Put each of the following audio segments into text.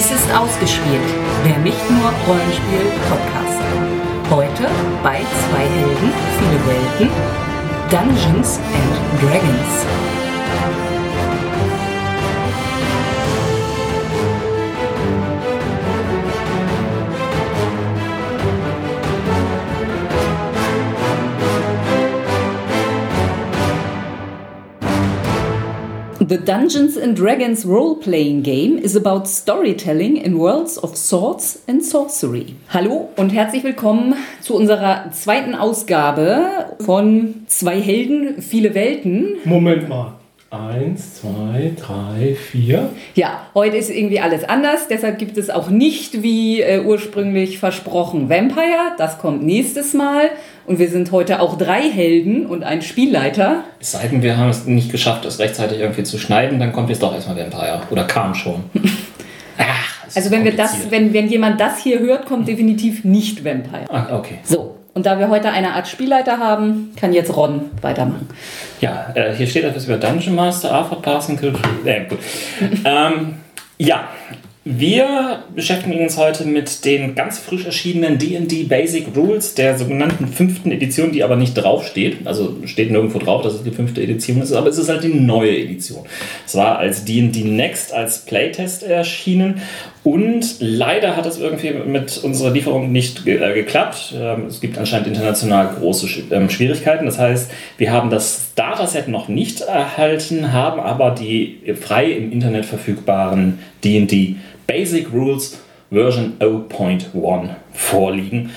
Dies ist ausgespielt, der nicht nur Rollenspiel-Podcast. Heute bei zwei Helden, viele Welten, Dungeons and Dragons. The Dungeons and Dragons role-playing game is about storytelling in worlds of swords and sorcery. Hallo und herzlich willkommen zu unserer zweiten Ausgabe von Zwei Helden, viele Welten. Moment mal. Eins, zwei, drei, vier. Ja, heute ist irgendwie alles anders, deshalb gibt es auch nicht wie äh, ursprünglich versprochen Vampire. Das kommt nächstes Mal. Und wir sind heute auch drei Helden und ein Spielleiter. Es sei denn, wir haben es nicht geschafft, das rechtzeitig irgendwie zu schneiden, dann kommt jetzt doch erstmal Vampire. Oder kam schon. Ach, also wenn wir das, wenn, wenn jemand das hier hört, kommt definitiv nicht Vampire. Ah, okay. So, und da wir heute eine Art Spielleiter haben, kann jetzt Ron weitermachen. Ja, äh, hier steht etwas über Dungeon Master, Alpha Passing. Äh, ähm, ja, wir beschäftigen uns heute mit den ganz frisch erschienenen D&D Basic Rules der sogenannten fünften Edition, die aber nicht draufsteht. Also steht nirgendwo drauf, dass es die fünfte Edition ist, aber es ist halt die neue Edition. Es war als D&D Next als Playtest erschienen und leider hat es irgendwie mit unserer Lieferung nicht ge äh, geklappt. Ähm, es gibt anscheinend international große Sch ähm, Schwierigkeiten. Das heißt, wir haben das Dataset noch nicht erhalten, haben aber die frei im Internet verfügbaren D&D Basic Rules Version 0.1 vorliegen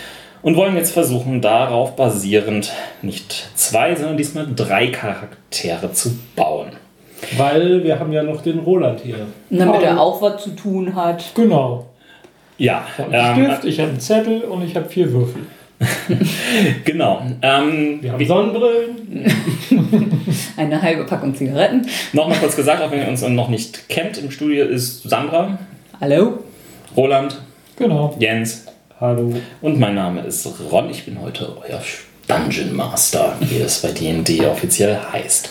und wollen jetzt versuchen, darauf basierend nicht zwei, sondern diesmal drei Charaktere zu bauen. Weil wir haben ja noch den Roland hier. Damit er auch was zu tun hat. Genau. Ja, Ich habe einen ähm, Stift, ich habe einen Zettel und ich habe vier Würfel. genau. Ähm, Wir haben Sonnenbrillen. Eine halbe Packung Zigaretten. Nochmal kurz gesagt, auch wenn ihr uns noch nicht kennt, im Studio ist Sandra, Hallo? Roland, Genau. Jens Hallo. und mein Name ist Ron. Ich bin heute euer Dungeon Master, wie es bei D&D offiziell heißt.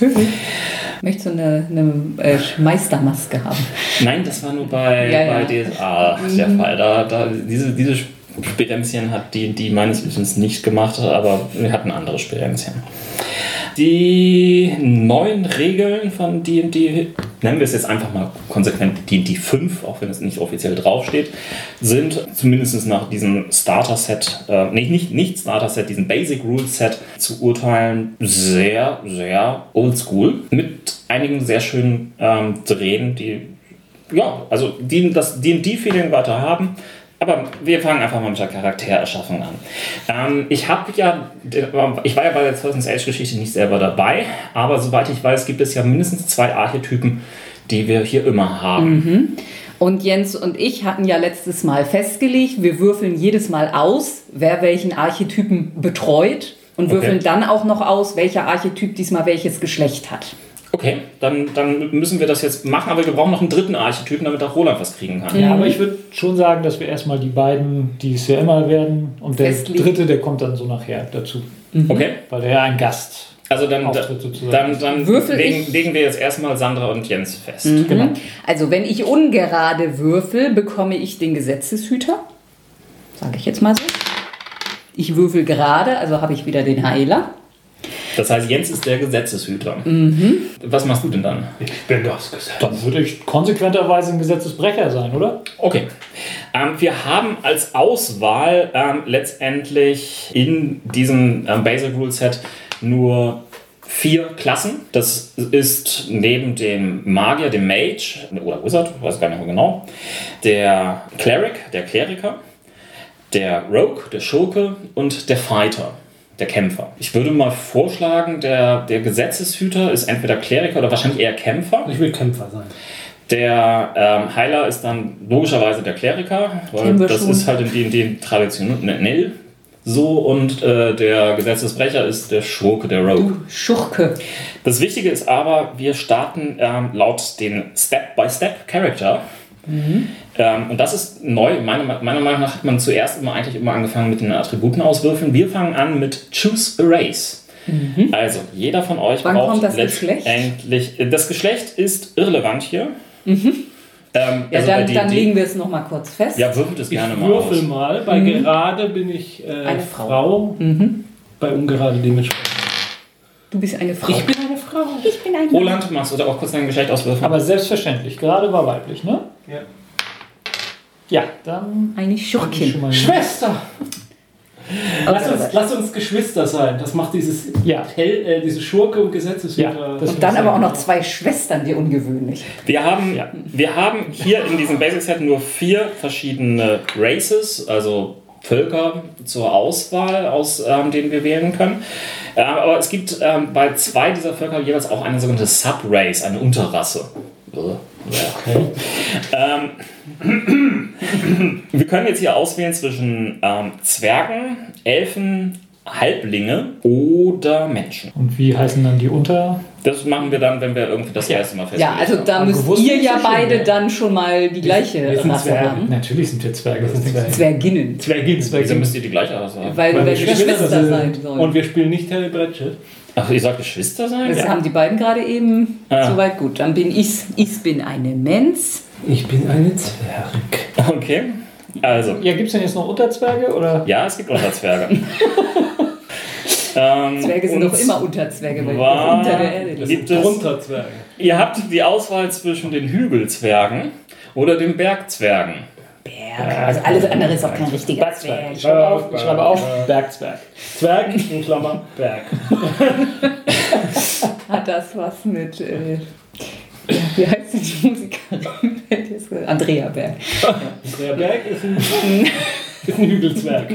Möchtest du eine, eine äh, Meistermaske haben? Nein, das war nur bei, Ja, ja. bei DSA der Fall. Da, da, diese, diese Spirenzchen hat D&D meines Wissens nicht gemacht, aber wir hatten andere Spirenzchen. Die neuen Regeln von D&D, nennen wir es jetzt einfach mal konsequent D&D 5, auch wenn es nicht offiziell draufsteht, sind zumindest nach diesem Starter-Set, äh, nee, nicht, nicht Starter-Set, diesem Basic Rules-Set zu urteilen, sehr, sehr oldschool. Mit einigen sehr schönen ähm, Drehen, die ja, also die das D&D-Feeling weiter haben. Aber wir fangen einfach mal mit der Charaktererschaffung an. Ähm, ich habe ja, ich war ja bei der Thousand Age-Geschichte nicht selber dabei, aber soweit ich weiß, gibt es ja mindestens zwei Archetypen, die wir hier immer haben. Und Jens und ich hatten ja letztes Mal festgelegt, wir würfeln jedes Mal aus, wer welchen Archetypen betreut und Okay. würfeln dann auch noch aus, welcher Archetyp diesmal welches Geschlecht hat. Okay, dann, dann müssen wir das jetzt machen, aber wir brauchen noch einen dritten Archetypen, damit auch Roland was kriegen kann. Ja, aber ich würde schon sagen, dass wir erstmal die beiden, die es ja immer werden, und der Festlegen. dritte, der kommt dann so nachher dazu. Okay, Weil der ja ein Gast. also dann, dann, dann Würfel legen, ich- legen wir jetzt erstmal Sandra und Jens fest. Genau. Also wenn ich ungerade würfel, bekomme ich den Gesetzeshüter. Sage ich jetzt mal so. Ich würfel gerade, also habe ich wieder den Heiler. Das heißt, Jens ist der Gesetzeshüter. Was machst du denn dann? Ich bin das Gesetz. Dann würde ich konsequenterweise ein Gesetzesbrecher sein, oder? Okay. Ähm, wir haben als Auswahl ähm, letztendlich in diesem ähm, Basic Rule Set nur vier Klassen. Das ist neben dem Magier, dem Mage oder Wizard, weiß gar nicht mehr genau, der Cleric, der Kleriker, der Rogue, der Schurke und der Fighter, der Kämpfer. Ich würde mal vorschlagen, der, der Gesetzeshüter ist entweder Kleriker oder wahrscheinlich eher Kämpfer. Ich will Kämpfer sein. Der ähm, Heiler ist dann logischerweise der Kleriker, weil das schon. ist halt in D&D traditionell so und äh, der Gesetzesbrecher ist der Schurke, der Rogue. Schurke. Das Wichtige ist aber, wir starten ähm, laut den Step-by-Step-Character. Ähm, und das ist neu. Meiner, meiner Meinung nach hat man zuerst immer eigentlich immer angefangen mit den Attributen auswürfeln. Wir fangen an mit Choose a Race. Also, jeder von euch Wann braucht das Geschlecht? letztendlich. Das Geschlecht ist irrelevant hier. Ähm, Ja, also dann, die- dann legen wir es nochmal kurz fest. Ja, würfelt es Ich gerne mal würfel aus. mal. Bei gerade bin ich äh, Eine Frau. Frau. Bei ungerade dementsprechend. Du bist eine Frau. Ich bin eine Frau. Ich bin ein Roland, machst du da auch kurz dein Geschlecht auswürfeln? Aber selbstverständlich, gerade war weiblich, ne? Ja. Ja, dann Eine Schurkin. Schwester! Lass uns, lass uns Geschwister sein. Das macht dieses Ja. Hell, äh, diese Schurke und Gesetzeshüter. Ja, das- Und dann aber auch noch zwei Schwestern, wie ungewöhnlich. Wir haben, Ja. wir haben hier in diesem Basic Set nur vier verschiedene Races, also Völker zur Auswahl, aus ähm, denen wir wählen können. Ähm, aber es gibt ähm, bei zwei dieser Völker jeweils auch eine sogenannte Subrace, eine Unterrasse. Ähm, wir können jetzt hier auswählen zwischen ähm, Zwergen, Elfen, Halblinge oder Menschen. Und wie heißen dann die Unter? Das machen wir dann, wenn wir irgendwie das Ja. erste Mal Ja, festlegen. also da Aber müsst ihr ja ja beide ja. dann schon mal die gleiche wir Rasse Zwerge. haben. Natürlich sind wir Zwerge. Das sind Zwerge. Zwerginnen. Zwergin. Wieso müsst ihr die gleiche Rasse haben? Weil, weil, wir wir Geschwister sind. sein sollen. Und wir spielen nicht Harry Bratchett. Ach, ihr sollt Geschwister sein? das haben die beiden gerade eben Ah. soweit gut. Dann bin ich, ich bin eine Mens. Ich bin eine Zwerg. Okay. Also, Ja, gibt es denn jetzt noch Unterzwerge? Oder? ja, es gibt Unterzwerge. ähm, Zwerge sind doch immer Unterzwerge, weil die war- unter der Erde liegen. Gibt es, ihr habt die Auswahl zwischen den Hügelzwergen oder den Bergzwergen. Berg. Also alles andere ist auch kein richtiger Bergzwerg. Zwerg. Ich schreibe auf, ich schreibe auf Bergzwerg. Zwerg in Klammer Berg. Hat das was mit, äh, wie heißt denn die Musikerin? Andrea Berg. Der Berg ist ein, ist ein Hügelzwerg.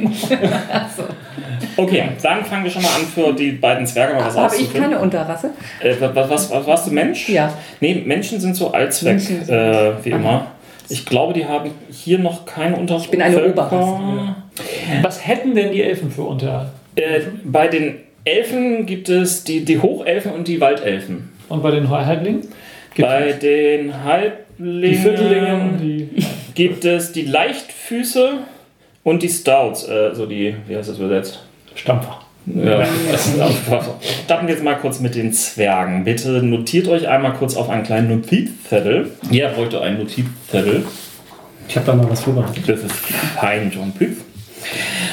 Okay, dann fangen wir schon mal an, für die beiden Zwerge mal was Habe ich keine Unterrasse? Äh, was, was, was, warst du Mensch? Ja. Nee, Menschen sind so Allzweck, sind- äh, wie immer. Ich glaube, die haben hier noch keine Unterrasse. Ich bin eine Oberrasse. Was hätten denn die Elfen für Unter? Äh, bei den Elfen gibt es die, die Hochelfen und die Waldelfen. Und bei den Halblingen? Gibt Bei den Halblingen die die. gibt es die Leichtfüße und die Stouts. Äh, so die, wie heißt das übersetzt? Stampfer. Ja. Starten wir jetzt mal kurz mit den Zwergen. Bitte notiert euch einmal kurz auf einen kleinen Notizzettel. Jeder bräuchte einen Notizzettel. Ich habe da mal was vorbereitet. Das ist fein, John Püff.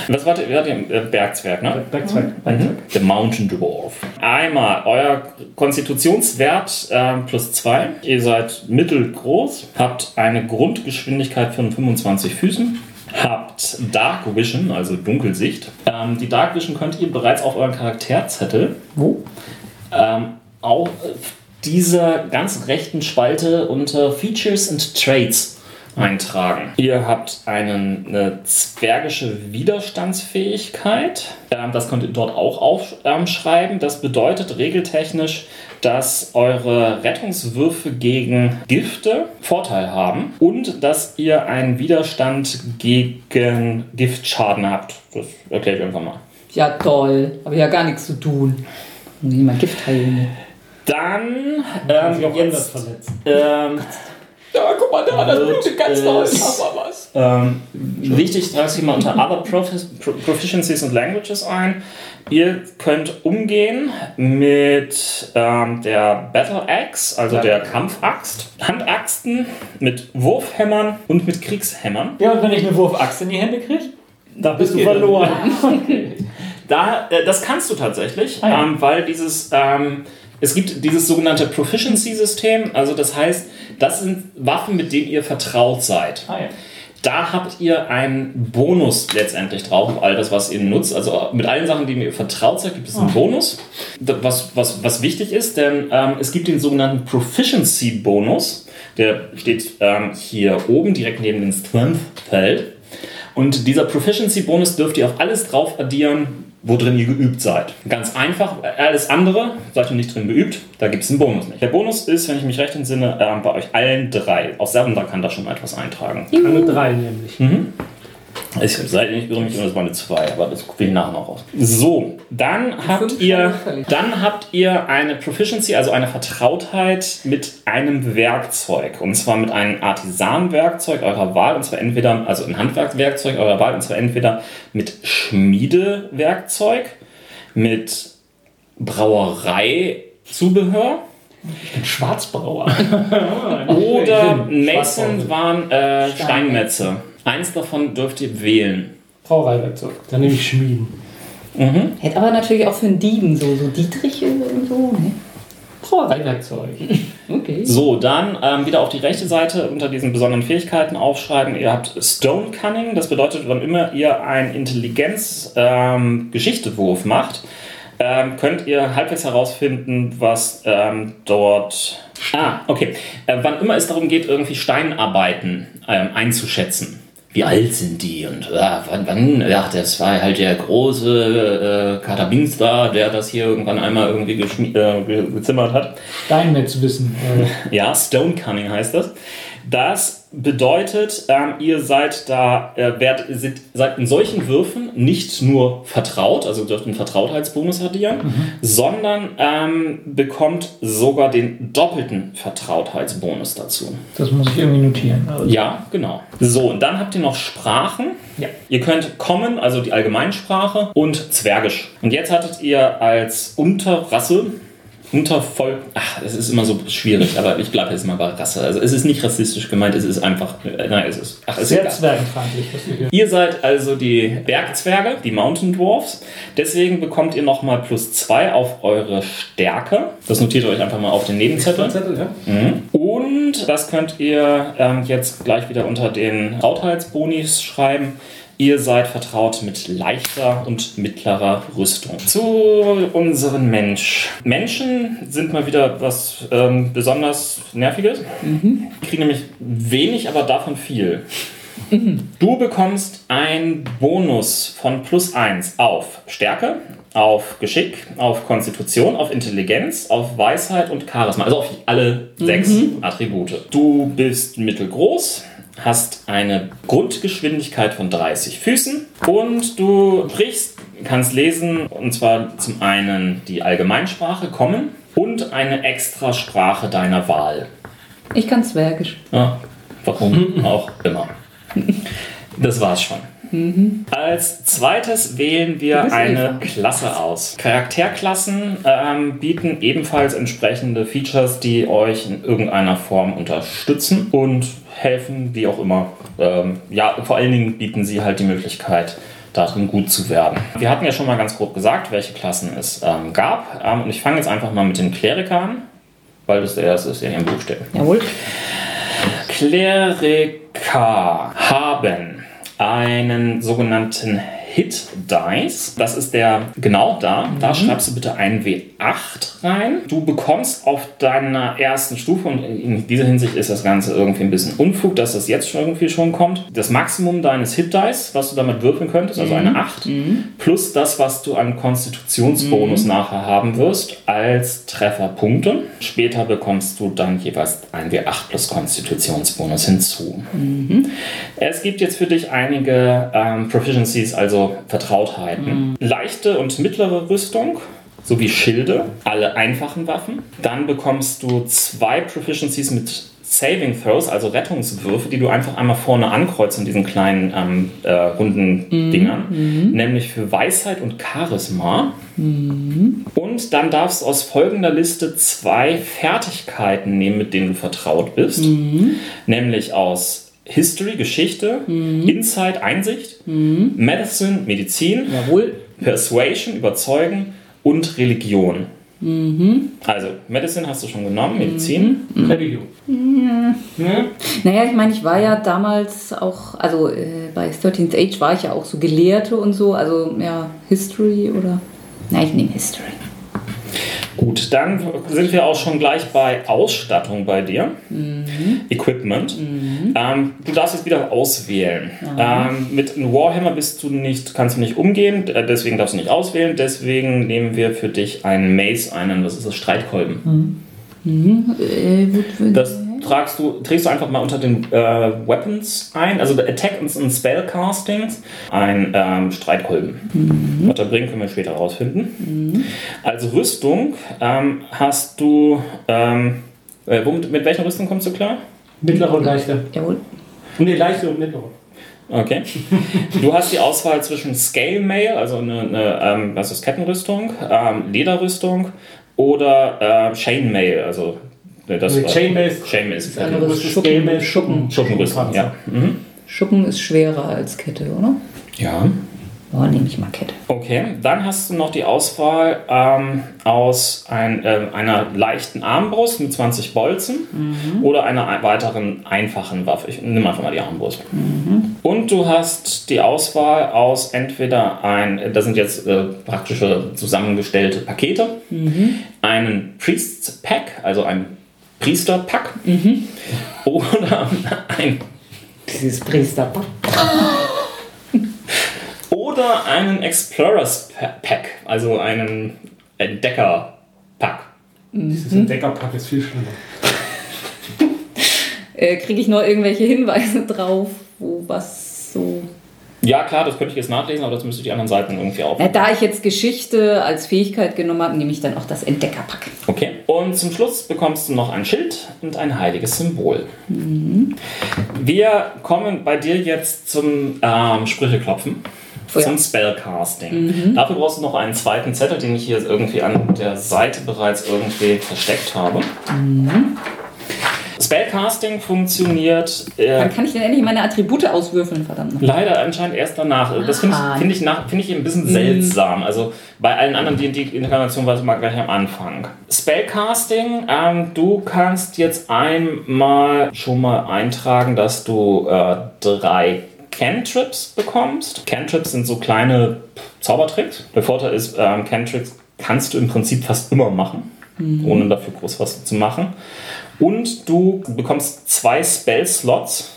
Was war der, den äh, Bergzwerg, ne? Bergzwerg. Mhm. The Mountain Dwarf. Einmal euer Konstitutionswert äh, plus 2. Ihr seid mittelgroß, habt eine Grundgeschwindigkeit von 25 Füßen, habt Dark Vision, also Dunkelsicht. Ähm, die Dark Vision könnt ihr bereits auf euren Charakterzettel Wo? ähm, auf dieser ganz rechten Spalte unter Features and Traits eintragen. Ihr habt einen, eine zwergische Widerstandsfähigkeit. Ähm, das könnt ihr dort auch aufschreiben. Das bedeutet regeltechnisch, dass eure Rettungswürfe gegen Gifte Vorteil haben und dass ihr einen Widerstand gegen Giftschaden habt. Das erkläre ich einfach mal. Ja, toll. Habe ja gar nichts zu tun. Muss ich mal Gift heilen. Dann ähm, jetzt verletzen. ähm, Ja, guck mal da, das blutet ganz doll. Aber was? ähm, wichtig, trage ich mal unter Other Profi Pro Proficiencies and Languages ein. Ihr könnt umgehen mit ähm, der Battle Axe, also der Kampfaxt, Handaxten, mit Wurfhämmern und mit Kriegshämmern. Ja, und wenn ich eine Wurfaxt in die Hände kriege? Da bist du Okay, dann- verloren. Da, äh, das kannst du tatsächlich, Ah, ja. ähm, weil dieses, ähm, es gibt dieses sogenannte Proficiency-System, also das heißt, das sind Waffen, mit denen ihr vertraut seid. Ah ja. Da habt ihr einen Bonus letztendlich drauf, auf all das, was ihr nutzt. Also mit allen Sachen, die ihr vertraut seid, gibt es einen Bonus. Da- Was, was, was wichtig ist, denn ähm, es gibt den sogenannten Proficiency-Bonus. Der steht ähm, hier oben direkt neben dem Strength-Feld. Und dieser Proficiency-Bonus dürft ihr auf alles drauf addieren, wo drin ihr geübt seid. Ganz einfach, alles andere seid ihr nicht drin geübt, da gibt es einen Bonus nicht. Der Bonus ist, wenn ich mich recht entsinne, ähm, bei euch allen drei. Auch Servanda kann da schon mal etwas eintragen. Eine 3 nämlich. Ich seid ihr nicht mich, das war eine 2, aber das gucke ich nachher noch raus. So, dann habt ihr, dann habt ihr eine Proficiency, also eine Vertrautheit mit einem Werkzeug. Und zwar mit einem Artisanwerkzeug eurer Wahl, und zwar entweder, also ein Handwerkwerkzeug eurer Wahl, und zwar entweder mit Schmiedewerkzeug, mit Brauereizubehör Ich bin Schwarzbrauer. Oder. Mason waren äh, Steinmetze. Eins davon dürft ihr wählen. Brauereiwerkzeug. Dann nehme ich Schmieden. Hätte aber natürlich auch für einen Dieben so, so Dietrich und so. Ne? Brauereiwerkzeug. Okay. So, dann ähm, wieder auf die rechte Seite unter diesen besonderen Fähigkeiten aufschreiben. Ihr habt Stone Cunning. Das bedeutet, wann immer ihr einen Intelligenz-Geschichtewurf macht, ähm, könnt ihr halbwegs herausfinden, was ähm, dort. Ah, okay. Äh, wann immer es darum geht, irgendwie Steinarbeiten ähm, einzuschätzen. Wie alt sind die? Und ja, wann, wann? Ja, das war halt der große äh, Katabins da, der das hier irgendwann einmal irgendwie äh, ge- gezimmert hat. Steinnetzwissen. Äh, Ja, Stone Cunning heißt das. Das bedeutet, ähm, ihr seid da, äh, werdet, seid, seid in solchen Würfen nicht nur vertraut, also dürft einen Vertrautheitsbonus addieren, sondern ähm, bekommt sogar den doppelten Vertrautheitsbonus dazu. das muss ich irgendwie notieren. Also, Ja, genau. So, und dann habt ihr noch Sprachen. Ja. Ihr könnt Common, also die Allgemeinsprache, und Zwergisch. Und jetzt hattet ihr als Unterrasse, Untervoll, ach, es ist immer so schwierig, aber ich bleibe jetzt mal bei Rasse. Also es ist nicht rassistisch gemeint, es ist einfach, äh, nein, es ist, ach, es ist Sehr egal. zwergenfeindlich. Ihr seid also die Bergzwerge, die Mountain Dwarfs. Deswegen bekommt ihr nochmal plus zwei auf eure Stärke. Das notiert ihr euch einfach mal auf den Nebenzettel. Zettel, ja? Und das könnt ihr ähm, jetzt gleich wieder unter den Trautheitsbonis schreiben. Ihr seid vertraut mit leichter und mittlerer Rüstung. Zu unseren Mensch. Menschen sind mal wieder was ähm, besonders Nerviges. Die kriegen nämlich wenig, aber davon viel. Du bekommst einen Bonus von plus 1 auf Stärke, auf Geschick, auf Konstitution, auf Intelligenz, auf Weisheit und Charisma. Also auf alle sechs Attribute. Du bist mittelgroß, hast eine Grundgeschwindigkeit von 30 Füßen und du sprichst, kannst lesen, und zwar zum einen die Allgemeinsprache kommen und eine Extrasprache deiner Wahl. Ich kann Zwergisch. Ja, warum auch immer. Das war's schon. Als zweites wählen wir eine. Klasse aus. Charakterklassen ähm, bieten ebenfalls entsprechende Features, die euch in irgendeiner Form unterstützen und helfen, wie auch immer. Ähm, ja, vor allen Dingen bieten sie halt die Möglichkeit, darin gut zu werden. Wir hatten ja schon mal ganz grob gesagt, welche Klassen es ähm, gab. Ähm, und ich fange jetzt einfach mal mit dem Kleriker an, weil das der erste ist, der hier im Buch steht. Jawohl. Kleriker haben einen sogenannten Hit Dice. Das ist der genau da. Da schreibst du bitte einen W8 rein. Du bekommst auf deiner ersten Stufe, und in dieser Hinsicht ist das Ganze irgendwie ein bisschen Unfug, dass das jetzt schon irgendwie schon kommt. Das Maximum deines Hit Dice, was du damit würfeln könntest, also eine 8, plus das, was du an Konstitutionsbonus nachher haben wirst, als Trefferpunkte. Später bekommst du dann jeweils ein W8 plus Konstitutionsbonus hinzu. Es gibt jetzt für dich einige ähm, Proficiencies, also Vertrautheiten. Leichte und mittlere Rüstung sowie Schilde, alle einfachen Waffen. Dann bekommst du zwei Proficiencies mit Saving Throws, also Rettungswürfe, die du einfach einmal vorne ankreuzt in diesen kleinen ähm, äh, runden Dingern, nämlich für Weisheit und Charisma. Und dann darfst du aus folgender Liste zwei Fertigkeiten nehmen, mit denen du vertraut bist, nämlich aus History, Geschichte, Insight, Einsicht, Medicine, Medizin, Jawohl. Persuasion, Überzeugen und Religion. Also, Medicine hast du schon genommen, Medizin. Religion. Ja? Naja, ich meine, ich war ja damals auch, also äh, bei 13th Age war ich ja auch so Gelehrte und so, also ja, History oder. Na, ich nehme History. Gut, dann sind wir auch schon gleich bei Ausstattung bei dir. Equipment. Ähm, du darfst jetzt wieder auswählen. Ähm, mit einem Warhammer bist du nicht, kannst du nicht umgehen, äh, deswegen darfst du nicht auswählen. Deswegen nehmen wir für dich einen Mace, einen, was ist das, Streitkolben. Äh, wo, wo, Das tragst du, trägst du einfach mal unter den äh, Weapons ein, also Attack und und Spellcastings, ein ähm, Streitkolben. Was er bringen, können wir später rausfinden. Als Rüstung ähm, hast du, ähm, äh, womit, mit welcher Rüstung kommst du klar? Mittlere und leichte. Jawohl. Nee, leichte und mittlere. Okay. Du hast die Auswahl zwischen Scale Mail, also eine, eine ähm, was ist Kettenrüstung, ähm, Lederrüstung, oder äh, Chainmail, also ne, das Nee, war- Chainmail ist- Chainmail ist andere Du ist das Schuppen, Schuppen. Schuppenrüstung, ja. Mhm. Schuppen ist schwerer als Kette, oder? Ja. Oh, nehme ich mal Kette. Okay, dann hast du noch die Auswahl ähm, aus ein, ähm, einer leichten Armbrust mit 20 Bolzen oder einer ein- weiteren einfachen Waffe. Ich nehme einfach mal die Armbrust. Und du hast die Auswahl aus entweder ein, das sind jetzt äh, praktische zusammengestellte Pakete, einen Priests Pack, also ein Priester-Pack, oder ein Dieses Priester. Oder einen Explorers Pa- Pack, also einen Entdecker Pack. Dieses Entdeckerpack ist viel schlimmer. Äh, Kriege ich noch irgendwelche Hinweise drauf, wo was so. Ja, klar, das könnte ich jetzt nachlesen, aber das müsste die anderen Seiten irgendwie auch. Da ich jetzt Geschichte als Fähigkeit genommen habe, nehme ich dann auch das Entdeckerpack. Okay. Und zum Schluss bekommst du noch ein Schild und ein heiliges Symbol. Wir kommen bei dir jetzt zum ähm, Sprücheklopfen. Oh ja. Zum Spellcasting. Dafür brauchst du noch einen zweiten Zettel, den ich hier irgendwie an der Seite bereits irgendwie versteckt habe. Spellcasting funktioniert äh, Wann kann ich denn endlich meine Attribute auswürfeln, verdammt noch? Leider anscheinend erst danach. Das finde Ah. ich, find ich, nach- find ich ein bisschen seltsam. Also bei allen anderen die, die Inkarnationen war es mal gleich am Anfang. Spellcasting, ähm, du kannst jetzt einmal schon mal eintragen, dass du äh, drei Cantrips bekommst. Cantrips sind so kleine Zaubertricks. Der Vorteil ist, ähm, Cantrips kannst du im Prinzip fast immer machen, ohne dafür groß was zu machen. Und du bekommst zwei Spell-Slots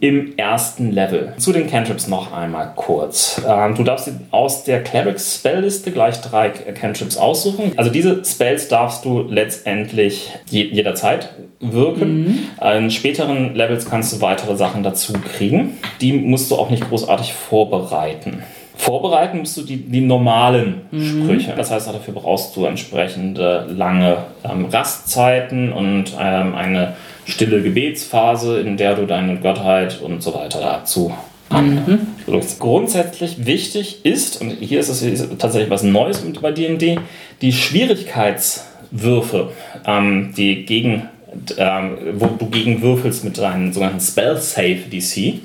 im ersten Level. Zu den Cantrips noch einmal kurz. Ähm, du darfst aus der Clerics Spell-Liste gleich drei Cantrips aussuchen. Also diese Spells darfst du letztendlich je jederzeit wirken. In späteren Levels kannst du weitere Sachen dazu kriegen. Die musst du auch nicht großartig vorbereiten. Vorbereiten musst du die, die normalen Sprüche. Das heißt, dafür brauchst du entsprechende lange ähm, Rastzeiten und ähm, eine stille Gebetsphase, in der du deine Gottheit und so weiter dazu anrufst. Grundsätzlich wichtig ist, und hier ist es tatsächlich was Neues bei D&D, die Schwierigkeitswürfe, ähm, die gegen, ähm, wo du gegen würfelst mit deinem sogenannten Spell Save DC,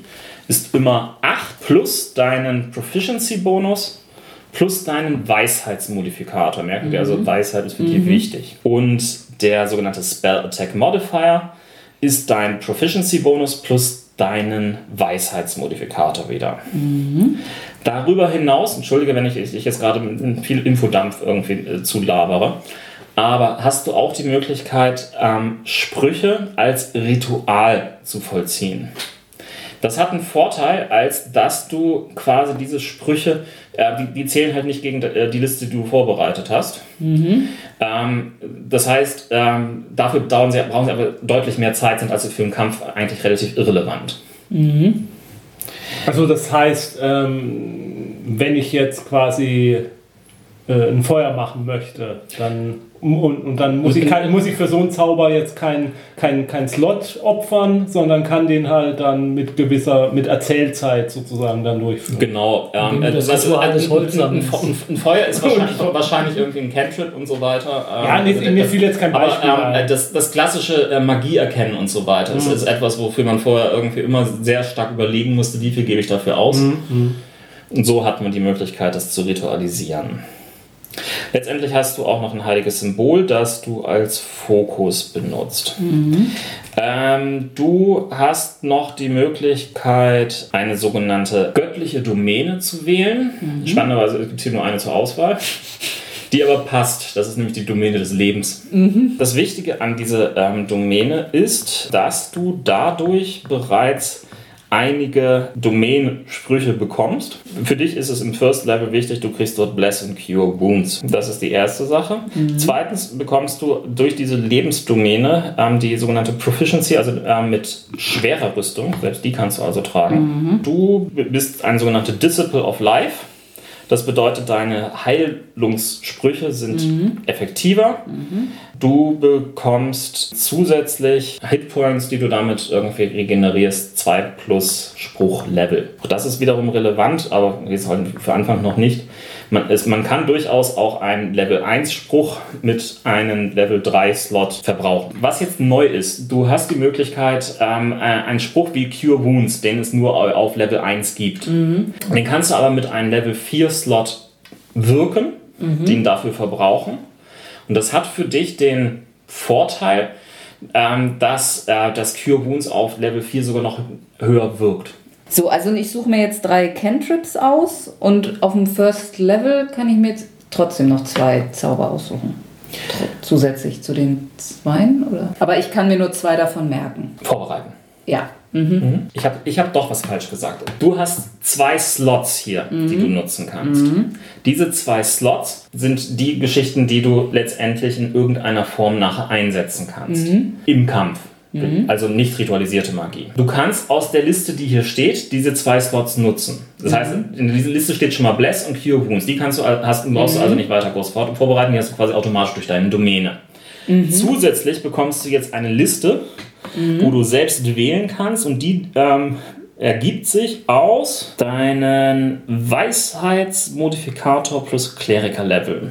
ist immer 8 plus deinen Proficiency-Bonus plus deinen Weisheitsmodifikator. Merken wir also, Weisheit ist für dich wichtig. Und der sogenannte Spell Attack Modifier ist dein Proficiency-Bonus plus deinen Weisheitsmodifikator wieder. Darüber hinaus, entschuldige, wenn ich, ich jetzt gerade mit viel Infodampf irgendwie äh, zulabere, aber hast du auch die Möglichkeit, ähm, Sprüche als Ritual zu vollziehen. Das hat einen Vorteil, als dass du quasi diese Sprüche, äh, die, die zählen halt nicht gegen äh, die Liste, die du vorbereitet hast. Ähm, das heißt, ähm, dafür dauern sie, brauchen sie aber deutlich mehr Zeit, sind also für den Kampf eigentlich relativ irrelevant. Also das heißt, ähm, wenn ich jetzt quasi äh, ein Feuer machen möchte, dann und, und dann muss ich, kein, muss ich für so einen Zauber jetzt keinen kein, kein Slot opfern, sondern kann den halt dann mit gewisser, mit Erzählzeit sozusagen dann durchführen. Genau. Ähm, das das- Ritual des ein, Holz ein, ein, Feuer ist wahrscheinlich, wahrscheinlich irgendwie ein Cantrip und so weiter. Ähm, Ja, nee, mir fiel jetzt kein Aber Beispiel ähm, ein. das, das klassische äh, Magie erkennen und so weiter, das ist etwas, wofür man vorher irgendwie immer sehr stark überlegen musste, wie viel gebe ich dafür aus. Und so hat man die Möglichkeit, das zu ritualisieren. Letztendlich hast du auch noch ein heiliges Symbol, das du als Fokus benutzt. Ähm, du hast noch die Möglichkeit, eine sogenannte göttliche Domäne zu wählen. Spannenderweise gibt es hier nur eine zur Auswahl. Die aber passt. Das ist nämlich die Domäne des Lebens. Das Wichtige an dieser ähm, Domäne ist, dass du dadurch bereits einige Domänensprüche bekommst. Für dich ist es im First Level wichtig, du kriegst dort Bless and Cure Wounds. Das ist die erste Sache. Zweitens bekommst du durch diese Lebensdomäne ähm, die sogenannte Proficiency, also ähm, mit schwerer Rüstung, selbst die kannst du also tragen. Du bist ein sogenannter Disciple of Life. Das bedeutet, deine Heilungssprüche sind effektiver. Du bekommst zusätzlich Hitpoints, die du damit irgendwie regenerierst, 2 plus Spruchlevel. Das ist wiederum relevant, aber jetzt halt für Anfang noch nicht. Man, ist, man kann durchaus auch einen Level 1 Spruch mit einem Level 3 Slot verbrauchen. Was jetzt neu ist, du hast die Möglichkeit, ähm, äh, einen Spruch wie Cure Wounds, den es nur auf Level 1 gibt, mhm. den kannst du aber mit einem Level 4 Slot wirken, mhm. den dafür verbrauchen. Und das hat für dich den Vorteil, ähm, dass äh, das Cure Wounds auf Level 4 sogar noch höher wirkt. So, also ich suche mir jetzt drei Cantrips aus und auf dem First Level kann ich mir jetzt trotzdem noch zwei Zauber aussuchen. Zusätzlich zu den zweien, oder? Aber ich kann mir nur zwei davon merken. Vorbereiten. Ja. Mhm. mhm. Ich habe ich hab doch was falsch gesagt. Du hast zwei Slots hier, mhm. die du nutzen kannst. Mhm. Diese zwei Slots sind die Geschichten, die du letztendlich in irgendeiner Form nachher einsetzen kannst. Mhm. Im Kampf. Mhm. Also nicht ritualisierte Magie. Du kannst aus der Liste, die hier steht, diese zwei Slots nutzen. Das heißt, in dieser Liste steht schon mal Bless und Cure Wounds. Die kannst du, hast, brauchst du also nicht weiter groß vorbereiten, die hast du quasi automatisch durch deine Domäne. Zusätzlich bekommst du jetzt eine Liste, wo du selbst wählen kannst und die ähm, ergibt sich aus deinen Weisheitsmodifikator plus Kleriker-Level.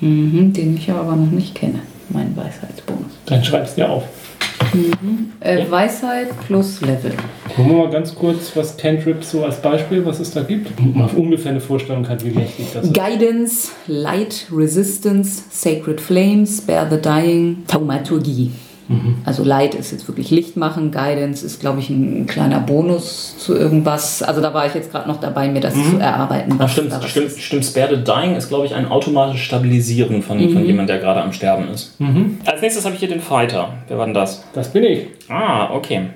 Mhm, den ich aber noch nicht kenne, mein Weisheitsbonus. Dann schreibst du dir auf. Mhm. Äh, ja. Weisheit plus Level. Gucken wir mal ganz kurz, was Cantrip so als Beispiel, was es da gibt. Man ungefähr eine Vorstellung hat, wie mächtig das ist. Guidance, Light, Resistance, Sacred Flames, Spare the Dying, Taumaturgie. Mhm. Also Light ist jetzt wirklich Licht machen, Guidance ist, glaube ich, ein kleiner Bonus zu irgendwas. Also da war ich jetzt gerade noch dabei, mir das mhm. zu erarbeiten. Ach, stimmt, stimmt, stimmt. Spare the Dying ist, glaube ich, ein automatisches Stabilisieren von, mhm. von jemandem, der gerade am Sterben ist. Mhm. Als nächstes habe ich hier den Fighter. Wer war denn das? Das bin ich. Ah, okay.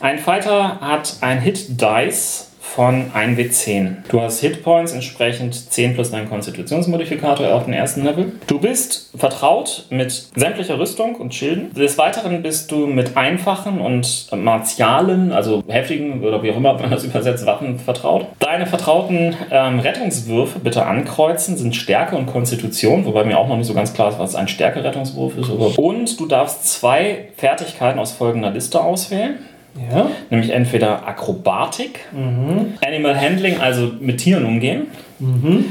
Ein Fighter hat ein Hit-Dice von 1W10. Du hast Hitpoints entsprechend 10 plus dein Konstitutionsmodifikator auf dem ersten Level. Du bist vertraut mit sämtlicher Rüstung und Schilden. Des Weiteren bist du mit einfachen und martialen, also heftigen oder wie auch immer man das übersetzt, Waffen vertraut. Deine vertrauten ähm, Rettungswürfe bitte ankreuzen sind Stärke und Konstitution, wobei mir auch noch nicht so ganz klar ist, was ein Stärke-Rettungswurf ist. Und du darfst zwei Fertigkeiten aus folgender Liste auswählen. Ja. Nämlich entweder Akrobatik, mhm. Animal Handling, also mit Tieren umgehen, mhm.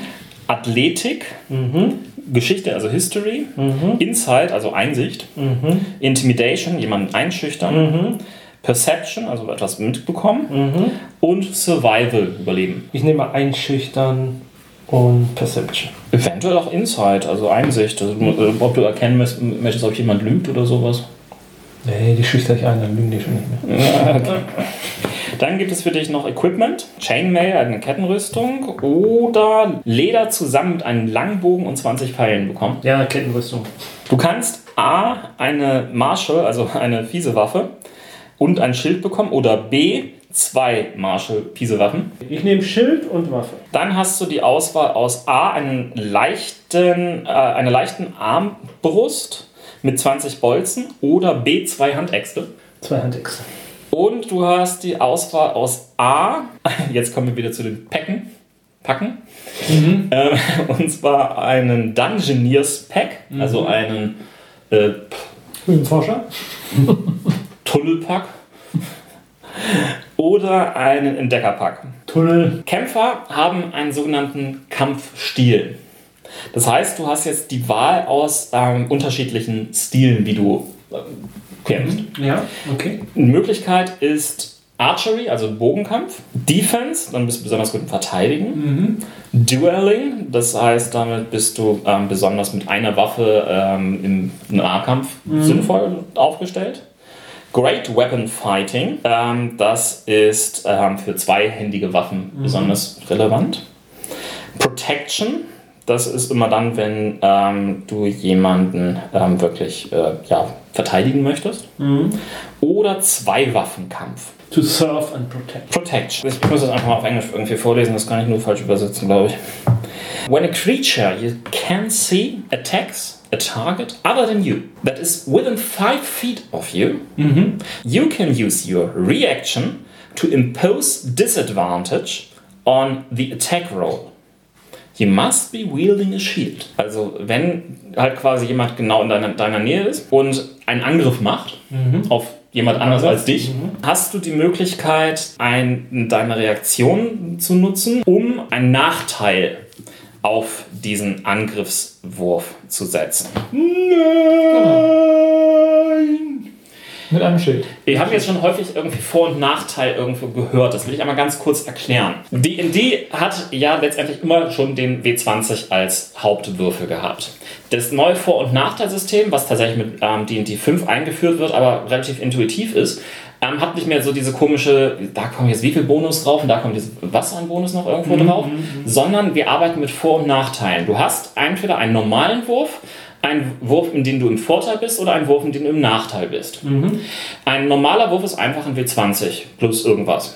Athletik, mhm. Geschichte, also History, mhm. Insight, also Einsicht, mhm. Intimidation, jemanden einschüchtern, mhm. Perception, also etwas mitbekommen und Survival, Überleben. Ich nehme Einschüchtern und Perception. Eventuell auch Insight, also Einsicht, also, ob du erkennen möchtest, ob jemand lügt oder sowas. Nee, die schüchtert ich ein, dann lügen die schon nicht mehr. okay. Dann gibt es für dich noch Equipment, Chainmail, eine Kettenrüstung oder Leder zusammen mit einem Langbogen und 20 Pfeilen bekommen. Ja, Kettenrüstung. Du kannst A, eine Marshall, also eine fiese Waffe und ein Schild bekommen oder B, zwei Marshall fiese Waffen. Ich nehme Schild und Waffe. Dann hast du die Auswahl aus A, einen leichten, äh, einer leichten Armbrust mit 20 Bolzen oder B, zwei Handäxte. Zwei Handäxte. Und du hast die Auswahl aus A, jetzt kommen wir wieder zu den Packen, Packen. Mhm. Äh, und zwar einen Dungeoneers Pack, mhm. also einen äh, Höhlenforscher, Tunnelpack oder einen Entdeckerpack. Tunnel. Kämpfer haben einen sogenannten Kampfstil. Das heißt, du hast jetzt die Wahl aus ähm, unterschiedlichen Stilen, wie du äh, kämpfst. Ja, okay. Eine Möglichkeit ist Archery, also Bogenkampf. Defense, dann bist du besonders gut im Verteidigen. Mhm. Dueling, das heißt, damit bist du ähm, besonders mit einer Waffe ähm, im Nahkampf mhm. sinnvoll aufgestellt. Great Weapon Fighting, ähm, das ist ähm, für zweihändige Waffen mhm. besonders relevant. Protection, das ist immer dann, wenn ähm, du jemanden ähm, wirklich äh, ja, verteidigen möchtest. Mhm. Oder Zwei-Waffenkampf. To serve and protect. Protection. Ich muss das einfach mal auf Englisch irgendwie vorlesen, das kann ich nur falsch übersetzen, glaube ich. When a creature you can see attacks a target other than you that is within five feet of you, mhm. you can use your reaction to impose disadvantage on the attack roll. You must be wielding a shield. Also wenn halt quasi jemand genau in deiner, deiner Nähe ist und einen Angriff macht auf jemand anders als dich, hast du die Möglichkeit, ein, deine Reaktion zu nutzen, um einen Nachteil auf diesen Angriffswurf zu setzen. Mit einem Schild. Wir haben jetzt schon häufig irgendwie Vor- und Nachteil irgendwo gehört. Das will ich einmal ganz kurz erklären. D&D hat ja letztendlich immer schon den W20 als Hauptwürfel gehabt. Das neue Vor- und Nachteilsystem, was tatsächlich mit ähm, D&D 5 eingeführt wird, aber relativ intuitiv ist, ähm, hat nicht mehr so diese komische, da kommt jetzt wie viel Bonus drauf und da kommt jetzt was an Bonus noch irgendwo drauf, sondern wir arbeiten mit Vor- und Nachteilen. Du hast entweder einen normalen Wurf, einen Wurf, in dem du im Vorteil bist oder einen Wurf, in dem du im Nachteil bist. Ein normaler Wurf ist einfach ein W20 plus irgendwas.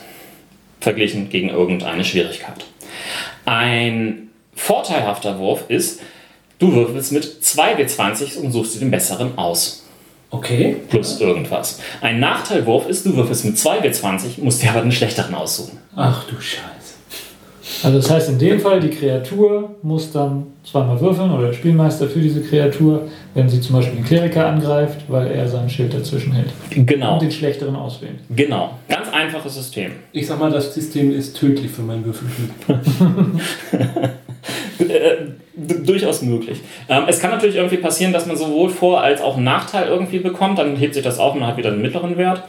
Verglichen gegen irgendeine Schwierigkeit. Ein vorteilhafter Wurf ist, du würfelst mit zwei W20 und suchst dir den besseren aus. Okay. Plus irgendwas. Ein Nachteilwurf ist, du würfelst mit zwei W20, musst dir aber den schlechteren aussuchen. Ach du Scheiße. Also das heißt in dem Fall, die Kreatur muss dann zweimal würfeln oder der Spielmeister für diese Kreatur, wenn sie zum Beispiel den Kleriker angreift, weil er sein Schild dazwischen hält. Genau. Und den schlechteren auswählen. Genau. Ganz einfaches System. Ich sag mal, das System ist tödlich für mein Würfelglück. Äh, d- durchaus möglich. Ähm, es kann natürlich irgendwie passieren, dass man sowohl Vor- als auch Nachteil irgendwie bekommt. Dann hebt sich das auf und man hat wieder einen mittleren Wert.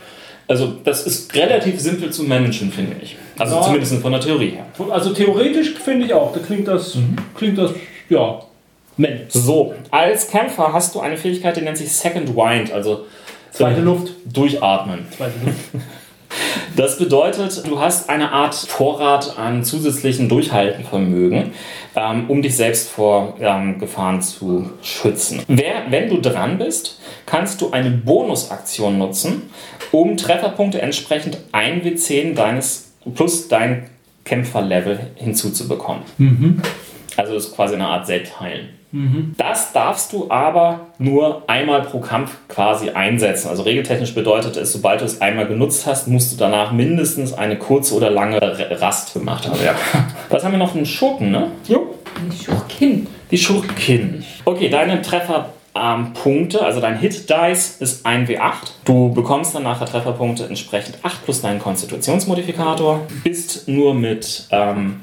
Also das ist relativ simpel zu managen, finde ich. Also Ja. zumindest von der Theorie her. Also theoretisch finde ich auch, da klingt das, klingt das, ja, Mensch. So, als Kämpfer hast du eine Fähigkeit, die nennt sich Second Wind, also Zweite Luft. durchatmen. Zweite Luft. Das bedeutet, du hast eine Art Vorrat an zusätzlichen Durchhaltenvermögen, ähm, um dich selbst vor ähm, Gefahren zu schützen. Wer, wenn du dran bist, kannst du eine Bonusaktion nutzen, um Trefferpunkte entsprechend 1w10 deines plus dein Kämpferlevel hinzuzubekommen. Also das ist quasi eine Art Selbstheilen. Das darfst du aber nur einmal pro Kampf quasi einsetzen. Also regeltechnisch bedeutet es, sobald du es einmal genutzt hast, musst du danach mindestens eine kurze oder lange Rast gemacht haben. Ja. Was haben wir noch? Einen Schurken, ne? Jo. Die Schurkin. Die Schurkin. Okay, deine Trefferpunkte, also dein Hit-Dice ist 1w8. Du bekommst dann nachher Trefferpunkte entsprechend 8 plus deinen Konstitutionsmodifikator. Bist nur mit ähm,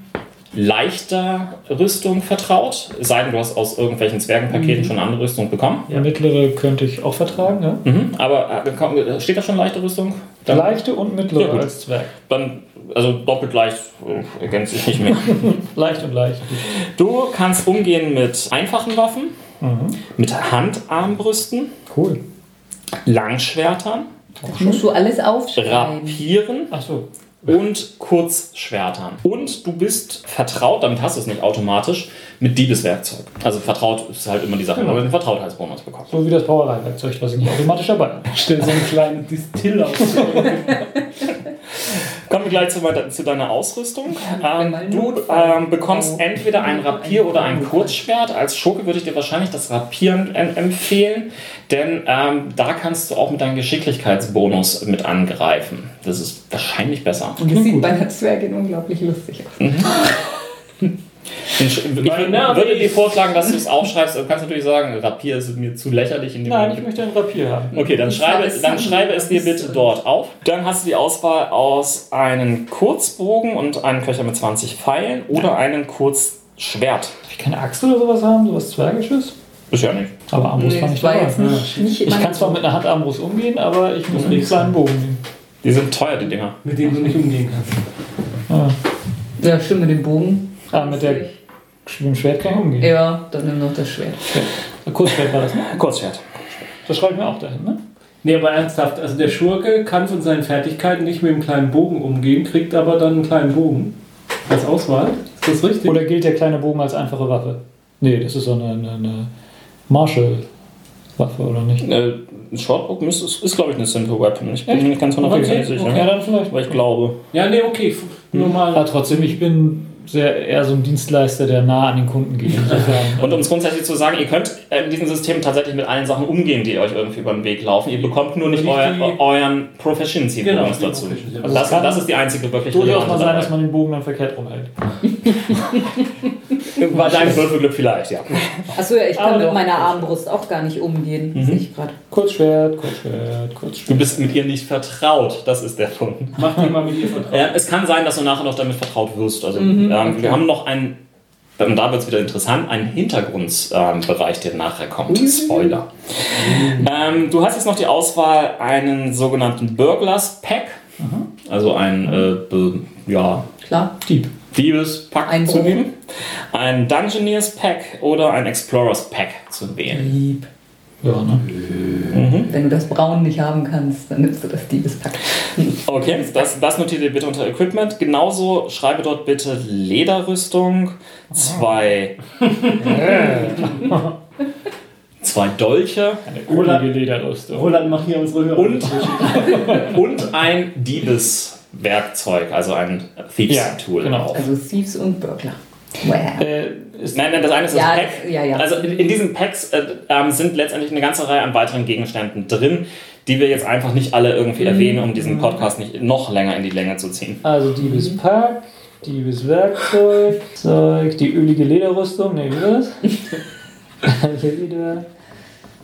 leichter Rüstung vertraut, sei denn, du hast aus irgendwelchen Zwergenpaketen schon eine andere Rüstung bekommen. Ja. Mittlere könnte ich auch vertragen, ne? Mhm. Aber äh, steht da schon leichte Rüstung? Dann, Leichte und mittlere Ja, als Zwerg. dann also doppelt leicht äh, ergänzt sich nicht mehr. Leicht und leicht. Du kannst umgehen mit einfachen Waffen, Mhm. mit Handarmbrüsten, Cool. Langschwertern, Das musst du alles aufschreiben. Rapieren Ach so. und Kurzschwertern. Und du bist vertraut, damit hast du es nicht automatisch, mit Diebeswerkzeug. Also vertraut ist halt immer die Sache, aber den Vertrautheitsbonus bekommst. So wie das Powerline-Werkzeug, was ich nicht automatisch dabei habe. Stell so einen kleinen Distill aus. Kommen wir gleich zu, zu deiner Ausrüstung. Ähm, du ähm, bekommst entweder ein Rapier oder ein Kurzschwert. Als Schurke würde ich dir wahrscheinlich das Rapieren em- empfehlen, denn ähm, da kannst du auch mit deinem Geschicklichkeitsbonus mit angreifen. Das ist wahrscheinlich besser. Und das sieht bei einer Zwergin unglaublich lustig aus. Ich Weil, na, würde dir vorschlagen, dass du es aufschreibst. Du kannst natürlich sagen, Rapier ist mir zu lächerlich. In dem Nein, Moment. ich möchte ein Rapier haben. Okay, dann schreibe, dann an- schreibe es dir bitte dort auf. Dann hast du die Auswahl aus einem Kurzbogen und einem Köcher mit 20 Pfeilen oder einem Kurzschwert. Ich keine Axt oder sowas haben? Sowas Zwergisches? Bisher nicht. Aber Armbrust Nee, fand ich war dabei. nicht, nicht Ich kann zwar mit einer Handarmbrust umgehen, aber ich muss Mhm. einen kleinen Bogen nehmen. Die sind teuer, die Dinger. mit dem du nicht umgehen kannst. Ah. Ja, stimmt mit dem Bogen. Ah, mit, der, mit dem Schwert kann ich umgehen. Ja, dann nimm noch das Schwert. Kurzschwert war das, ne? Kurzschwert. Das schreibe ich mir auch dahin, ne? Nee, aber ernsthaft, also der Schurke kann von seinen Fertigkeiten nicht mit dem kleinen Bogen umgehen, kriegt aber dann einen kleinen Bogen als Auswahl. Ist das richtig? Oder gilt der kleine Bogen als einfache Waffe? Nee, das ist so eine, eine, eine Marshall-Waffe, oder nicht? Äh, ein Shortbook ist, ist, ist glaube ich, eine Simple Weapon. Ich bin mir nicht ganz hundertprozentig Okay, sicher. okay. Ja, dann vielleicht. Aber ich glaube. ja, nee, okay. f- Normal. Aber trotzdem, ich bin sehr eher so ein Dienstleister, der nah an den Kunden geht. Und um es grundsätzlich zu sagen, ihr könnt äh, in diesem System tatsächlich mit allen Sachen umgehen, die euch irgendwie über den Weg laufen. Ihr bekommt nur nicht euer, euren Proficiency-Bonus die dazu. Proficiency. Also das, das ist die einzige wirklich durchaus mal relevante sein, dass man den Bogen dann verkehrt rumhält. War dein Würfelglück vielleicht, ja. Achso, ja, ich kann Aber mit doch. meiner Armbrust auch gar nicht umgehen, sehe ich gerade. Kurzschwert, Kurzschwert, Du Kurzschwert. bist mit ihr nicht vertraut, das ist der Punkt. Mach dir mal mit ihr vertraut. Ja, es kann sein, dass du nachher noch damit vertraut wirst. Also, ähm, Wir haben noch einen, und da wird es wieder interessant, einen Hintergrundbereich, der nachher kommt. Spoiler. Ähm, du hast jetzt noch die Auswahl, einen sogenannten Burglars Pack, also ein äh, ja, Klar. Dieb. Diebespack Ein zu nehmen, ein Dungeoneers Pack oder ein Explorers Pack zu wählen. Dieb. Ja, ne? Wenn du das Braun nicht haben kannst, dann nimmst du das Diebespack. Okay, das, das notiert ihr bitte unter Equipment. Genauso schreibe dort bitte Lederrüstung, zwei, zwei Dolche Eine ölige Lederrüstung. Roland, mach hier unsere Hörer. und, und ein Diebeswerkzeug, also ein Thieves-Tool. genau. Also Thieves und Burglar. Wow. Äh, Nein, nein, das eine ist Ja, das Pack. ja, ja. Also in, in diesen Packs äh, ähm, sind letztendlich eine ganze Reihe an weiteren Gegenständen drin, die wir jetzt einfach nicht alle irgendwie Mhm. erwähnen, um diesen Podcast nicht noch länger in die Länge zu ziehen. also Diebespack, Diebeswerkzeug, Zeug, die ölige Lederrüstung. Ne, wie war das? Hier Leder.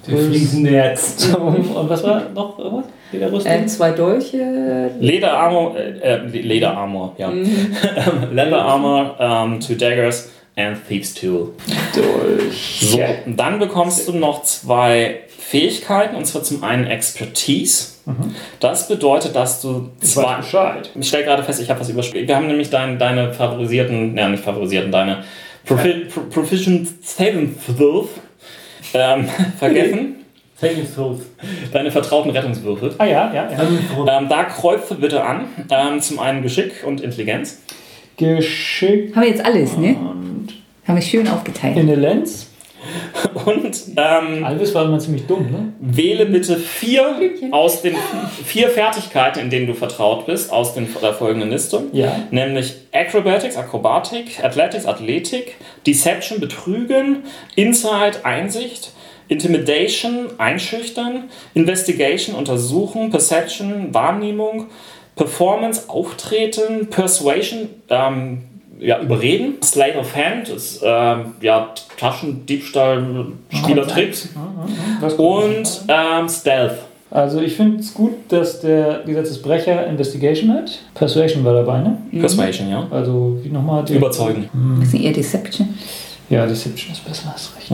Wir fließen jetzt. Und was war noch irgendwas? Lederrüstung? Äh, zwei Dolche. Lederarmor, äh, äh, Lederarmor, ja. Mhm. Leather Armor, um, two daggers and Thieves Tool. Durch. So, und dann bekommst du noch zwei Fähigkeiten, und zwar zum einen Expertise. Das bedeutet, dass du Mhm. Ich zwei. Bescheid. Ich stelle gerade fest, ich habe was überspielt. Wir haben nämlich dein, deine favorisierten, ja nicht favorisierten, deine Profi Pro Proficient Saving Throws ähm, vergessen. Deine vertrauten Rettungswürfe. Ah ja, ja, ja. Ähm, da kreuzt du bitte an. Ähm, zum einen Geschick und Intelligenz. Geschickt Haben wir jetzt alles, ne? und Haben wir schön aufgeteilt. Intelligenz. Und ähm, Alvis war immer ziemlich dumm, ne? wähle bitte vier aus den vier Fertigkeiten, in denen du vertraut bist, aus den, der folgenden Liste. Ja. Nämlich Acrobatics, Akrobatik, Athletics, Athletik, Deception, Betrügen, Insight, Einsicht, Intimidation, Einschüchtern, Investigation, Untersuchen, Perception, Wahrnehmung, Performance, Auftreten, Persuasion, ähm, ja, Überreden, Sleight of Hand, ist, ähm, ja, Taschendiebstahl, Spielertricks und ähm, Stealth. Also ich finde es gut, dass der Gesetzesbrecher Investigation hat. Persuasion war dabei, ne? Persuasion, ja. Also wie nochmal die. Überzeugen. Das ist eher Deception. Ja, Deception ist besser, hast recht.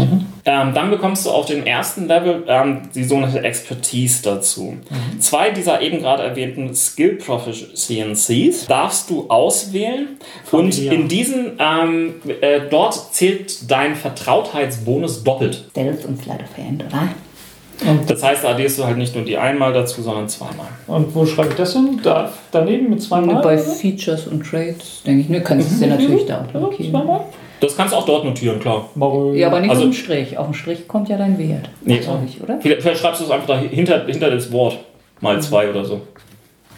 Ähm, dann bekommst du auf dem ersten Level ähm, die sogenannte Expertise dazu. Zwei dieser eben gerade erwähnten Skill Proficiencies darfst du auswählen und Familiar. in diesen ähm, äh, dort zählt dein Vertrautheitsbonus doppelt. Stealth und Slide of Hand, oder? Das heißt, da addierst du halt nicht nur die einmal dazu, sondern zweimal. Und wo schreibe ich das hin? Da, daneben mit zweimal? Bei? Features und Trades, denke ich, ne? Kannst du es ja natürlich da auch Ja, zweimal? Das kannst du auch dort notieren, klar. Marö. Ja, aber nicht Also- auf dem Strich. Auf dem Strich kommt ja dein Wert. Nee. Glaub ich, oder? Vielleicht, vielleicht schreibst du es einfach da hinter, hinter das Wort. Mal zwei oder so.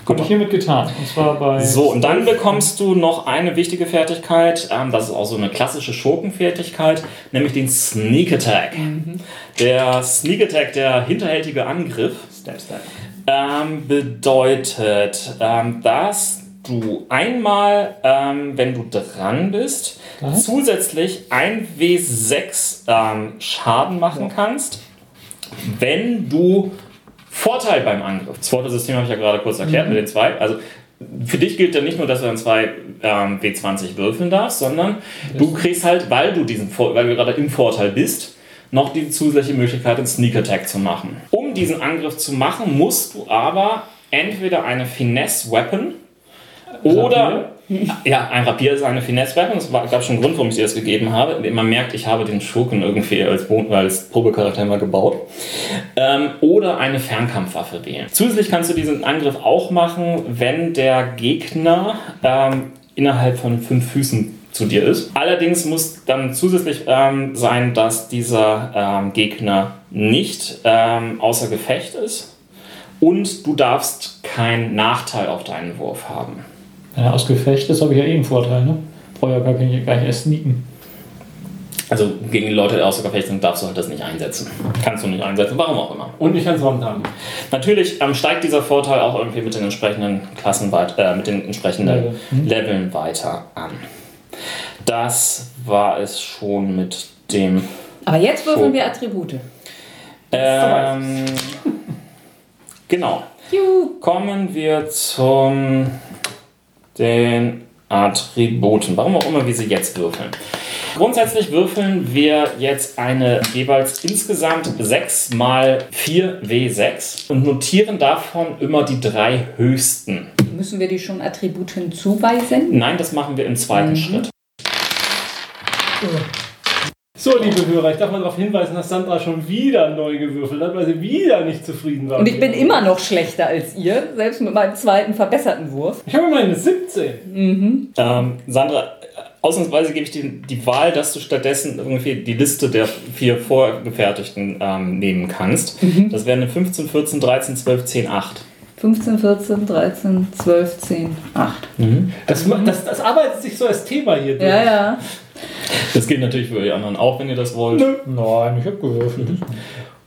Habe ich hiermit getan. Und zwar bei. So, und dann bekommst du noch eine wichtige Fertigkeit, ähm, das ist auch so eine klassische Schurkenfertigkeit, nämlich den Sneak Attack. Der Sneak Attack, der hinterhältige Angriff, Step, Step. ähm, bedeutet, ähm, dass du einmal, ähm, wenn du dran bist, Ja. zusätzlich ein W6 ähm, Schaden machen kannst, wenn du Vorteil beim Angriff. Das Vorteilsystem habe ich ja gerade kurz erklärt mit den zwei. Also für dich gilt dann nicht nur, dass du dann zwei ähm, W20 würfeln darfst, sondern du kriegst halt, weil du diesen weil du gerade im Vorteil bist, noch die zusätzliche Möglichkeit, einen Sneak Attack zu machen. Um diesen Angriff zu machen, musst du aber entweder eine Finesse Weapon oder ja, ein Rapier ist eine Finesse-Weapon. Es war- gab schon einen Grund, warum ich dir das gegeben habe. Man merkt, ich habe den Schurken irgendwie als, als Probecharakter mal gebaut. Ähm, oder eine Fernkampfwaffe wählen. Zusätzlich kannst du diesen Angriff auch machen, wenn der Gegner ähm, innerhalb von fünf Füßen zu dir ist. Allerdings muss dann zusätzlich ähm, sein, dass dieser ähm, Gegner nicht ähm, außer Gefecht ist und du darfst keinen Nachteil auf deinen Wurf haben. Wenn er aus Gefecht ist, habe ich ja eh einen Vorteil, ne? Brauche ja gar nicht, gar nicht erst sneaken. Also gegen die Leute, die außer Gefecht sind, darfst du halt das nicht einsetzen. Kannst du nicht einsetzen, warum auch immer. Und ich kann es haben. Natürlich ähm, steigt dieser Vorteil auch irgendwie mit den entsprechenden Klassen weit, äh, mit den entsprechenden Level. Mhm. Leveln weiter an. Das war es schon mit dem. Aber jetzt würfeln wir Attribute. Ähm, genau. Juhu. Kommen wir zum den Attributen. Warum auch immer wir sie jetzt würfeln. Grundsätzlich würfeln wir jetzt eine jeweils insgesamt 6 mal 4 W6 und notieren davon immer die drei höchsten. Müssen wir die schon Attributen zuweisen? Nein, das machen wir im zweiten Schritt. So, liebe Hörer, ich darf mal darauf hinweisen, dass Sandra schon wieder neu gewürfelt hat, weil sie wieder nicht zufrieden war. Und ich bin immer noch schlechter als ihr, selbst mit meinem zweiten verbesserten Wurf. Ich habe immer eine 17. Ähm, Sandra, ausnahmsweise gebe ich dir die Wahl, dass du stattdessen irgendwie die Liste der vier vorgefertigten ähm, nehmen kannst. Das wären eine 15, 14, 13, 12, 10, 8. 15, 14, 13, 12, 10, 8. Das, ma- das, das arbeitet sich so als Thema hier durch. Ja, ja. Das gilt natürlich für die anderen auch, wenn ihr das wollt. Nein, ich habe gewürfelt.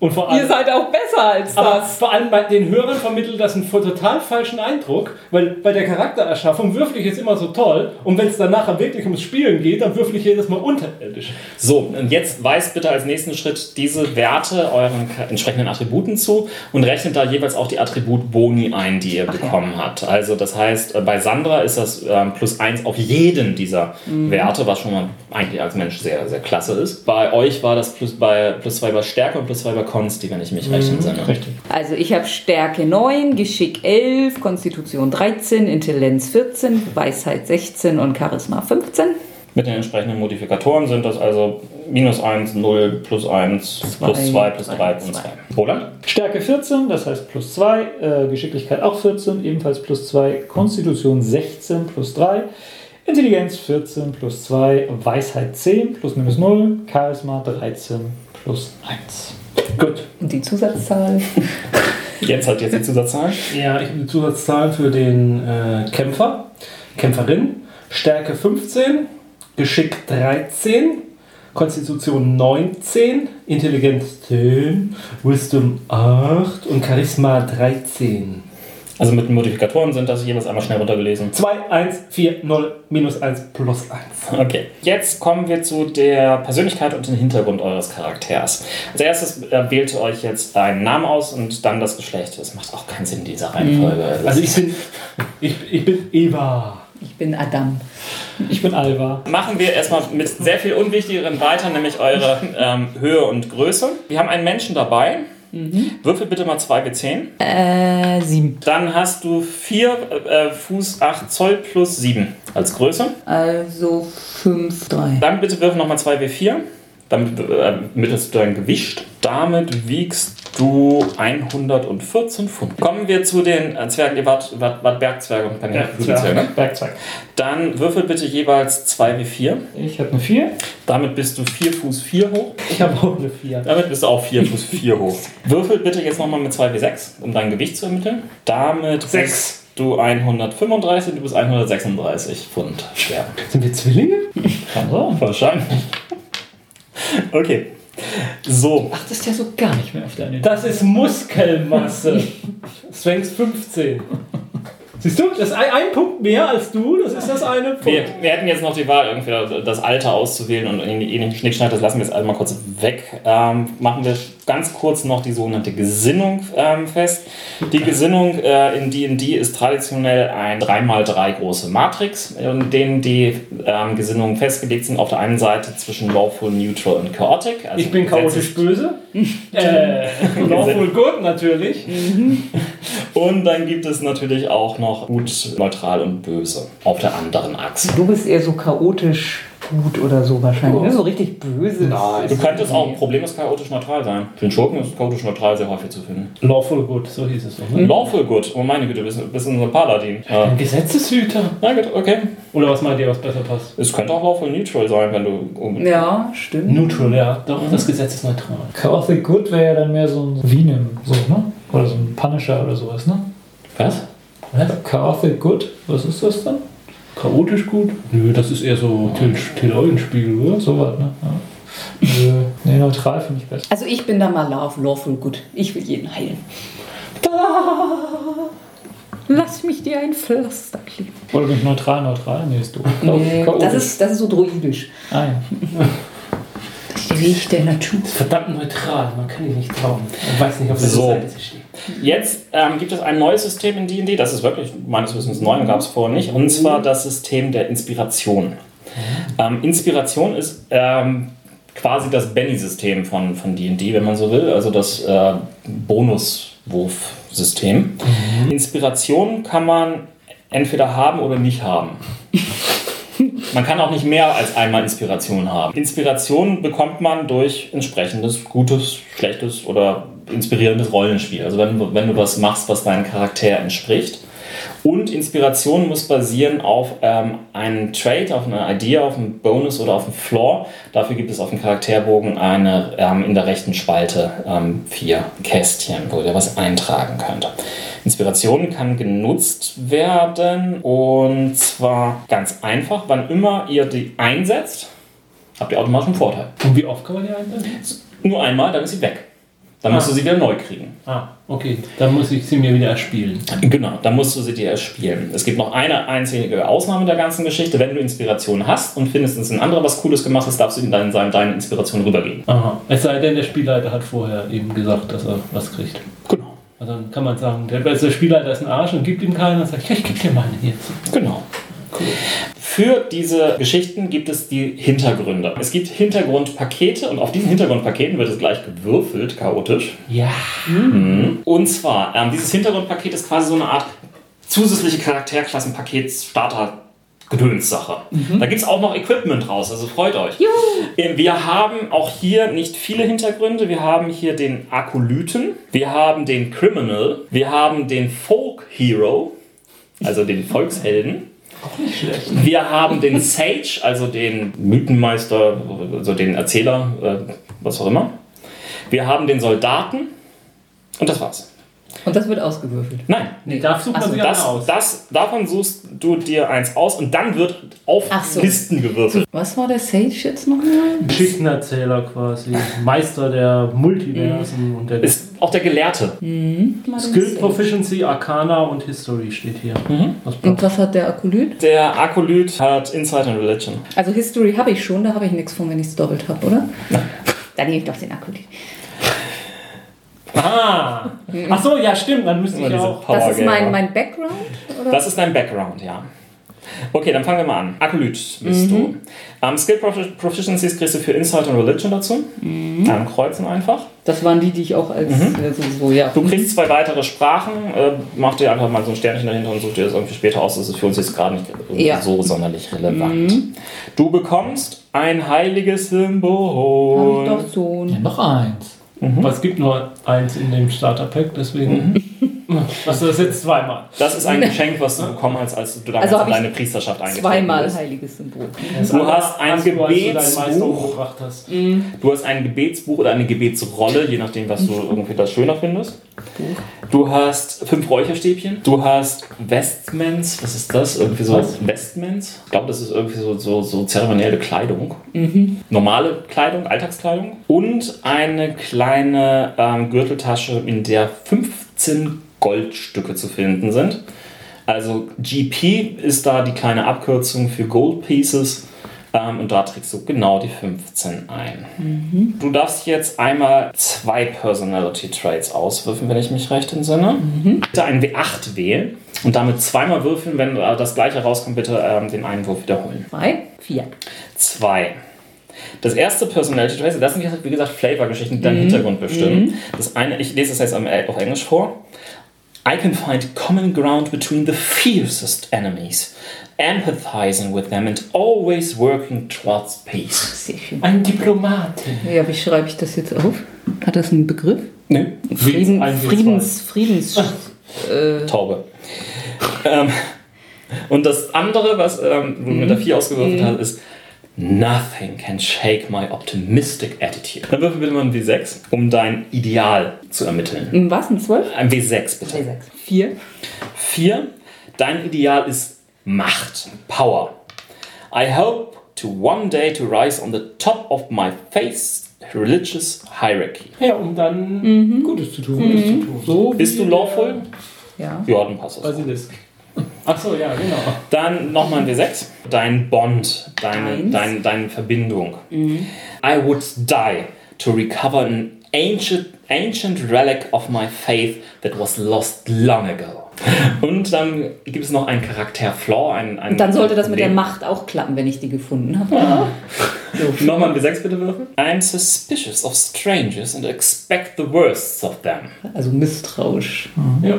Und vor Ihr allem, seid auch besser als aber das. vor allem bei den Hörern vermittelt das einen total falschen Eindruck, weil bei der Charaktererschaffung würfel ich jetzt immer so toll und wenn es dann nachher wirklich ums Spielen geht, dann würfel ich jedes Mal unterirdisch. So, und jetzt weist bitte als nächsten Schritt diese Werte euren entsprechenden Attributen zu und rechnet da jeweils auch die Attributboni ein, die ihr bekommen habt. Also das heißt, äh, bei Sandra ist das ähm, plus eins auf jeden dieser Werte, was schon mal eigentlich als Mensch sehr, sehr klasse ist. Bei euch war das plus, bei, plus zwei bei Stärke und plus zwei bei Consti, wenn ich mich recht entsinne. Richtig. Also ich habe Stärke 9, Geschick 11, Konstitution 13, Intelligenz 14, Weisheit 16 und Charisma 15. Mit den entsprechenden Modifikatoren sind das also minus 1, 0, plus 1, plus 2, plus 3 und 2. Roland? Stärke 14, das heißt plus 2, äh, Geschicklichkeit auch 14, ebenfalls plus 2, Konstitution 16 plus 3, Intelligenz 14 plus 2, Weisheit 10 plus minus 0, Charisma 13 plus 1. Gut. Und die Zusatzzahl? Jetzt hat jetzt die Zusatzzahl. Ja, ich habe die Zusatzzahlen für den äh, Kämpfer, Kämpferin. Stärke 15, Geschick 13, Konstitution 19, Intelligenz 10, Wisdom 8 und Charisma 13. Also mit den Modifikatoren sind das jeweils einmal schnell runtergelesen. 2, 1, 4, 0, minus 1, plus 1. Okay, jetzt kommen wir zu der Persönlichkeit und dem Hintergrund eures Charakters. Als erstes äh, wählt ihr euch jetzt einen Namen aus und dann das Geschlecht. Das macht auch keinen Sinn in dieser Reihenfolge. Also ich bin, ich, ich bin Eva. Ich bin Adam. Ich bin Alva. Machen wir erstmal mit sehr viel Unwichtigeren weiter, nämlich eure ähm, Höhe und Größe. Wir haben einen Menschen dabei. Würfel bitte mal 2 W10. Äh, 7. Dann hast du 4 äh, Fuß 8 Zoll plus 7 als Größe. Also 5, 3. Dann bitte würfel nochmal 2 W4. Damit äh, mittelst du dein Gewicht. Damit wiegst du 114 Pfund. Kommen wir zu den äh, Zwergen. Ihr wart, wart, wart Bergzwerge und keine Flugzwerge. ne? Bergzeug. Dann würfel bitte jeweils 2 W4. Ich habe eine 4. Damit bist du 4 Fuß 4 hoch. Ich habe auch eine 4. Damit bist du auch 4 Fuß 4 hoch. Würfel bitte jetzt nochmal mit 2 W6, um dein Gewicht zu ermitteln. Damit Sechs. bist du 135 und du bist 136 Pfund schwer. Sind wir Zwillinge? Kann so. Wahrscheinlich. Okay. So, Ach, das ist ja so gar nicht mehr auf deine Das ist Muskelmasse. Strength 15. Siehst du, das ist ein, ein Punkt mehr als du, das ist das eine Punkt. wir, wir hätten jetzt noch die Wahl, irgendwie das Alter auszuwählen und ähnlichen Schnickschnack, das lassen wir jetzt einmal kurz weg. Ähm, machen wir ganz kurz noch die sogenannte Gesinnung ähm, fest. Die Gesinnung äh, in D&D ist traditionell ein 3x3 große Matrix, in denen die ähm, Gesinnungen festgelegt sind. Auf der einen Seite zwischen Lawful, Neutral und Chaotic. Also Ich bin chaotisch böse. äh, lawful good natürlich. Und dann gibt es natürlich auch noch gut, neutral und böse auf der anderen Achse. Du bist eher so chaotisch gut oder so wahrscheinlich. Ne? So richtig böse. Nein. Du könntest auch problemlos chaotisch neutral sein. Für den Schurken ist chaotisch neutral sehr häufig zu finden. Lawful good, so hieß es doch. Ne? Lawful good. Oh meine Güte, du bist, bist unser Paladin. Ja. Ein Gesetzeshüter. Na gut, okay. Oder was meint ihr, was besser passt? Es könnte auch Lawful neutral sein, wenn du. Ja, stimmt. Neutral, ja. Doch, das Gesetz ist neutral. Chaotic Good wäre ja dann mehr so ein Venom, so, ne? Oder so ein Punisher oder sowas, ne? Was? Chaotic Good, was ist das dann? Chaotisch gut? Nö, das ist eher so Till, Eulenspiegel, oder? So was, ne? Ja. Nee, neutral finde ich besser. Also ich bin da mal law- lawful gut. Ich will jeden heilen. Lass mich dir ein Pflaster kleben. Oder bin ich neutral, neutral? Nee, ist doof. Nee, das, ist, das ist so druidisch. Ah, ja. Der Weg der Natur. Verdammt neutral, man kann ihn nicht trauen. Man weiß nicht, auf welcher So. Seite sie steht. Jetzt ähm, gibt es ein neues System in D&D, das ist wirklich meines Wissens neu und gab es vorher nicht, und zwar das System der Inspiration. Ähm, Inspiration ist ähm, quasi das Benny-System von von D&D, wenn man so will, also das äh, Bonuswurf-System. Inspiration kann man entweder haben oder nicht haben. Man kann auch nicht mehr als einmal Inspiration haben. Inspiration bekommt man durch entsprechendes, gutes, schlechtes oder inspirierendes Rollenspiel. Also wenn, du- wenn du was machst, was deinem Charakter entspricht. Und Inspiration muss basieren auf ähm, einem Trait, auf einer Idee, auf einem Bonus oder auf einem Flaw. Dafür gibt es auf dem Charakterbogen eine, ähm, in der rechten Spalte ähm, vier Kästchen, wo ihr was eintragen könnt. Inspiration kann genutzt werden und zwar ganz einfach, wann immer ihr die einsetzt, habt ihr automatisch einen Vorteil. Und wie oft kann man die einsetzen? Nur einmal, dann ist sie weg. Dann musst du sie wieder neu kriegen. Ah, okay. Dann muss ich sie mir wieder erspielen. Genau, dann musst du sie dir erspielen. Es gibt noch eine einzige Ausnahme der ganzen Geschichte. Wenn du Inspiration hast und findest, dass ein anderer was Cooles gemacht hat, darfst du ihm dann seine, deine Inspiration rübergeben. Aha. Es sei denn, der Spielleiter hat vorher eben gesagt, dass er was kriegt. Genau. Also dann kann man sagen, der, also der Spielleiter ist ein Arsch und gibt ihm keinen und sagt, ja, ich gebe dir meine hier. Genau. Für diese Geschichten gibt es die Hintergründe. Es gibt Hintergrundpakete und auf diesen Hintergrundpaketen wird es gleich gewürfelt, chaotisch. Ja. Und zwar, ähm, dieses Hintergrundpaket ist quasi so eine Art zusätzliche Charakterklassenpaket Starter. Gedönssache. Da gibt es auch noch Equipment raus, also freut euch. Ähm, Wir haben auch hier nicht viele Hintergründe. Wir haben hier den Akolyten, wir haben den Criminal, wir haben den Folk Hero, also den Volkshelden. Wir haben den Sage, also den Mythenmeister, also den Erzähler, äh, was auch immer. Wir haben den Soldaten und das war's. Und das wird ausgewürfelt. Nein, Nee, da sucht man so, sich das, aus. das, davon suchst du dir eins aus und dann wird auf so. Listen gewürfelt. Was war der Sage jetzt nochmal? Geschichtenerzähler quasi. Meister der Multiversen und der Ist auch der Gelehrte. Skill Proficiency, Arcana und History steht hier. Was Und was hat der Akolyt? Der Akolyt hat Insight and Religion. Also History habe ich schon, da habe ich nichts von, wenn ich es doppelt habe, oder? Dann nehme ich doch den Akolyt. Ah! Ach so, ja, stimmt, dann müsste ich auch. Power Das ist mein, mein Background? Oder? Das ist dein Background, ja. Okay, dann fangen wir mal an. Akolyt bist du. Ähm, Skill Profi- Proficiencies kriegst du für Insight und Religion dazu. Dann kreuzen einfach. Das waren die, die ich auch als äh, so, so, ja. Du kriegst zwei weitere Sprachen. Äh, mach dir einfach mal so ein Sternchen dahinter und such dir das irgendwie später aus. Das ist für uns jetzt gerade nicht Ja. so sonderlich relevant. Du bekommst ein heiliges Symbol. Habe ich doch so. Ja, noch eins. Aber es gibt nur eins in dem Starter-Pack, deswegen. Also das jetzt zweimal. Das ist ein Geschenk, was du bekommen hast, als du damals Also deine Priesterschaft eingetreten Zweimal bist. heiliges Symbol. Du hast ein du Gebetsbuch. Meister umgebracht hast. Du hast ein Gebetsbuch oder eine Gebetsrolle, je nachdem, was du irgendwie das schöner findest. Du hast fünf Räucherstäbchen. Du hast Vestments. Was ist das? Irgendwie so Was? Vestments? Ich glaube, das ist irgendwie so, so, so zeremonielle Kleidung. Normale Kleidung, Alltagskleidung. Und eine kleine ähm, Gürteltasche, in der 15 Goldstücke zu finden sind. Also GP ist da die kleine Abkürzung für Gold Pieces. Ähm, und da trägst du genau die 15 ein. Du darfst jetzt einmal zwei Personality Traits auswürfen, wenn ich mich recht entsinne. Bitte einen W8 wählen und damit zweimal würfeln. Wenn äh, das gleiche rauskommt, bitte ähm, den einen Wurf wiederholen. Drei, vier. Zwei. Das erste Personality Trait, das sind wie gesagt Flavor-Geschichten, die deinen Hintergrund bestimmen. Das eine, ich lese das jetzt äh, auf Englisch vor. I can find common ground between the fiercest enemies, empathizing with them and always working towards peace. Sehr schön. Ein Diplomatin. Ja, wie schreibe ich das jetzt auf? Hat das einen Begriff? Nö, Frieden, ein W2. Friedens, Friedens. äh, Taube. ähm, und das andere, was ähm, du mit der 4 ausgewürfelt hast, ist Nothing can shake my optimistic attitude. Dann würfel bitte mal ein W6, um dein Ideal zu ermitteln. was? Ein Zwölf? Ein W6 bitte. Drei, sechs. Vier. 4. Dein Ideal ist Macht, Power. I hope to one day to rise on the top of my faith's religious hierarchy. Ja, um dann Gutes zu tun. Gutes zu tun. So Bist du lawful? Ja. Ja, dann passt das. Basilisk. Ach so, ja, genau. Dann nochmal ein W6. Dein Bond, deine, Eins. dein, deine Verbindung. I would die to recover an ancient, ancient relic of my faith that was lost long ago. Und dann gibt es noch einen Charakter-Flaw. Ein, ein Und dann sollte das mit der. Macht auch klappen, wenn ich die gefunden habe. Nochmal ein W6 bitte würfeln. I'm suspicious of strangers and expect the worst of them. Also misstrauisch. Ja.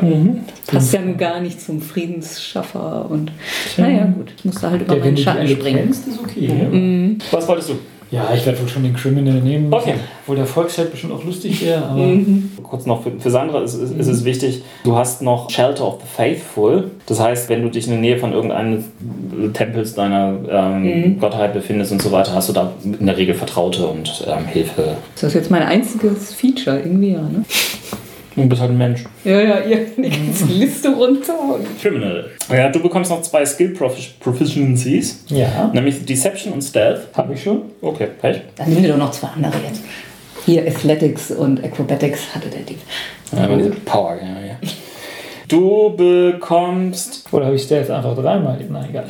Passt ja nun gar nicht zum Friedensschaffer und naja gut, ich musste halt über Der, meinen Schatten springen. kennst, ist okay. Ja, Was wolltest du? Ja ich werde wohl schon den Criminal nehmen. Okay. Obwohl der Volksheld bestimmt auch lustig wäre, aber Kurz noch für, für Sandra ist, ist, ist es wichtig, du hast noch Shelter of the Faithful. Das heißt, wenn du dich in der Nähe von irgendeinem Tempels deiner ähm, Gottheit befindest und so weiter, hast du da in der Regel Vertraute und ähm, Hilfe. Ist das jetzt mein einziges Feature? Irgendwie ja, ne? Du bist halt ein Mensch. Ja, ja, ihr die ganze Liste runter. Und Criminal. Ja, du bekommst noch zwei Skill Profi- Proficiencies, ja, nämlich Deception und Stealth. habe ich schon. Okay, Pech. dann nehmen wir doch noch zwei andere jetzt. Hier Athletics und Acrobatics hatte der Dieb. Ja, aber diese Power, ja, ja. Du bekommst, Oder habe ich Stealth einfach dreimal? Nein, egal.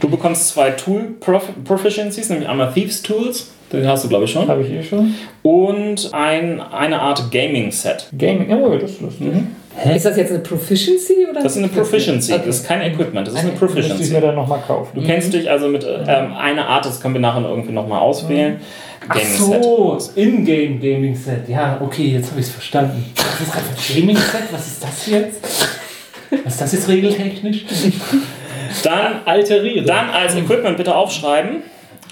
du bekommst zwei Tool Profi Proficiencies, nämlich einmal Thieves Tools, den hast du glaube ich schon, Habe ich eh schon. und ein, eine Art Gaming Set. Gaming, oh, das ist lustig. Ist das jetzt eine Proficiency oder? Das ist eine Proficiency, Okay. das ist kein Equipment, das ist eine Okay. Müsste ich Proficiency. mir dann nochmal kaufen. Du kennst dich also mit äh, ähm, einer Art, das können wir nachher irgendwie nochmal auswählen. Ach Gaming so, In-Game Gaming Set. Ja, okay, jetzt habe ich es verstanden. Was ist das für ein Gaming Set? Was ist das jetzt? Was ist das jetzt regeltechnisch? Dann, Alteriere. dann als Equipment bitte aufschreiben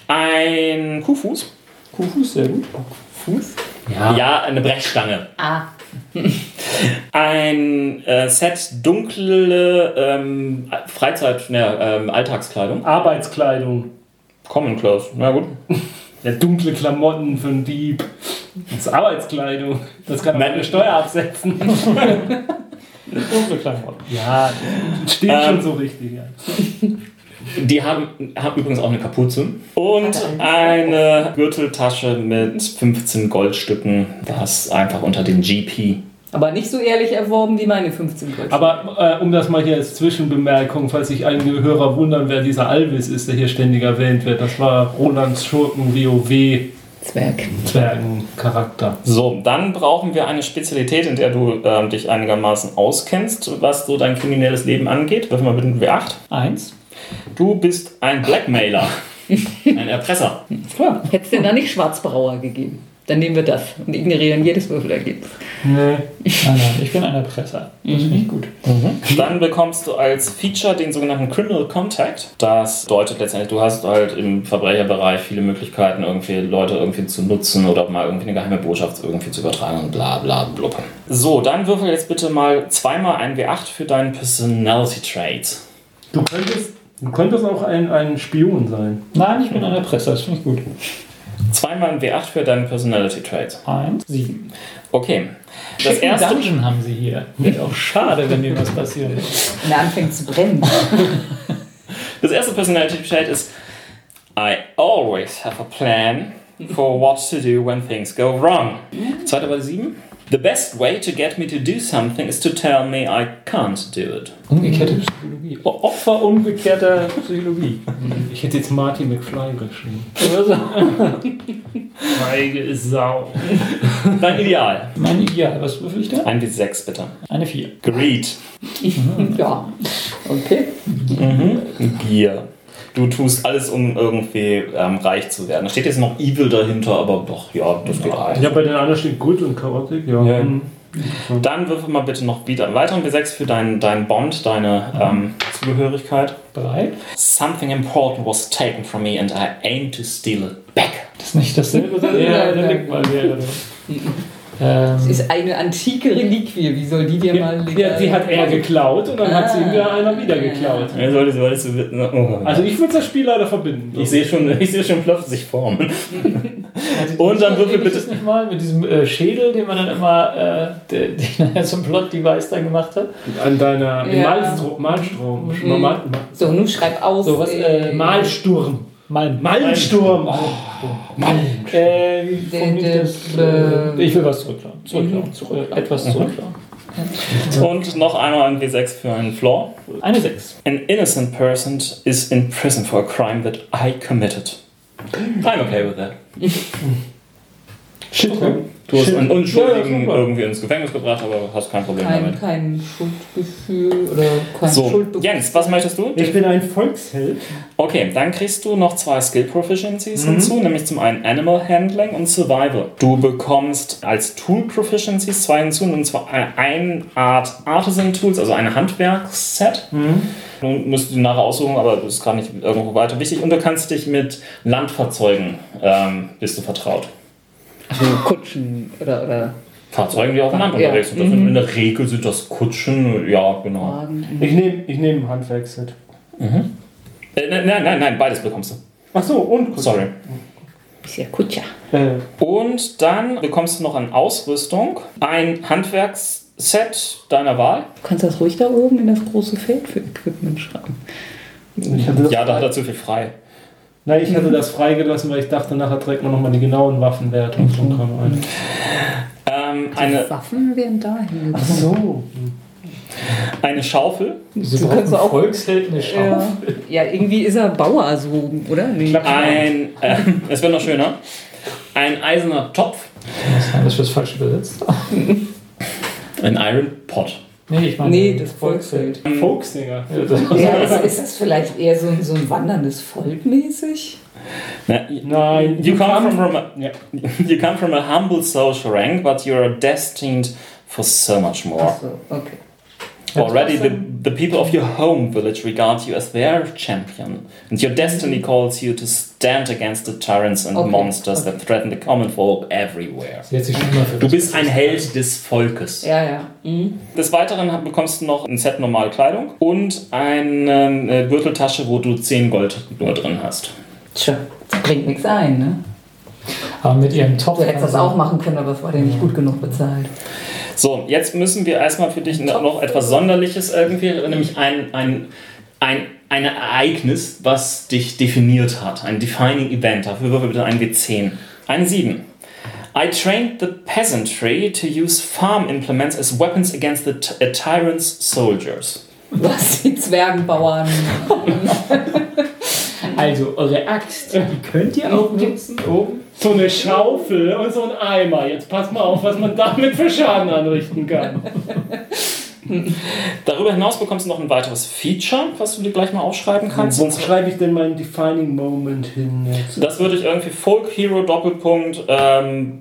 ein Kuhfuß. Kuhfuß, sehr gut. Fuß? Ja. Ja, eine Brechstange. Ah, Ein äh, Set dunkle ähm, Freizeit, ne, ähm, Alltagskleidung. Arbeitskleidung. Common Clothes, na gut. Ja, dunkle Klamotten für einen Dieb. Das ist Arbeitskleidung. Das kann man eine Steuer absetzen. Dunkle Klamotten. Ja, steht Ähm. schon so richtig. Ja. Die haben, haben übrigens auch eine Kapuze. Und eine Gürteltasche mit 15 Goldstücken, das einfach unter den GP. aber nicht so ehrlich erworben wie meine 15 Gold. Aber äh, um das mal hier als Zwischenbemerkung, falls sich einige Hörer wundern, wer dieser Alvis ist, der hier ständig erwähnt wird, das war Rolands Schurken WoW Zwerg. Zwergencharakter. So, dann brauchen wir eine Spezialität, in der du ähm, dich einigermaßen auskennst, was so dein kriminelles Leben angeht. Würfel mal bitte ein W8. Eins. Du bist ein Blackmailer. ein Erpresser. Klar. Hätte es denn da nicht Schwarzbrauer gegeben? Dann nehmen wir das und ignorieren jedes Würfelergebnis. Nee. Nein, nein, ich bin ein Erpresser. Das finde ich gut. Dann bekommst du als Feature den sogenannten Criminal Contact. Das bedeutet letztendlich, du hast halt im Verbrecherbereich viele Möglichkeiten, irgendwie Leute irgendwie zu nutzen oder mal irgendwie eine geheime Botschaft irgendwie zu übertragen und bla bla blub. So, dann würfel jetzt bitte mal zweimal ein W8 für deinen Personality Trait. Du könntest, du könntest auch ein, ein Spion sein. Nein, ich bin ein Erpresser. Das finde ich gut. Zweimal ein W8 für deinen Personality Trait. Eins, sieben. Okay. Das Schicken erste. Dungeon haben sie hier. Wäre auch schade, wenn dem was passiert. Wenn er anfängt zu brennen. Das erste Personality Trait ist I always have a plan for what to do when things go wrong. Zweite war 7. The best way to get me to do something is to tell me I can't do it. Umgekehrte Psychologie. O- Opfer umgekehrter Psychologie. Ich hätte jetzt Marty McFly geschrieben. Oder so. Feige ist Sau. Dein Ideal. Mein Ideal. Was würfel ich da? Ein bis 6 bitte. Eine vier. Greed. ja. Okay. Gier. Du tust alles, um irgendwie ähm, reich zu werden. Da steht jetzt noch Evil dahinter, aber doch, ja, das geht rein. Ja, bei den anderen steht Good und Chaotic. Ja. Ja. Hm. Dann würfel mal bitte noch wieder einen weiteren W6 für deinen dein Bond, deine ähm, Zugehörigkeit. Drei. Something important was taken from me and I aim to steal it back. Das ist nicht dasselbe. Das Ja, der ja. Denkmal wäre. Es Ähm, ist eine antike Reliquie. Wie soll die dir mal Ja, die hat er geklaut und dann hat sie ihm wieder einer wieder geklaut. Ja, sollte, solltest du, oh. Also ich würde das Spiel leider verbinden. ich sehe schon, ich sehe schon plötzlich formen. Und dann würfel bitte- das nicht mal mit diesem äh, Schädel, den man dann immer, äh, den er zum Plot-Device dann gemacht hat. An deiner Ja. Malstrom. Malstrom. Mhm. Mal, mal, So, nun schreib aus. So, was, äh, Malsturm. Malm. Malmsturm. Oh, Malm. Äh, wie Der- formuliert der- das? Äh, äh, ich will was zurückklauen. Zurückklauen. Mhm. Zurück, etwas zurückklauen. Und noch einmal ein W6 für einen Floor. Eine 6. An innocent person is in prison for a crime that I committed. I'm okay with that. Shit. Du hast einen Unschuldigen ja, irgendwie ins Gefängnis gebracht, aber hast kein Problem Kein, damit. kein Schuldgefühl oder kein So, Schuldbewusstsein. Jens, was möchtest du? Ich bin ein Volksheld. Okay, dann kriegst du noch zwei Skill Proficiencies Mhm. hinzu, nämlich zum einen Animal Handling und Survival. Du bekommst als Tool Proficiencies zwei hinzu, und zwar eine Art Artisan Tools, also ein Handwerksset. Du musst die nachher aussuchen, aber das ist gar nicht irgendwo weiter wichtig. Und du kannst dich mit Landfahrzeugen, ähm, bist du vertraut. Also Kutschen oder, oder Fahrzeugen, die auf dem Land Ja. unterwegs sind. Das sind in der Regel sind das Kutschen, ja, genau. Wagen. Ich nehme ich nehm ein Handwerkset. Äh, nein, nein, nein, nein, beides bekommst du. Ach so, und Sorry. Ist ja Kutscher. Äh, Und dann bekommst du noch an Ausrüstung ein Handwerksset deiner Wahl. Du kannst das ruhig da oben in das große Feld für Equipment schreiben. ich hatte das Ja, da hat er zu viel frei. Nein, ich hatte das freigelassen, weil ich dachte, nachher trägt man nochmal die genauen Waffenwerte und so ein Kram ein. Ähm, Die eine, Waffen werden dahin Ach so. eine Schaufel, Wieso Du kannst ein auch- Volksheld eine Ja. Schaufel? ja, irgendwie ist er Bauer so, oder? Nee. ein, äh, es wird noch schöner, ein eiserner Topf, Das ist das falsch übersetzt. ein Iron Pot. Nee, ich meine Nee, das Volksheld. Folksinger. Ja, das- Ja, aber ist das vielleicht eher so, ein- so ein wanderndes Volk mäßig? Na, Nein, You come from a, Ja. you come from a humble social rank, but you are destined for so much more. Achso, okay. Already, the, the people of your home village regard you as their champion, and your destiny calls you to stand against the tyrants and Okay, monsters okay. that threaten the common folk everywhere. Du bist ein Held des Volkes. Ja, ja. Mhm. Des Weiteren bekommst du noch ein Set normale Kleidung und eine äh, Gürteltasche, wo du 10 Gold nur drin hast. Tja, das bringt nichts ein, ne? Aber mit ihrem Topf. Du hättest das auch machen können, aber es war dir nicht gut genug bezahlt. So, jetzt müssen wir erstmal für dich noch etwas Sonderliches irgendwie, nämlich ein, ein, ein, ein Ereignis, was dich definiert hat. Ein defining event. Dafür würfel bitte ein W10. Eine 7. I trained the peasantry to use farm implements as weapons against the tyrant's soldiers. Was die Zwergenbauern. Also, eure Axt, die könnt ihr auch nutzen, um. So eine Schaufel und so ein Eimer. Jetzt pass mal auf, was man damit für Schaden anrichten kann. Darüber hinaus bekommst du noch ein weiteres Feature, was du dir gleich mal aufschreiben kannst. Wo schreibe ich denn meinen Defining Moment hin jetzt? Das würde ich irgendwie Folk Hero Doppelpunkt ähm,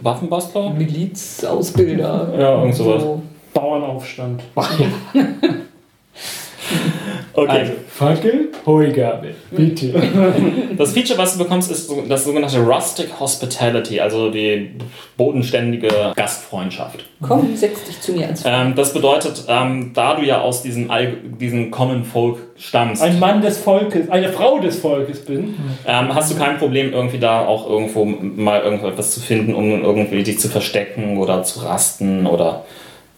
Waffenbastler? Milizausbilder. Ja, irgend sowas. So. Bauernaufstand. Okay. Also, Fackel, Heugabel. Bitte. Das Feature, was du bekommst, ist das sogenannte Rustic Hospitality, also die bodenständige Gastfreundschaft. Komm, setz dich zu mir ans Ähm, das bedeutet, ähm, da du ja aus diesem, All diesem Common Folk stammst, Ein Mann des Volkes, eine Frau des Volkes bin. ähm, hast du kein Problem, irgendwie da auch irgendwo mal irgendetwas zu finden, um irgendwie dich zu verstecken oder zu rasten oder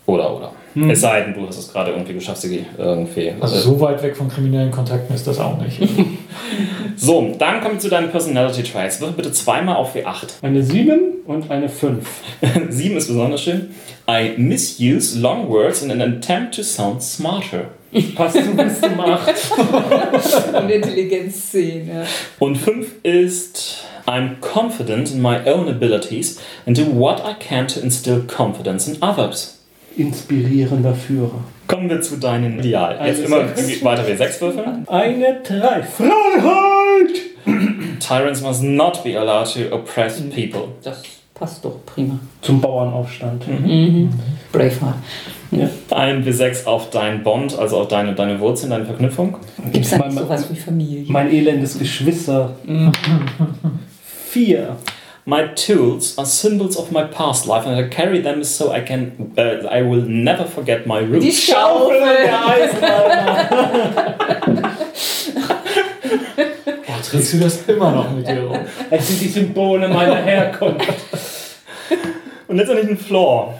oder oder. Es sei denn, du hast es gerade irgendwie geschafft, sie irgendwie. Also, so weit weg von kriminellen Kontakten ist das auch nicht. so, dann kommen wir zu deinen Personality Traits. Wirf bitte zweimal auf W8. Eine 7 und eine 5. 7 ist besonders schön. I misuse long words in an attempt to sound smarter. Passt zu bis zum 8. und Intelligenz 10. Ja. Und 5 ist I'm confident in my own abilities and do what I can to instill confidence in others. Inspirierender Führer. Kommen wir zu deinen Idealen. Eine Jetzt immer Sechs. weiter W6 würfeln. Eine 3. Freiheit! Tyrants must not be allowed to oppress people. Das passt doch prima. Zum Bauernaufstand. Mhm. Braveheart. Ein W6 auf dein Bond, also auf deine, deine Wurzeln, deine Verknüpfung. Gibt es da Mein- nicht sowas wie Familie? Mein elendes Geschwister. 4. My tools are symbols of my past life and I carry them so I can uh, I will never forget my roots. Die Schaufel! Boah, trägst du das immer noch mit dir rum? Es sind die Symbole meiner Herkunft. Und letztendlich ein Floor.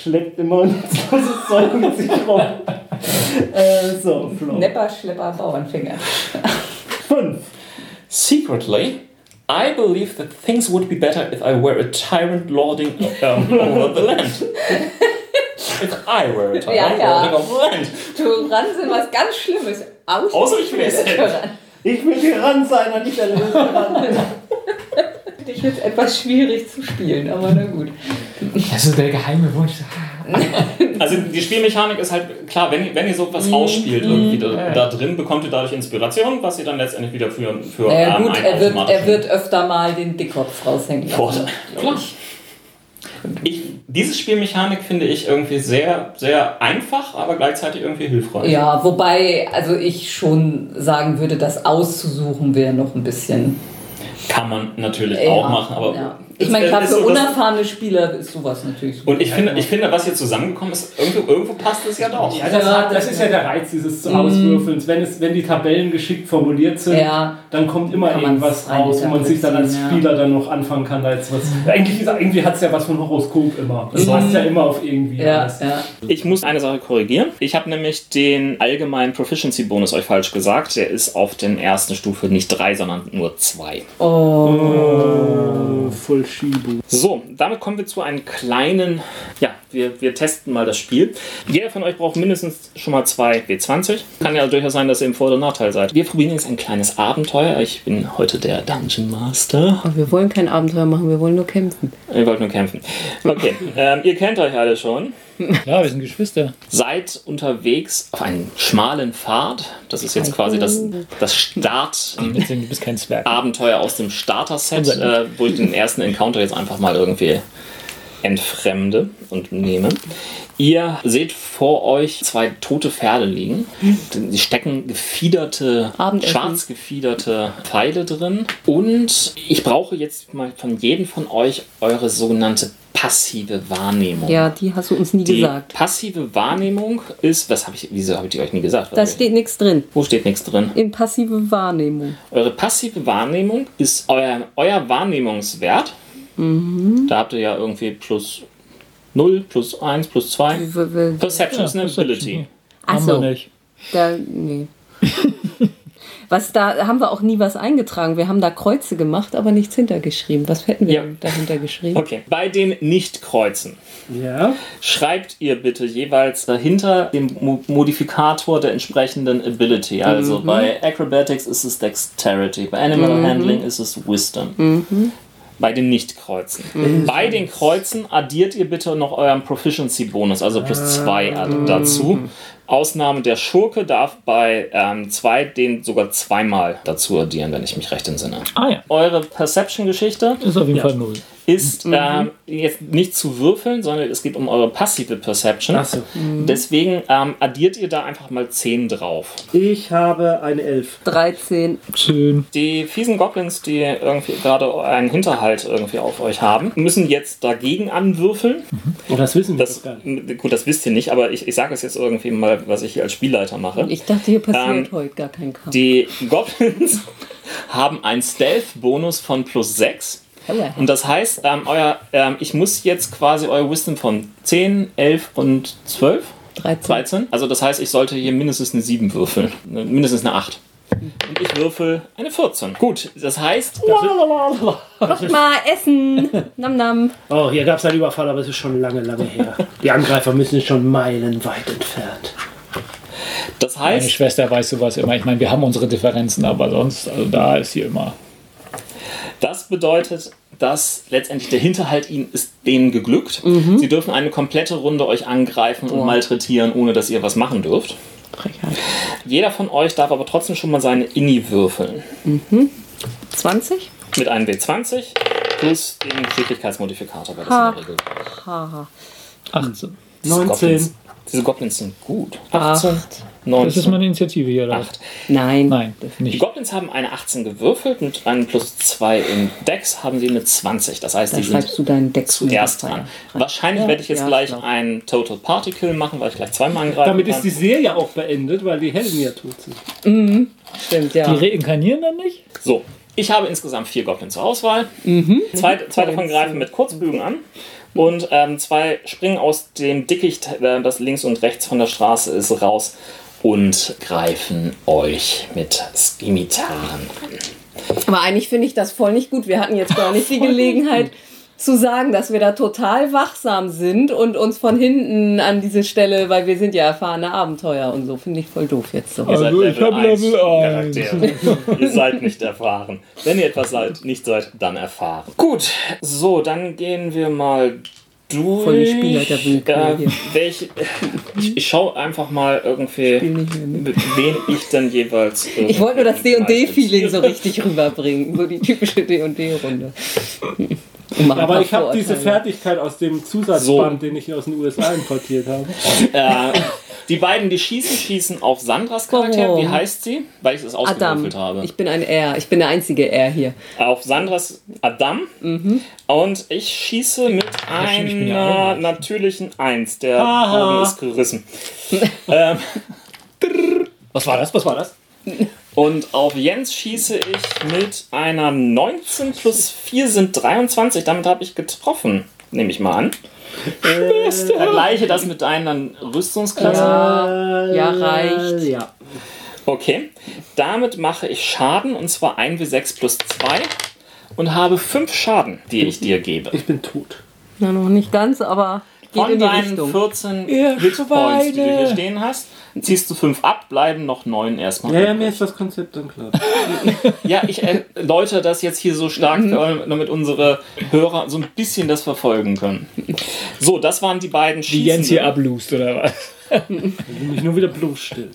Schleppt immer ein nutzloses Zeug mit sich rum. Äh, so, Flo. Nepper, Schlepper, Bauernfänger. 5. Secretly, I believe that things would be better if I were a tyrant lording um, over the land. if I were a tyrant Ja, ja. lording over the land. Tyrannen sind was ganz Schlimmes. Aus Außer ich bin es Ich will Tyrann sein und nicht der Löwe. Ich finde es etwas schwierig zu spielen, aber na gut. Das ist der geheime Wunsch. Also die Spielmechanik ist halt klar, wenn, ihr- wenn ihr sowas ausspielt, irgendwie da, da drin, bekommt ihr dadurch Inspiration, was ihr dann letztendlich wieder für, für Naja, ähm, gut, er wird, er wird öfter mal den Dickkopf raushängen. Vorteil. Klar. Ich, diese Spielmechanik finde ich irgendwie sehr, sehr einfach, aber gleichzeitig irgendwie hilfreich. Ja, wobei, also ich schon sagen würde, das auszusuchen wäre noch ein bisschen. Kann man natürlich Ja, auch machen, aber ja. Ich meine, ist für so, unerfahrene Spieler ist sowas natürlich super. Und ich finde, ich finde, was hier zusammengekommen ist, irgendwo, irgendwo passt es ja doch. Ja, das, hat, das ist ja der Reiz dieses Auswürfelns. Wenn, es, wenn die Tabellen geschickt formuliert sind, Ja. dann kommt immer irgendwas raus, wo man sich dann als Spieler dann noch anfangen kann, da jetzt was. Eigentlich, ist- irgendwie hat es ja was von Horoskop immer. Das passt ja immer auf irgendwie ja, alles. ja. Ich muss eine Sache korrigieren. Ich habe nämlich den allgemeinen Proficiency-Bonus euch falsch gesagt. Der ist auf den ersten Stufe nicht drei, sondern nur zwei. Oh, voll Shibu. So, damit kommen wir zu einem kleinen, ja, wir, wir testen mal das Spiel. Jeder von euch braucht mindestens schon mal zwei W20. Kann ja durchaus sein, dass ihr im Vor- oder Nachteil seid. Wir probieren jetzt ein kleines Abenteuer. Ich bin heute der Dungeon Master. Aber wir wollen kein Abenteuer machen, wir wollen nur kämpfen. Ihr wollt nur kämpfen. Okay, ähm, ihr kennt euch alle schon. Ja, wir sind Geschwister. Seid unterwegs auf einem schmalen Pfad. Das ist jetzt quasi das, das Start. Deswegen, du bist kein Zwerg. Abenteuer aus dem Starter-Set, äh, wo ich den ersten Encounter jetzt einfach mal irgendwie entfremde und nehme. Ihr seht vor euch zwei tote Pferde liegen. Die stecken gefiederte, Abendessen. schwarz gefiederte Pfeile drin. Und ich brauche jetzt mal von jedem von euch eure sogenannte passive Wahrnehmung. Ja, die hast du uns nie Die gesagt. passive Wahrnehmung ist, was habe ich, wieso habe ich die euch nie gesagt? Da steht nichts drin. Wo steht nichts drin? In passive Wahrnehmung. Eure passive Wahrnehmung ist euer, euer Wahrnehmungswert. Da habt ihr ja irgendwie plus 0, plus 1, plus 2. W- w- Perception ist eine Perception, Ability. Ach Haben so. wir nicht. Da, nee. Was da haben wir auch nie was eingetragen. Wir haben da Kreuze gemacht, aber nichts hintergeschrieben. Was hätten wir Ja. dahinter geschrieben? Okay, bei den Nicht-Kreuzen Ja. schreibt ihr bitte jeweils dahinter den Mo Modifikator der entsprechenden Ability. Also bei Acrobatics ist es Dexterity, bei Animal Handling ist es Wisdom. Bei den Nicht-Kreuzen. Bei den Kreuzen addiert ihr bitte noch euren Proficiency-Bonus, also plus 2 dazu. Ausnahme der Schurke darf bei 2 den sogar zweimal dazu addieren, wenn ich mich recht entsinne. Ah ja, Eure Perception-Geschichte ist auf jeden Fall null. Ist ähm, jetzt nicht zu würfeln, sondern es geht um eure passive Perception. Achso. Deswegen ähm, addiert ihr da einfach mal 10 drauf. Ich habe eine Elf. 13. Schön. Die fiesen Goblins, die irgendwie gerade einen Hinterhalt irgendwie auf euch haben, müssen jetzt dagegen anwürfeln. Oh, das wissen wir Das, doch gar nicht. gut, das wisst ihr nicht, aber ich, ich sage es jetzt irgendwie mal, was ich hier als Spielleiter mache. Ich dachte, hier passiert Ähm, heute gar kein Kampf. Die Goblins haben einen Stealth-Bonus von plus 6. Und das heißt, ähm, euer, ähm, ich muss jetzt quasi euer Wisdom von 10, 11 und 12, 13. 13. Also das heißt, ich sollte hier mindestens eine 7 würfeln. Ne, Mindestens eine 8. Und ich würfel eine 14. Gut, das heißt, Kommt mal essen. Nam nam. Oh, hier gab es einen Überfall, aber es ist schon lange, lange her. Die Angreifer müssen schon meilenweit entfernt. das Meine heißt, Schwester weiß sowas immer. Ich meine, wir haben unsere Differenzen, aber sonst, also da ist sie immer. Das bedeutet, dass letztendlich der Hinterhalt ihnen ist denen geglückt. Sie dürfen eine komplette Runde euch angreifen und malträtieren, ohne dass ihr was machen dürft. Frechheit. Jeder von euch darf aber trotzdem schon mal seine Inni würfeln. 20? Mit einem W20 plus dem Geschicklichkeitsmodifikator, weil das Ha. in der Regel. Haha. 18. Diese 19. Goblins, diese Goblins sind gut. 18, 19. Das ist meine Initiative hier. Oder? Acht. Nein. Nein, Die nicht. Goblins haben eine 18 gewürfelt, mit einem plus 2 im Dex haben sie eine 20. Das heißt, Da die sind schreibst du deinen Deck zuerst dran. Wahrscheinlich werde ich jetzt Ja, gleich klar. ein Total Particle machen, weil ich gleich zweimal angreifen Damit ist kann. die Serie auch beendet, weil die Helden ja tot sind. Stimmt, Die ja. reinkarnieren dann nicht? So, ich habe insgesamt vier Goblins zur Auswahl. Zwei, zwei davon greifen mit Kurzbögen an. Und ähm, zwei springen aus dem Dickicht, äh, das links und rechts von der Straße ist, raus und greifen euch mit Skimitaren an. Aber eigentlich finde ich das voll nicht gut. Wir hatten jetzt gar nicht die Gelegenheit zu sagen, dass wir da total wachsam sind und uns von hinten an diese Stelle, weil wir sind ja erfahrene Abenteuer und so, finde ich voll doof jetzt so. Ihr seid Also, ich hab Level Charaktere. ihr seid nicht erfahren. Wenn ihr etwas seid, nicht seid, dann erfahren. Gut, so, dann gehen wir mal durch. Voll die Spielleiterwillkür Äh, hier. welche, ich, ich schaue einfach mal irgendwie, mit. wen ich denn jeweils. Ich wollte nur das D&D-Feeling so richtig rüberbringen, so die typische D&D-Runde. Aber ich habe diese Fertigkeit aus dem Zusatzband, den ich hier aus den USA importiert habe. Äh, die beiden, die schießen, schießen auf Sandras Charakter. Warum? Wie heißt sie? Weil ich es ausgewürfelt habe. Ich bin ein R. Ich bin der einzige R hier. auf Sandras Adam. Und ich schieße mit ja einer auch natürlichen 1. Der Aha. Bogen ist gerissen. ähm, Was war das? Was war das? und auf Jens schieße ich mit einer 19 plus 4 sind 23. Damit habe ich getroffen. Nehme ich mal an. Äh, Vergleiche das mit deinen Rüstungsklassen. Ja, ja, reicht. Ja. Okay. Damit mache ich Schaden und zwar 1w6 plus 2 und habe 5 Schaden, die ich dir gebe. Ich bin tot. Na, noch nicht ganz, aber geht Von in die deinen Richtung. 14 Ihr Hitpoints, die du hier stehen hast, ziehst du 5 ab, bleiben noch 9 erstmal. Ja, ja, mir ist das Konzept dann klar. Ja, ich erläutere das jetzt hier so stark, damit unsere Hörer so ein bisschen das verfolgen können. So, das waren die beiden Die Jens hier ablust, oder was? mich nur wieder bloßstellt.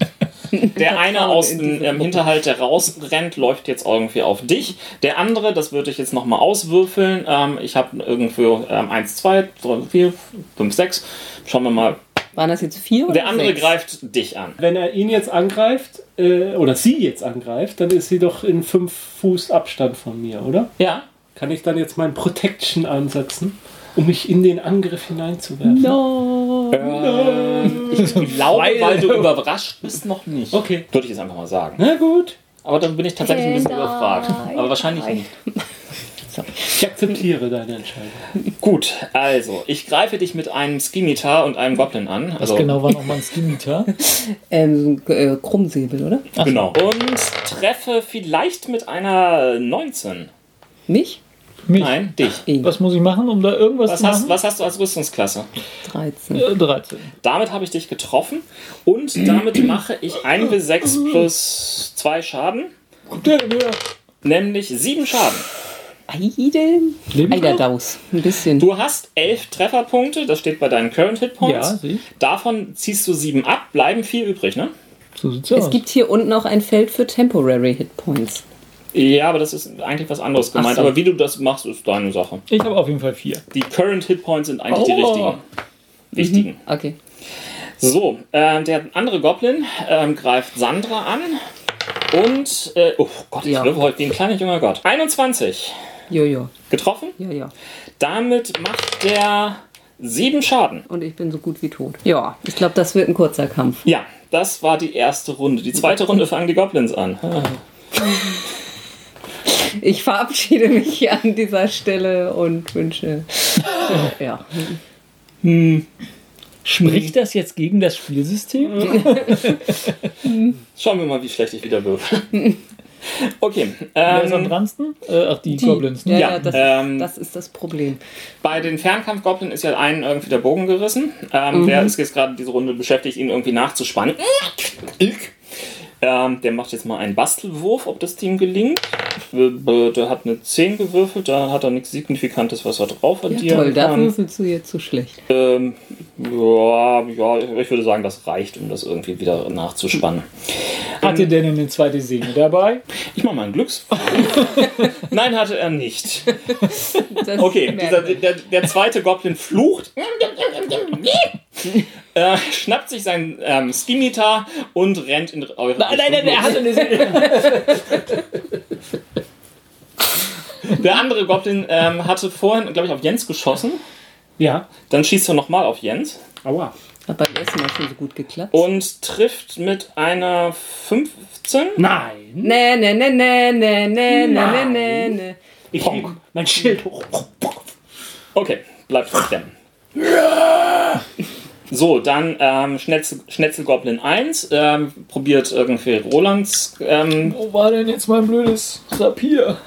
Der eine aus dem ähm, Hinterhalt, der rausrennt, läuft jetzt irgendwie auf dich. Der andere, das würde ich jetzt nochmal auswürfeln. Ähm, ich habe irgendwie ähm, 1, 2, 3, 4, 5, 6. Schauen wir mal. Waren das jetzt vier oder Der andere sechs? greift dich an. Wenn er ihn jetzt angreift, äh, oder sie jetzt angreift, dann ist sie doch in 5 Fuß Abstand von mir, oder? Ja. Kann ich dann jetzt mein Protection ansetzen, um mich in den Angriff hineinzuwerfen? No. Ich glaube, Weil- weil du überrascht bist, noch nicht. Okay. Würde ich jetzt einfach mal sagen. Na gut. Aber dann bin ich tatsächlich ein bisschen überfragt. Aber wahrscheinlich nicht. Ich akzeptiere deine Entscheidung. Gut, also, ich greife dich mit einem Skimitar und einem Goblin an. Was Also, genau war nochmal ein Skimitar? Ähm, äh, Krummsäbel, oder? genau. Und treffe vielleicht mit einer 19. Mich? Mich. Nein, dich. Ihn. Was muss ich machen, um da irgendwas Was zu hast, machen? was hast du als Rüstungsklasse? 13. Äh, 13. Damit habe ich dich getroffen und damit mache ich 1w6 plus 2 Schaden, nämlich 7 Schaden. Noch? Eiderdaus. Ein bisschen. Du hast 11 Trefferpunkte, das steht bei deinen Current Hit Points. Ja, ich. Davon ziehst du 7 ab, bleiben 4 übrig, ne? So sieht's es aus. gibt hier unten auch ein Feld für Temporary Hit Points. Ja, aber das ist eigentlich was anderes gemeint. so. Aber wie du das machst, ist deine Sache. ich habe auf jeden Fall 4. Die Current Hit Points sind eigentlich die Oh. richtigen. Wichtigen. Okay. So, äh, der andere Goblin ähm, greift Sandra an. Und, äh, oh Gott, ich Ja. heute wie ein kleiner junger Gott. 21 Jojo. getroffen. Ja, ja. Damit macht der 7 Schaden. Und ich bin so gut wie tot. Ja, ich glaube, das wird ein kurzer Kampf. Ja, das war die erste Runde. Die zweite Runde fangen die Goblins an. Ich verabschiede mich hier an dieser Stelle und wünsche. äh, ja. Spricht das jetzt gegen das Spielsystem? Schauen wir mal, wie schlecht ich wieder würfel. Okay. Wer ist am Ähm, dransten? Äh, ach, die, Goblins. Ja, Ne? ja, Ja, das, ähm, das ist das Problem. bei den Fernkampfgoblin ist ja einen irgendwie der Bogen gerissen. Ähm, Der ist jetzt gerade diese Runde beschäftigt, ihn irgendwie nachzuspannen. Ähm, der macht jetzt mal einen Bastelwurf, ob das Team gelingt. Äh, Der hat eine 10 gewürfelt, da hat er nichts Signifikantes, was er drauf Ja, addieren toll, da würfelst du jetzt so schlecht. Ähm, ja, ja, ich würde sagen, das reicht, um das irgendwie wieder nachzuspannen. Hat ihr denn eine zweite Sehne dabei? Ich mache mal einen Glückswurf. Nein, hatte er nicht. Das Okay, dieser, der, der zweite Goblin flucht, äh, schnappt sich sein ähm, Skimitar und rennt in eure Nein, nein, nein, er hat eine. Der andere Goblin ähm, hatte vorhin, glaube ich, auf Jens geschossen. Ja. Dann schießt er nochmal auf Jens Aua. Hat beim ersten Mal schon so gut geklappt. und trifft mit einer 15. Nein. Nee, nee, nee, nee, nee, nee, nee, nee, nee, nee. Ich heb mein Schild hoch. Okay, bleibt verklemmen. So, dann ähm, Schnetzel, Schnetzelgoblin 1 ähm, probiert irgendwie Rolands. Ähm, Wo war denn jetzt mein blödes Rapier?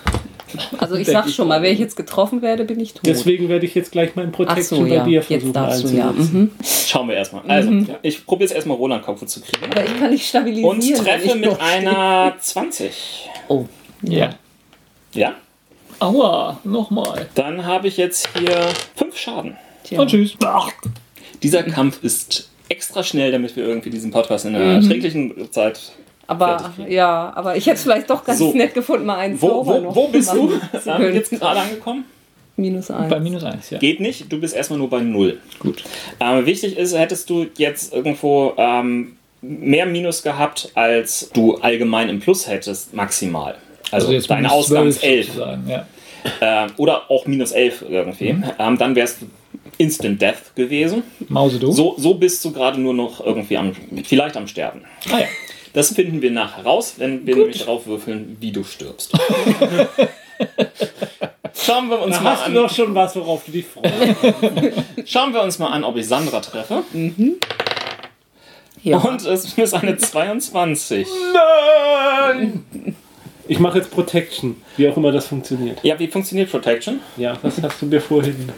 Also ich sag schon mal, wenn ich jetzt getroffen werde, bin ich tot. Deswegen werde ich jetzt gleich meinen Protection so, bei ja. dir Jetzt versuchen darfst du, ja. Mhm. schauen wir erstmal. Also, ich probiere jetzt erstmal Roland Kopf zu kriegen. Aber ich kann nicht stabilisieren. Und wenn treffe ich mit noch stehe. einer 20. Oh, Ja. Ja? Aua, nochmal. Dann habe ich jetzt hier 5 Schaden. tja. Und tschüss. Ach, Dieser Kampf ist extra schnell, damit wir irgendwie diesen Podcast in Mhm. einer erträglichen Zeit. Aber ja, aber ich hätte es vielleicht doch ganz So. nett gefunden, mal einen Wo, Zauber wo, noch wo bist du ähm, jetzt gerade angekommen? Minus eins. bei minus eins, ja. Geht nicht, du bist erstmal nur bei 0. Gut. Ähm, wichtig ist, hättest du jetzt irgendwo ähm, mehr Minus gehabt, als du allgemein im Plus hättest, maximal. Also, deine Ausgabe ist 12 11. sozusagen, Ja. Äh, oder auch minus 11 irgendwie. Mhm. Ähm, dann wärst du Instant Death gewesen. Mause du? So, so bist du gerade nur noch irgendwie am, vielleicht am Sterben. Ah ja. Das finden wir nachher raus, wenn wir nämlich darauf würfeln, wie du stirbst. Schauen wir uns Da mal hast du an. doch schon was, worauf du dich freust. Schauen wir uns mal an, ob ich Sandra treffe. Ja. Und es ist eine 22. Ich mache jetzt Protection, wie auch immer das funktioniert. Ja, wie funktioniert Protection? Ja, was hast du mir vorhin?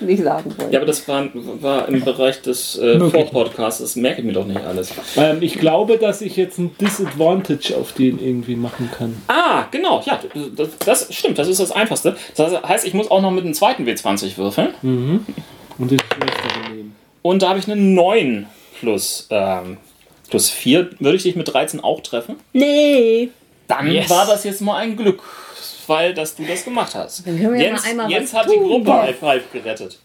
nicht sagen wollen. Ja, aber das war, war im Bereich des äh, Vorpodcasts. Das merke ich mir doch nicht alles. Ähm, ich glaube, dass ich jetzt ein Disadvantage auf den irgendwie machen kann. Ah, genau. Ja, das, das stimmt. Das ist das Einfachste. Das heißt, ich muss auch noch mit dem zweiten W20 würfeln. Und den schlechteren nehmen. Und da habe ich eine 9 plus, ähm, plus 4. Würde ich dich mit 13 auch treffen? Nee. Dann Yes. war das jetzt mal ein Glücksfall, dass du das gemacht hast. Dann können wir ja Jens, mal einmal Jens was hat die tun. Gruppe High Five gerettet.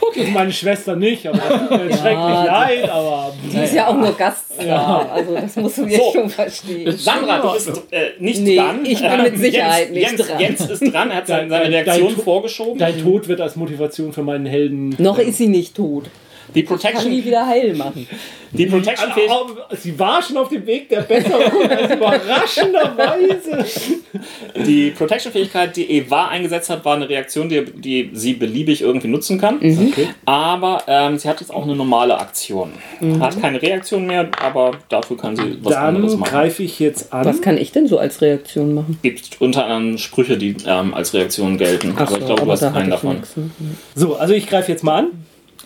Okay, meine Schwester nicht, aber das tut mir jetzt schrecklich leid, aber. Die ist ja auch nur Gaststar. Also das musst du jetzt So. schon verstehen. Sandra, du bist äh, nicht Nee, dran. ich bin mit Sicherheit Jens, nicht Jens, dran. Jens ist dran, er hat seine, seine Dein- dein Reaktion To- vorgeschoben. Dein Tod wird als Motivation für meinen Helden. Noch ist sie nicht tot. Die Kann die Protection, wieder heil machen. die Protection fähig, Sie war schon auf dem Weg der Besserung, also überraschenderweise. die Protection Fähigkeit, die E war eingesetzt hat, war eine Reaktion, die, die sie beliebig irgendwie nutzen kann. Okay. Aber ähm, sie hat jetzt auch eine normale Aktion. Hat keine Reaktion mehr, aber dafür kann sie was anderes Dann machen. greife ich jetzt an. Was kann ich denn so als Reaktion machen? gibt unter anderem Sprüche, die ähm, als Reaktion gelten. aber ich glaube, du hast keinen davon. nix, ne? So, also ich greife jetzt mal an.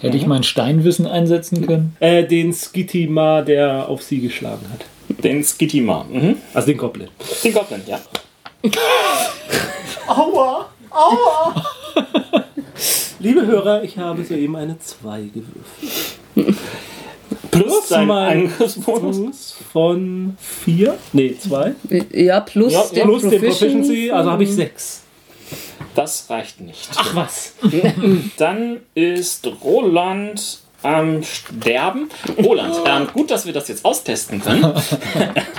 Hätte ich mein Steinwissen einsetzen können? Äh, den Skitima, der auf sie geschlagen hat. Den Skitima. Mhm. Also den Goblin. Den Goblin, ja. Aua! Aua! Liebe Hörer, ich habe soeben eine 2 gewürfelt. Plus sein mein Angriffsbonus. Bonus von 4. Nee, 2. Ja, plus Ja, den Plus den Proficiency. Proficiency, also habe ich 6. Das reicht nicht. Ach was. Dann ist Roland am Sterben. Roland, ähm, gut, dass wir das jetzt austesten können.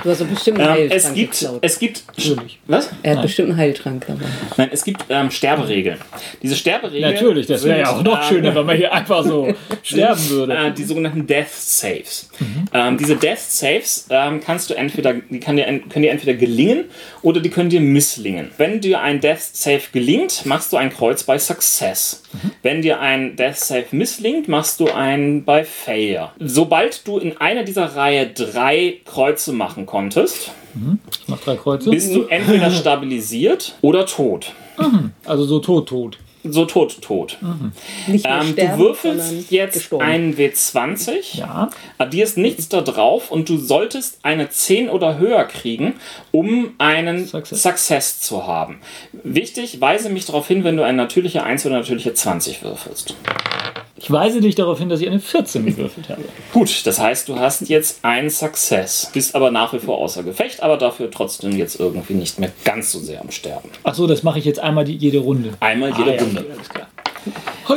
Du hast doch bestimmt einen Ähm, Heiltrank es gibt, geklaut. es gibt, Natürlich. was? Er hat bestimmt einen Heiltrank dabei. Nein, es gibt ähm, Sterberegeln. Diese Sterberegeln. Natürlich, das wäre ja auch noch ähm, schöner, wenn man hier einfach so sterben würde. Äh, die sogenannten Death Saves. Ähm, diese Death Saves ähm, kannst du entweder, die kann dir, en- können dir entweder gelingen oder die können dir misslingen. Wenn dir ein Death Save gelingt, machst du ein Kreuz bei Success. Wenn dir ein Death Save misslingt, machst du ein bei Failure. Sobald du in einer dieser Reihe drei Kreuze machen konntest, Ich mach drei Kreuze. bist du entweder stabilisiert oder tot. Also so tot, tot. So tot, tot. Nur Ähm, sterben, du würfelst jetzt gestorben. einen W20. Ja. Addierst nichts da drauf und du solltest eine 10 oder höher kriegen, um einen Success. Success, zu haben. Wichtig, weise mich darauf hin, wenn du eine natürliche 1 oder natürliche 20 würfelst. Ich weise dich darauf hin, dass ich eine 14 gewürfelt habe. Gut, das heißt, du hast jetzt einen Success, bist aber nach wie vor außer Gefecht, aber dafür trotzdem jetzt irgendwie nicht mehr ganz so sehr am Sterben. Ach so, das mache ich jetzt einmal die, jede Runde. Einmal jede Ah, ja, Runde. okay, alles klar.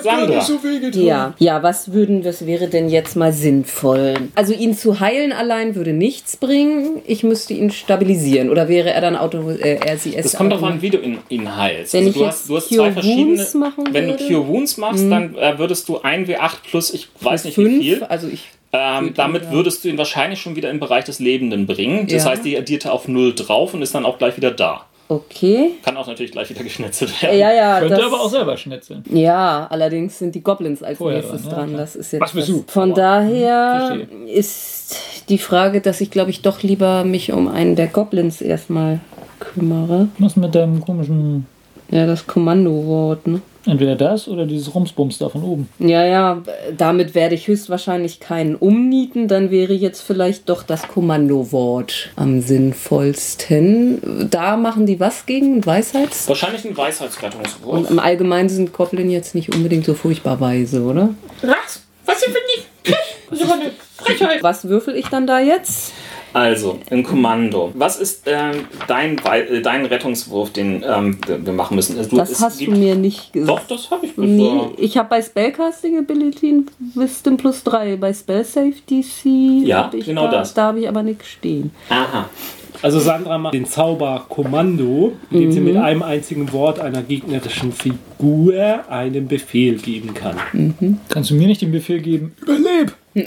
Sandra, Ja, ja, was würden, was wäre denn jetzt mal sinnvoll? Also ihn zu heilen allein würde nichts bringen. Ich müsste ihn stabilisieren. Oder wäre er dann Auto, äh, RCS? Das kommt darauf an, wie du ihn, ihn heilst. Wenn ich du jetzt hast, du hast Cure zwei verschiedene. Wounds machen wenn du würde? Mhm. Cure Wounds machst, dann äh, würdest du 1 W8 plus, ich weiß nicht wie fünf. viel. Also ich. Ähm, damit würdest du ihn wahrscheinlich schon wieder im Bereich des Lebenden bringen. Das Ja. heißt, die addiert er auf 0 drauf und ist dann auch gleich wieder da. Okay. Kann auch natürlich gleich wieder geschnetzelt werden. Ja, ja. Könnte das, aber auch selber schnetzeln. Ja, allerdings sind die Goblins als Vorher nächstes dran, ja, dran. Das ist jetzt Was das. du? Von Aber- daher Verstehe. ist die Frage, dass ich glaube ich doch lieber mich um einen der Goblins erstmal kümmere. Was mit deinem komischen. Ja, das Kommandowort, ne? Entweder das oder dieses Rumsbums da von oben. Ja, ja, damit werde ich höchstwahrscheinlich keinen umnieten. Dann wäre jetzt vielleicht doch das Kommandowort am sinnvollsten. Da machen die was gegen Weisheits? Wahrscheinlich ein Weisheitsrettungswurf. Und im Allgemeinen sind Goblin jetzt nicht unbedingt so furchtbar weise, oder? Was? Was sind wir nicht? Das ist aber eine Frechheit. Was würfel ich dann da jetzt? Also, ein Kommando. Was ist ähm, dein, äh, dein Rettungswurf, den ähm, wir machen müssen? Also, du- Das hast du mir nicht Doch, gesagt. das habe ich Nee, gesagt. ich habe bei Spellcasting Ability ein Wisdom plus 3. Bei Spell Save DC Ja, genau da, das. Da habe ich aber nichts stehen. Aha. Also Sandra macht den Zauber Kommando, indem sie mit einem einzigen Wort einer gegnerischen Figur einen Befehl geben kann. Kannst du mir nicht den Befehl geben? Überleb! Du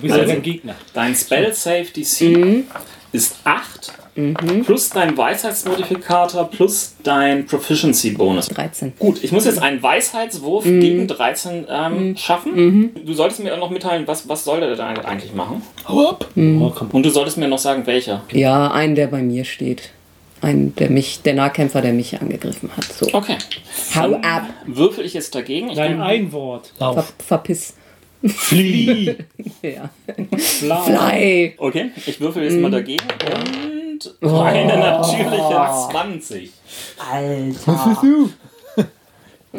bist ja Also- der Gegner. Dein Spell Save DC Mhm. ist 8 plus dein Weisheitsmodifikator plus dein Proficiency Bonus. 13. Gut, ich muss jetzt einen Weisheitswurf Mhm. gegen 13 ähm, schaffen. Du solltest mir auch noch mitteilen, was, was soll der denn eigentlich machen? Hau ab! Oh. Und du solltest mir noch sagen, welcher. Ja, einen, der bei mir steht. Ein, der mich, der Nahkämpfer, der mich angegriffen hat. So. Okay. Hau ab. Würfel ich jetzt dagegen. Ich Nein, ein Wort. Ver, verpiss. Flieh. Ja. Flau. Fly. Okay, ich würfel jetzt Mhm. mal dagegen. Und Oh. eine natürliche 20. Alter.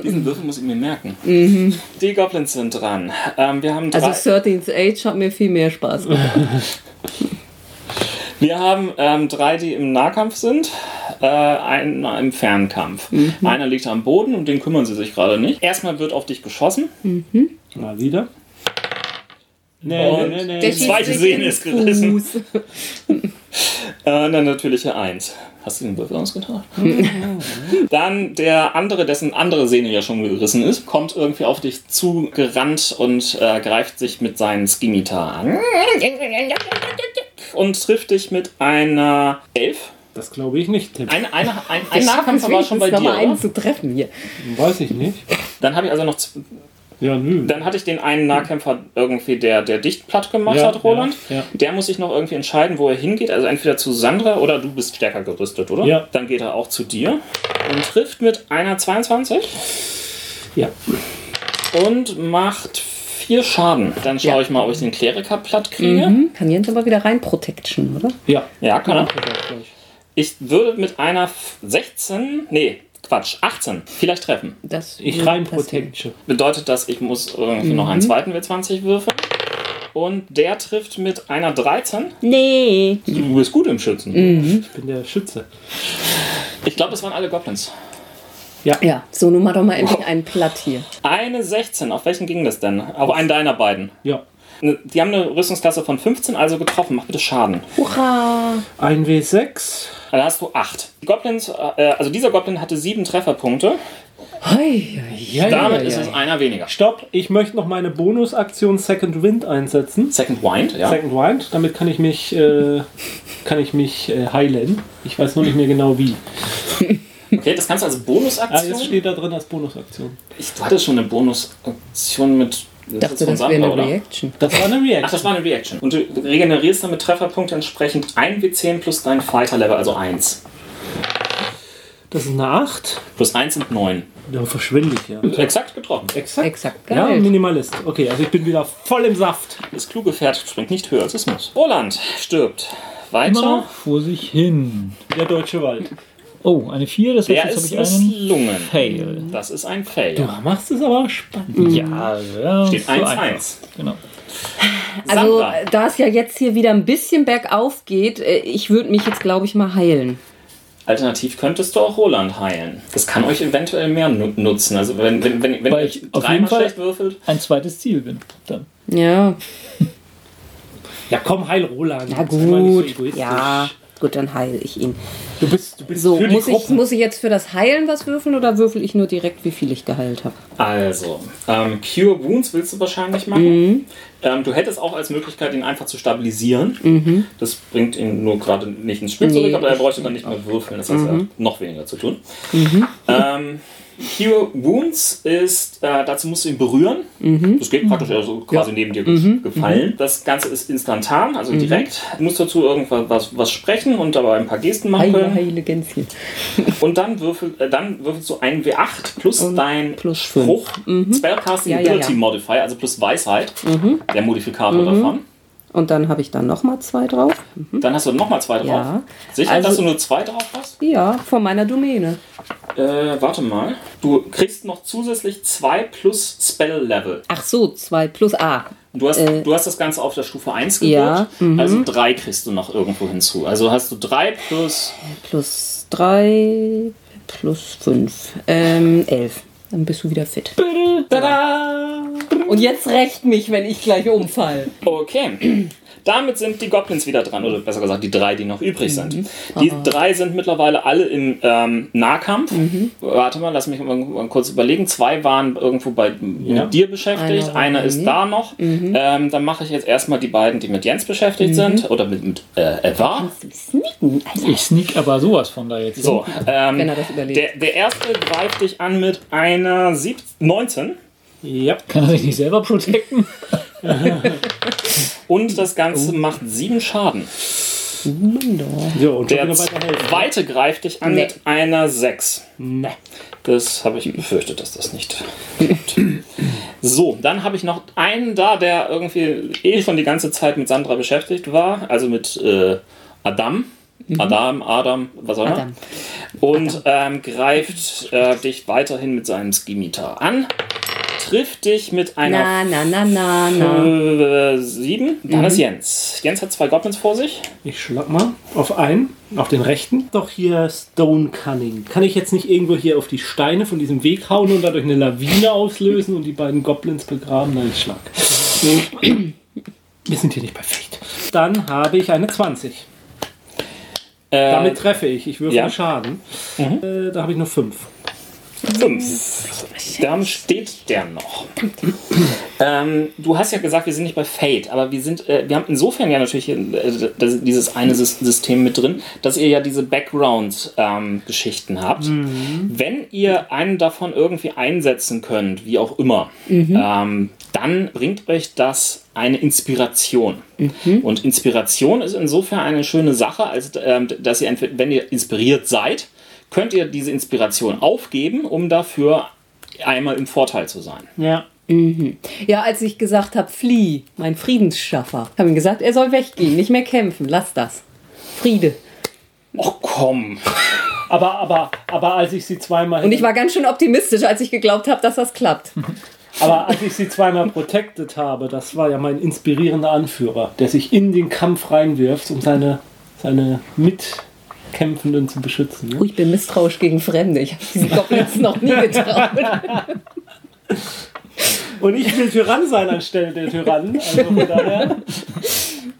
Diesen Würfel muss ich mir merken. Die Goblins sind dran. Ähm, wir, haben drei, Also 13th Age hat mir viel mehr Spaß gemacht. wir haben ähm, drei, die im Nahkampf sind, äh, einer im Fernkampf. Einer liegt am Boden, um den kümmern sie sich gerade nicht. Erstmal wird auf dich geschossen. Mal wieder. Nee, Und nee, nee, der nee. zweite Sehne ist gerissen. Äh, eine natürliche 1. Hast du den Würfel ausgetauscht? Dann der andere, dessen andere Sehne ja schon gerissen ist, kommt irgendwie auf dich zugerannt und äh, greift sich mit seinen Skimitar an. Und trifft dich mit einer 11. Das glaube ich nicht, Tim. Ein, eine, ein, ein Nahkämpfer war schon bei dir. mal einen Oder? zu treffen hier. Weiß ich nicht. Dann habe ich also noch. Ja, nö. Dann hatte ich den einen Nahkämpfer irgendwie, der, der dicht platt gemacht Ja, hat, Roland. ja, ja. Der muss sich noch irgendwie entscheiden, wo er hingeht. Also entweder zu Sandra oder du bist stärker gerüstet, oder? Ja. Dann geht er auch zu dir und trifft mit einer 22 Ja. und macht vier Schaden. Dann schaue Ja. ich mal, ob ich den Kleriker platt kriege. Mhm. Kann Jens aber wieder rein Protection, oder? Ja. Ja, kann er. Ich würde mit einer 16, nee, Quatsch, 18. Vielleicht treffen. Das ich rein Protection. Bedeutet das, ich muss irgendwie mhm. noch einen mhm. zweiten W20 würfeln. Und der trifft mit einer 13. Nee. Du bist gut im Schützen. Mhm. Ich bin der Schütze. Ich glaube, das waren alle Goblins. Ja. ja, so nun mal doch mal endlich einen Platt hier. Eine 16, auf welchen ging das denn? Auf einen deiner beiden. Ja. Ne, die haben eine Rüstungsklasse von 15, also getroffen. Mach bitte Schaden. Hurra! Ein W6. Dann hast du acht. Goblins, äh, äh, also dieser Goblin hatte sieben Trefferpunkte. Hei, hei, hei, Damit ist es einer weniger. Stopp, ich möchte noch meine Bonusaktion Second Wind einsetzen. Second Wind, ja. Second Wind, damit kann ich mich, äh, kann ich mich äh, heilen. Ich weiß nur nicht mehr genau wie. Okay, das kannst du als Bonusaktion. Ah, jetzt steht da drin als Bonusaktion. Ich, du hattest schon eine Bonusaktion mit ich dachte, das wäre eine Reaction. Das war eine Ach, Reaction. das war eine Reaction. Und du regenerierst damit Trefferpunkte entsprechend 1 W10 plus dein Fighter-Level, also 1. Das ist eine 8. Plus 1 sind 9. Da verschwinde ich ja. Exakt getroffen. Exakt. Exakt, Ja. Minimalist. Okay, also ich bin wieder voll im Saft. Das kluge Pferd springt nicht höher als es muss. Roland stirbt. Immer Weiter. noch vor sich hin. Der deutsche Wald. Oh, eine 4, das heißt, Der jetzt ist habe ich einen misslungen. Fail. Das ist ein Fail. Du machst es aber spannend. Ja, ja Steht so einfach. 1-1. Genau. Also, Sandra. da es ja jetzt hier wieder ein bisschen bergauf geht, äh, ich würde mich jetzt, glaube ich, mal heilen. Alternativ könntest du auch Roland heilen. Das kann euch eventuell mehr nu nutzen. Also wenn, wenn, wenn, wenn ich auf jeden dreimal Fall- schlecht würfelt. Ein zweites Ziel bin. Dann. Ja, Ja, komm, heil Roland. na so gut. egoistisch. Ja, gut, dann heile ich ihn. Du bist, du bist So, für die muss ich, Gruppe. muss ich jetzt für das Heilen was würfeln oder würfel ich nur direkt, wie viel ich geheilt habe? Also, ähm, Cure Wounds willst du wahrscheinlich machen. Ähm, du hättest auch als Möglichkeit, ihn einfach zu stabilisieren. Das bringt ihn nur gerade nicht ins Spiel Nee. zurück, aber er bräuchte dann nicht mehr würfeln. Das heißt, er hat noch weniger zu tun. Ähm, Cure Wounds ist, äh, dazu musst du ihn berühren. Das geht praktisch also quasi neben dir ge gefallen. Das Ganze ist instantan, also direkt. Du musst dazu irgendwas was, sprechen und dabei ein paar Gesten machen Heile, können. heile Gänschen. Und dann, würfel, äh, dann würfelst du einen W8 plus dein plus. Spruch, Spellcasting Ja, ja, Ability ja. Modifier, also plus Weisheit, der Modifikator davon. Und dann habe ich dann nochmal zwei drauf. Dann hast du nochmal zwei drauf. Ja. Sicher, Also- dass du nur zwei drauf hast? Ja, von meiner Domäne. Äh, warte mal. Du kriegst noch zusätzlich zwei plus Spell Level. Ach so, zwei plus A. Du hast, Äh, du hast das Ganze auf der Stufe 1 Ja, gewürzt, also drei kriegst du noch irgendwo hinzu. Also hast du drei plus Plus drei, plus fünf. Ähm, elf. Dann bist du wieder fit. Tada! Und jetzt rächt mich, wenn ich gleich umfall. Okay. Damit sind die Goblins wieder dran, oder besser gesagt die drei, die noch übrig sind. Mhm. Die drei sind mittlerweile alle im ähm, Nahkampf. Mhm. Warte mal, lass mich mal, mal kurz überlegen. Zwei waren irgendwo bei mit dir beschäftigt, Einer einer ist. Mhm. da noch. Ähm, dann mache ich jetzt erstmal die beiden, die mit Jens beschäftigt sind, oder mit, mit äh, Eva. Sneaken. Ich sneak aber sowas von da jetzt. So, ähm, Wenn er das überlebt. der, der erste greift dich an mit einer sieb 19 Ja. Kann er sich nicht selber protecten? und das Ganze macht sieben Schaden. So, und Der weiterhelfen. zweite greift dich an Nee. mit einer 6. Ne. Das habe ich befürchtet, dass das nicht. So, dann habe ich noch einen da, der irgendwie eh schon die ganze Zeit mit Sandra beschäftigt war, also mit äh, Adam. Adam, Adam, was auch immer. Adam. Und ähm, greift äh, dich weiterhin mit seinem Skimitar an. Trifft dich mit einer Na, na, na, na, na. äh, 7. Dann ist Jens. Jens hat zwei Goblins vor sich. Ich schlag mal auf einen, auf den rechten. Doch hier Stone Cunning. Kann ich jetzt nicht irgendwo hier auf die Steine von diesem Weg hauen und dadurch eine Lawine auslösen und die beiden Goblins begraben? Nein, ich schlag. Wir sind hier nicht Fate. Dann habe ich eine 20. Äh, Damit treffe ich. Ich würfel ja. Schaden. Äh, da habe ich nur 5. 5. Dann steht der noch. ähm, du hast ja gesagt, wir sind nicht bei Fate, aber wir sind, äh, wir haben insofern ja natürlich äh, das, dieses eine Sys- System mit drin, dass ihr ja diese Background-Geschichten habt. Wenn ihr einen davon irgendwie einsetzen könnt, wie auch immer, ähm, dann bringt euch das eine Inspiration. Und Inspiration ist insofern eine schöne Sache, als ähm, dass ihr entweder, wenn ihr inspiriert seid, könnt ihr diese Inspiration aufgeben, um dafür einmal im Vorteil zu sein. Ja. Ja, als ich gesagt habe, flieh, mein Friedensschaffer, habe ihm gesagt, er soll weggehen, nicht mehr kämpfen, lass das. Friede. Och komm. Aber, aber, aber als ich sie zweimal. Und ich war ganz schön optimistisch, als ich geglaubt habe, dass das klappt. Aber als ich sie zweimal protected habe, das war ja mein inspirierender Anführer, der sich in den Kampf reinwirft, um seine, seine Mitkämpfenden zu beschützen. Oh, Ne? ich bin misstrauisch gegen Fremde. Ich habe diesen Goblins noch nie getraut. Und ich will Tyrann sein anstelle der Tyrannen. Also von daher.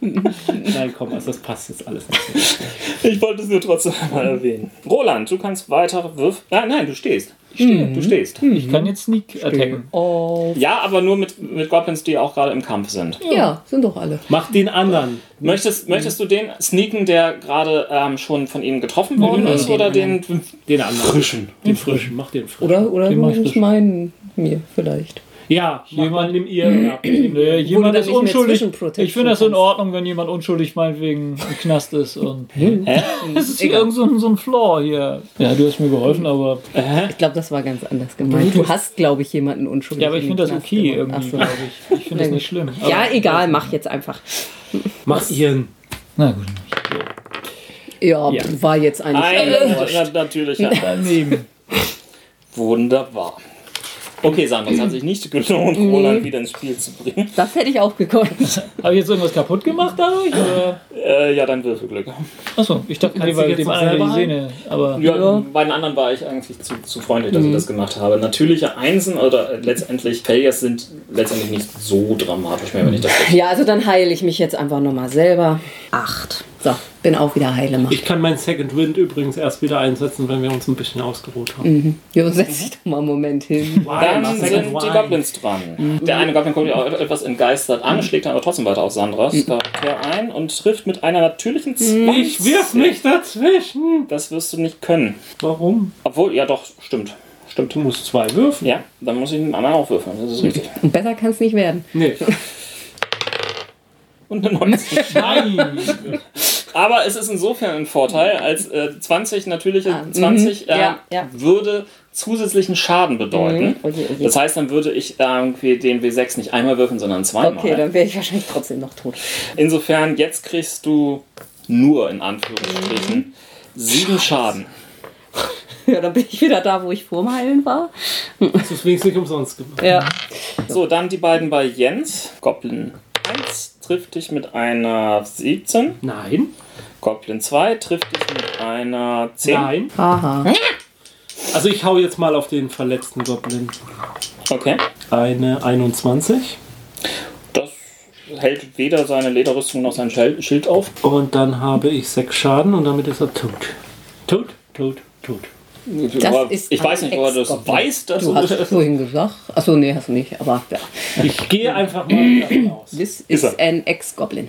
Nein, komm, also das passt jetzt alles nicht. Ich wollte es nur trotzdem mal erwähnen. Roland, du kannst weiter würfeln. Ah, nein, du stehst. Du stehst. Ich kann jetzt sneak attacken. Oh. Ja, aber nur mit, mit Goblins, die auch gerade im Kampf sind. Ja, sind doch alle. Mach den anderen. Möchtest, möchtest du den sneaken, der gerade ähm, schon von ihnen getroffen worden ist, oder den Den anderen. Frischen. Den frischen. Mach den frischen. Oder, oder Den mach ich meinen mir vielleicht. Ja, jemand nimm ihr. Ja, nimm Nee, jemand ist unschuldig. Ich finde das in. Ordnung, wenn jemand unschuldig meinetwegen im Knast ist. Und Hä? das ist hier irgend so ein, so ein Flaw hier. Ja, du hast mir geholfen, aber. Ich glaube, das war ganz anders gemeint. Du hast, glaube ich, jemanden unschuldig. Ja, aber ich in finde das Knast okay genommen. irgendwie, Ach so. glaube ich. Ich finde das nicht schlimm. Aber- Ja, egal, mach jetzt einfach. Mach ihren. Na gut. Ja, Ja. war jetzt eigentlich. Ein wurscht. na, natürlicher Daneben. Wunderbar. Okay, Sandra, es hat sich nicht gelohnt, Roland wieder ins Spiel zu bringen. Das hätte ich auch gekonnt. Habe ich jetzt irgendwas kaputt gemacht dadurch? Oder? Äh, ja, dann Würfelglück. Achso, ich dachte, du weil jetzt dem anderen die Sehne. Aber Ja, bei den anderen war ich eigentlich zu, zu freundlich, dass ich das gemacht habe. Natürliche Einsen oder äh, letztendlich Failures sind letztendlich nicht so dramatisch mehr, wenn ich das Ja, also dann heile ich mich jetzt einfach nochmal selber. Acht. So, bin auch wieder heile machen. Ich kann mein Second Wind übrigens erst wieder einsetzen, wenn wir uns ein bisschen ausgeruht haben. Jo, setz dich doch mal einen Moment hin. Dann sind Second die Wine. Goblins dran. Der eine Goblin kommt auch etwas entgeistert an, schlägt dann aber trotzdem weiter auf Sandras Charakter ein und trifft mit einer natürlichen 20. Ich wirf mich dazwischen. Das wirst du nicht können. Warum? Obwohl, ja doch, stimmt. Stimmt. Du musst zwei würfen. Ja, dann muss ich den anderen auch würfeln. Das ist richtig. Und besser kann es nicht werden. Nee. Und eine 19. Nein. Aber es ist insofern ein Vorteil, als äh, 20 natürliche Ah, 20 mhm. äh, Ja, ja. würde zusätzlichen Schaden bedeuten. Mhm. Oje, oje. Das heißt, dann würde ich irgendwie den W6 nicht einmal würfeln, sondern zweimal. Okay, dann wäre ich wahrscheinlich trotzdem noch tot. Insofern, jetzt kriegst du nur in Anführungsstrichen sieben Schaden. Ja, dann bin ich wieder da, wo ich vorm Heilen war. Das ist wenigstens nicht umsonst gemacht. Ja. So, dann die beiden bei Jens. Goblin 1 trifft dich mit einer 17. Nein. Goblin 2 trifft dich mit einer 10. Nein. Haha. Also ich hau jetzt mal auf den verletzten Goblin. Okay. Eine 21. Das hält weder seine Lederrüstung noch sein Schild auf. Und dann habe ich sechs Schaden und damit ist er tot. Tot, tot, tot. Ich weiß nicht, woher du das Ex-Goblin. weißt. Dass Du hast es vorhin gesagt. Achso, nee, hast du nicht. Aber ja. Ich gehe einfach mal davon aus. Das Ist ist er. ein Ex-Goblin.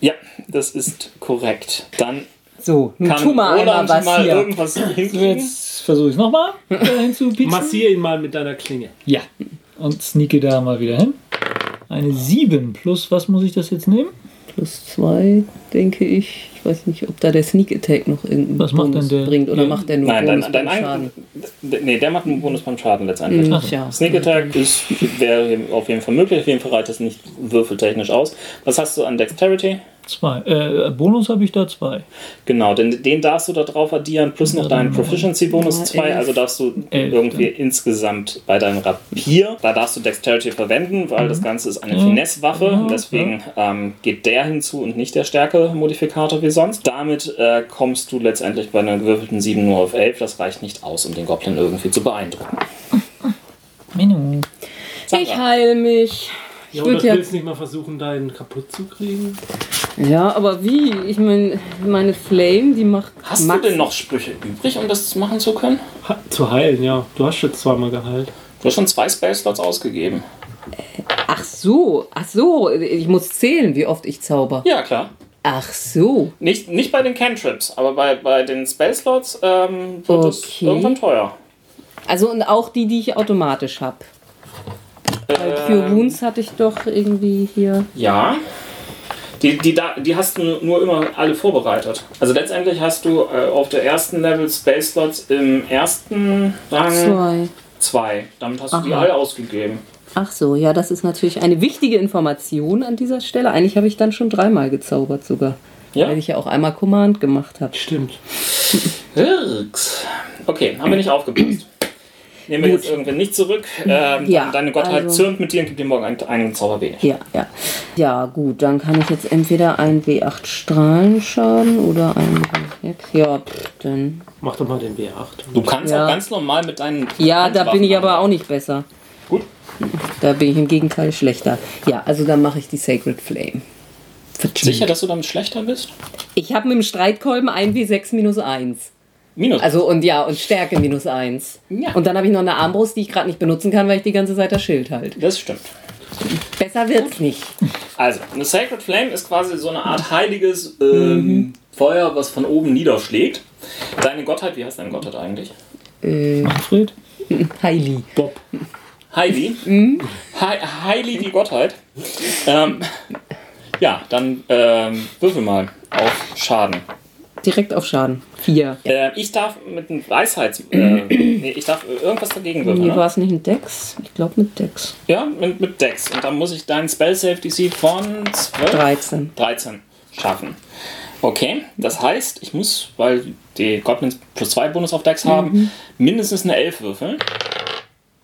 ja, das ist korrekt. Dann So, nun kann tu mal einmal Roland was mal hier. irgendwas hinkriegen. Jetzt versuche ich es nochmal hinzupieksen. Massier ihn mal mit deiner Klinge. Ja. Und sneake da mal wieder hin. Eine 7 plus, was muss ich das jetzt nehmen? Plus zwei, denke ich. Ich weiß nicht, ob da der Sneak Attack noch irgendeinen Was macht Bonus denn der? bringt. Oder Ja. macht der nur Nein, dein, Bonus dein beim Schaden? Nee, der macht einen Bonus beim Schaden letztendlich. Ach ja. Sneak Attack ist, wäre auf jeden Fall möglich. Auf jeden Fall reicht es nicht würfeltechnisch aus. Was hast du an Dexterity? Zwei. Äh, Bonus habe ich da zwei. Genau, denn den darfst du da drauf addieren, plus noch deinen Proficiency-Bonus Ja, 2. elf. Also darfst du Elf, irgendwie insgesamt bei deinem Rapier, da darfst du Dexterity verwenden, weil das Ganze ist eine Finesse-Waffe. Ja, Deswegen ähm, geht der hinzu und nicht der Stärke-Modifikator wie sonst. Damit äh, kommst du letztendlich bei einer gewürfelten 7 nur auf 11. Das reicht nicht aus, um den Goblin irgendwie zu beeindrucken. Menü. Ich heile mich. Ich Ja, oder würd du ja, willst nicht mal versuchen, deinen kaputt zu kriegen? Ja, aber wie? Ich meine, meine Flame, die macht. Hast Max- du denn noch Sprüche übrig, um das machen zu können? Ha zu heilen, ja. Du hast jetzt zweimal geheilt. Du hast schon zwei Space-Slots ausgegeben. Ach so, ach so. Ich muss zählen, wie oft ich zauber. Ja, klar. Ach so. Nicht, nicht bei den Cantrips, aber bei, bei den Spell-Slots ähm, wird es Okay. irgendwann teuer. Also und auch die, die ich automatisch habe. Cure Ähm, Wounds hatte ich doch irgendwie hier. Ja. Die, die, da, die hast du nur immer alle vorbereitet. Also letztendlich hast du äh, auf der ersten Level Space Slots im ersten Rang Zwei. zwei. Damit hast du die Aha. alle ausgegeben. Ach so, ja, das ist natürlich eine wichtige Information an dieser Stelle. Eigentlich habe ich dann schon dreimal gezaubert sogar. Ja. Weil ich ja auch einmal Command gemacht habe. Stimmt. Irks. Okay, haben wir nicht aufgepasst. Nehmen wir Gut. jetzt irgendwie nicht zurück. Ähm, Ja, deine Gottheit also- zürnt mit dir und gibt dir morgen einen, einen Zauber weniger. Ja, ja. Ja, gut, dann kann ich jetzt entweder einen W8 Strahlenschaden oder einen W6. Ja, pff, dann. Mach doch mal den W8. Du kannst Ja. auch ganz normal mit deinen. Ja, da bin ich aber auch nicht besser. Gut. Da bin ich im Gegenteil schlechter. Ja, also dann mache ich die Sacred Flame. Sicher, dass du damit schlechter bist? Ich habe mit dem Streitkolben ein W6 minus 1. Minus. Also und ja, und Stärke minus 1. Ja. Und dann habe ich noch eine Armbrust, die ich gerade nicht benutzen kann, weil ich die ganze Zeit das Schild halte. das stimmt. Besser wird's nicht. Also, eine Sacred Flame ist quasi so eine Art heiliges ähm, Feuer, was von oben niederschlägt. Deine Gottheit, wie heißt deine Gottheit eigentlich? Manfred? Heili. Bob. Heili. Mhm. Hei- Heili die Gottheit. Ähm, ja, dann ähm, würfel mal auf Schaden. Direkt auf Schaden. Vier. Äh, ich darf mit einem Weisheits... Äh, nee, ich darf irgendwas dagegen würfeln, Nee, ne? war es nicht ein Dex? Ich glaube mit Dex. Ja, mit, mit Dex. Und dann muss ich deinen Spell Save DC von 12... 13. 13 schaffen. Okay, das heißt, ich muss, weil die Goblins plus 2 Bonus auf Dex haben, mindestens eine 11 würfeln.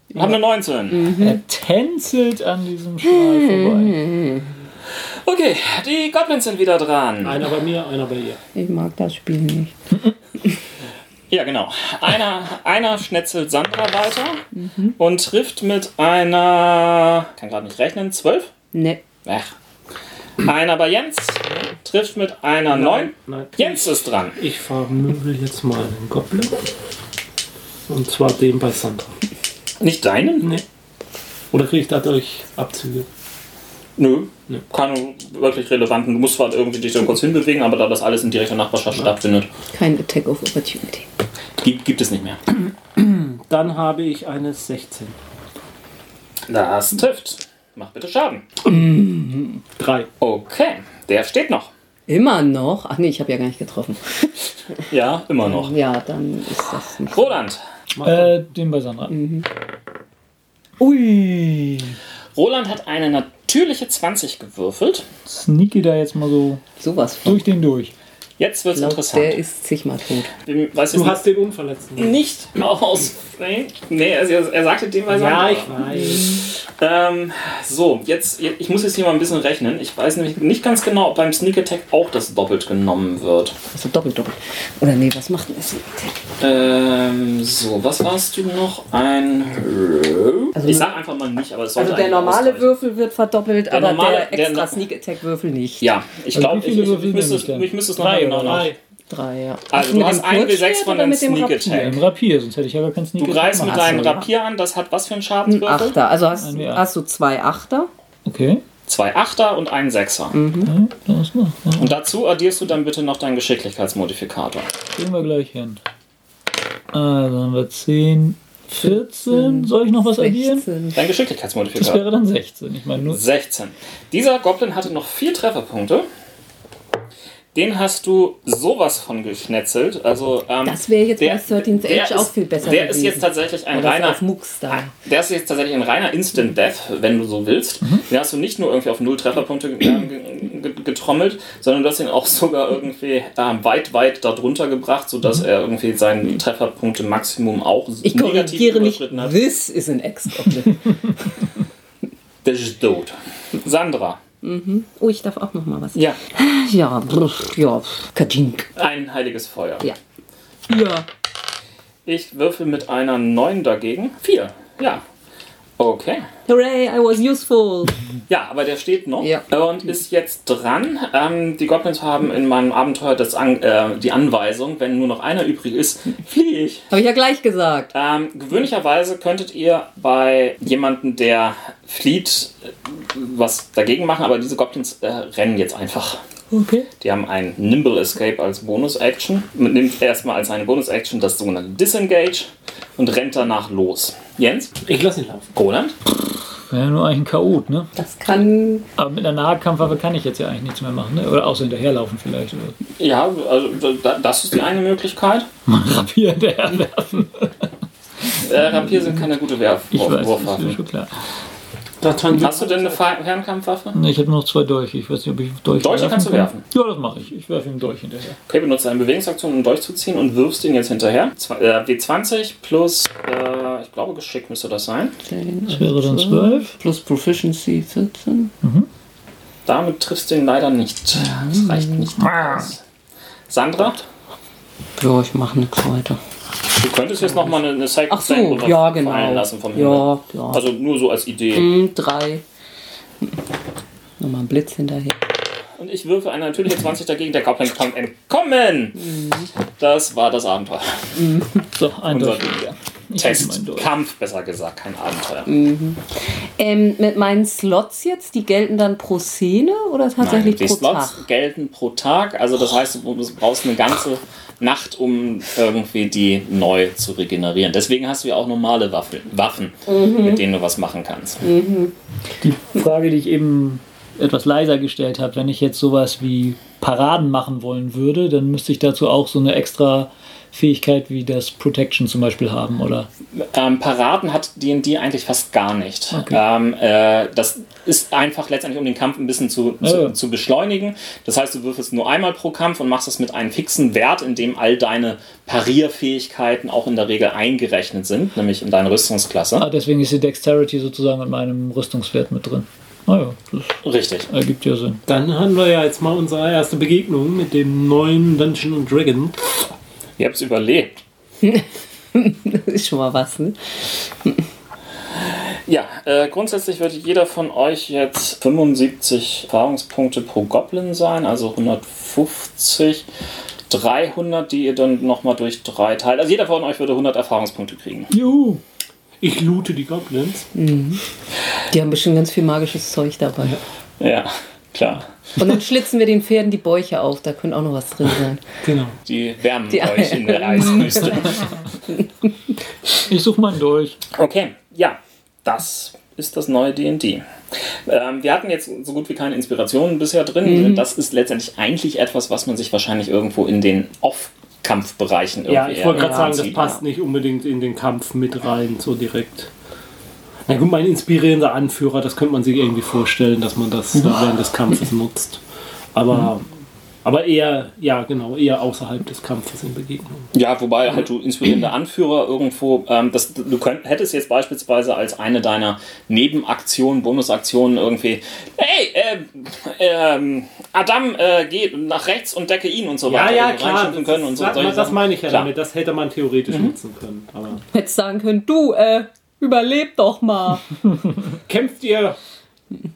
Ich habe eine 19. Er tänzelt an diesem Strahl vorbei. Okay, die Goblins sind wieder dran. Einer bei mir, einer bei ihr. Ich mag das Spiel nicht. Ja, genau. Einer, einer schnetzelt Sandra weiter und trifft mit einer, kann gerade nicht rechnen, 12? Ne. Ach. Einer bei Jens. Trifft mit einer 9. Nein. Jens ist dran. Ich vermöbel jetzt mal einen Goblin. Und zwar den bei Sandra. Nicht deinen? Nee. Oder kriege ich dadurch Abzüge? Nö. Keine wirklich relevanten. Du musst zwar irgendwie dich dann kurz hinbewegen, aber da das alles in direkter Nachbarschaft stattfindet, Kein Attack of Opportunity. gibt, gibt es nicht mehr. Dann habe ich eine 16. Das trifft. Mach bitte Schaden. 3. Okay, der steht noch. Immer noch? Ach nee, ich habe ja gar nicht getroffen. Ja, immer noch. Ja, dann ist das nicht. Roland. Äh, den bei Sandra. Ui. Roland hat eine natürliche 20 gewürfelt. Sneaky da jetzt mal so Sowas von. durch den durch. Jetzt wird es interessant. der ist zigmal tot. Ich weiß Du hast den Unverletzten. nicht aus. Nee, nee er, er sagte dem bei Ja, ich weiß. Ähm, so, jetzt, ich muss jetzt hier mal ein bisschen rechnen. Ich weiß nämlich nicht ganz genau, ob beim Sneak Attack auch das doppelt genommen wird. Also doppelt, doppelt. Oder nee, was macht denn das? Ähm, so, was warst du noch? Ein. Also ich sag einfach mal nicht, aber es sollte Also der normale ausreichen. Würfel wird verdoppelt, Der aber normale- der der extra no- Sneak Attack Würfel nicht. Ja, ich Also glaube, ich, ich, ich, müsste, es, ich denn? ich müsste es noch Drei mal genau nach. Drei. Ja. Also, Mit du dem hast ein W6 Kurzschwert von dem Sneak Rapier? Attack. Ein Rapier, sonst hätte ich ja gar keinen Sneak Du greifst mit deinem so. Rapier an, das hat was für einen Ein Schadenswürfel? Achter. Also hast, Ein W8. hast du zwei Achter. Okay. Zwei Achter und einen Sechser. Mhm. Ja, das. Ja, Und dazu addierst du dann bitte noch deinen Geschicklichkeitsmodifikator. kriegen wir gleich hin. Also haben wir 10, 14. Soll ich noch was addieren? 16. Dein Das Geschicklichkeitsmodifikator. wäre dann 16. Ich meine nur. 16. Dieser Goblin hatte noch vier Trefferpunkte. Den hast du sowas von geschnetzelt. Also, ähm, Das wäre jetzt der- bei 13th der Age auch ist- viel besser Der ist gewesen. jetzt tatsächlich ein Oder reiner. Der ist jetzt tatsächlich ein reiner Instant Death, wenn du so willst. Den hast du nicht nur irgendwie auf null Trefferpunkte äh, ge- getrommelt, sondern du hast ihn auch sogar irgendwie ähm, weit, weit darunter gebracht, sodass er irgendwie sein Trefferpunkte-Maximum auch Ich negativ überschritten hat. This is an Ex-Goblin. Der ist tot. Sandra. Oh, ich darf auch noch mal was. Ja, Ja, brr, ja, Kajink. ein heiliges Feuer. Ja. Ja. Ich würfel mit einer 9 dagegen. 4. Ja. Okay. Hooray, I was useful. Ja, aber der steht noch Ja. und ist jetzt dran. Ähm, die Goblins haben in meinem Abenteuer das An äh, die Anweisung, wenn nur noch einer übrig ist, fliehe ich. Habe ich ja gleich gesagt. Ähm, gewöhnlicherweise könntet ihr bei jemandem, der flieht, äh, was dagegen machen, aber diese Goblins äh, rennen jetzt einfach. Okay. Die haben einen Nimble Escape als Bonus-Action. Man nimmt erstmal als eine Bonus-Action das sogenannte Disengage und rennt danach los. Jens? Ich lasse ihn laufen. Roland? Wäre ja nur eigentlich ein Chaot, ne? Das kann. Aber mit einer Nahkampfwaffe kann ich jetzt ja eigentlich nichts mehr machen, ne? Oder außer hinterherlaufen vielleicht. Oder Ja, also da- das ist die eine Möglichkeit. mal Rapier hinterherwerfen. Äh, Rapier sind keine gute Werf Ich weiß, das ist Wurfwaffen. schon klar. Hast du denn eine Fe- Fernkampfwaffe? Ne, Ich habe noch zwei Dolche. Ich weiß nicht, ob ich Dolche Dolche kannst du kann. werfen. Ja, das mache ich. Ich werfe ihm Dolch hinterher. Okay, benutze eine Bewegungsaktion, um durchzuziehen und wirfst ihn jetzt hinterher. Zwei- äh, W20 plus, äh, ich glaube, Geschick müsste das sein. Das wäre dann 12. Plus Proficiency 14. Damit triffst du ihn leider nicht. Das reicht nicht aus. Sandra, Ja, ich mache nichts weiter. Du könntest jetzt nochmal eine, eine Sacred Ach so, ja, genau. lassen vom Himmel. Ja, ja. Also nur so als Idee. Hm, drei. Nochmal ein Blitz hinterher. Und ich würfe eine natürliche 20 dagegen. Der Goblin kann entkommen. Das war das Abenteuer. So, ein Unser Dolch. Ich Test. nehme einen Dolch. Kampf, besser gesagt, kein Abenteuer. Ähm, mit meinen Slots jetzt, die gelten dann pro Szene oder tatsächlich Nein, die pro Slots Tag? gelten pro Tag. Also das heißt, du brauchst eine ganze Nacht, um irgendwie die neu zu regenerieren. Deswegen hast du ja auch normale Waffen, Waffen Mhm. mit denen du was machen kannst. Die Frage, die ich eben etwas leiser gestellt habe, wenn ich jetzt sowas wie Paraden machen wollen würde, dann müsste ich dazu auch so eine extra Fähigkeit wie das Protection zum Beispiel haben, oder? Ähm, Paraden hat D&D eigentlich fast gar nicht. Okay. Ähm, äh, das ist einfach letztendlich, um den Kampf ein bisschen zu, zu, Ja, ja. zu beschleunigen. Das heißt, du würfelst nur einmal pro Kampf und machst das mit einem fixen Wert, in dem all deine Parierfähigkeiten auch in der Regel eingerechnet sind, nämlich in deine Rüstungsklasse. Ah, deswegen ist die Dexterity sozusagen mit meinem Rüstungswert mit drin. Ah ja, das Richtig. ergibt ja Sinn. Dann haben wir ja jetzt mal unsere erste Begegnung mit dem neuen Dungeon Dragon. Ihr habt es überlebt. Das ist schon mal was, ne? Ja, äh, grundsätzlich wird jeder von euch jetzt 75 Erfahrungspunkte pro Goblin sein, also 150, 300, die ihr dann nochmal durch drei teilt. Also jeder von euch würde 100 Erfahrungspunkte kriegen. Juhu. Ich loote die Goblins. Die haben bestimmt ganz viel magisches Zeug dabei. Ja, klar. Und dann schlitzen wir den Pferden die Bäuche auf, da könnte auch noch was drin sein. Genau. Die wärmen Die- euch in der Eiswüste. Ich suche mal durch. Okay, ja, das ist das neue D&D. Ähm, wir hatten jetzt so gut wie keine Inspirationen bisher drin. Das ist letztendlich eigentlich etwas, was man sich wahrscheinlich irgendwo in den Off-Kampfbereichen irgendwie Ja, ich wollte gerade sagen, das passt nicht unbedingt in den Kampf mit rein, so direkt. Na gut, mein inspirierender Anführer, das könnte man sich irgendwie vorstellen, dass man das dann während des Kampfes nutzt. Aber, aber eher, ja genau, eher außerhalb des Kampfes in Begegnung. Ja, wobei halt du inspirierender Anführer irgendwo, ähm, das, du könnt, hättest jetzt beispielsweise als eine deiner Nebenaktionen, Bonusaktionen irgendwie, hey, ähm, ähm, Adam, äh, geh nach rechts und decke ihn und so weiter. irgendwie reinschimpfen können und so. das, das meine ich ja Klar. damit, das hätte man theoretisch nutzen können. Aber Hättest sagen können, du, äh, überleb doch mal. kämpft ihr,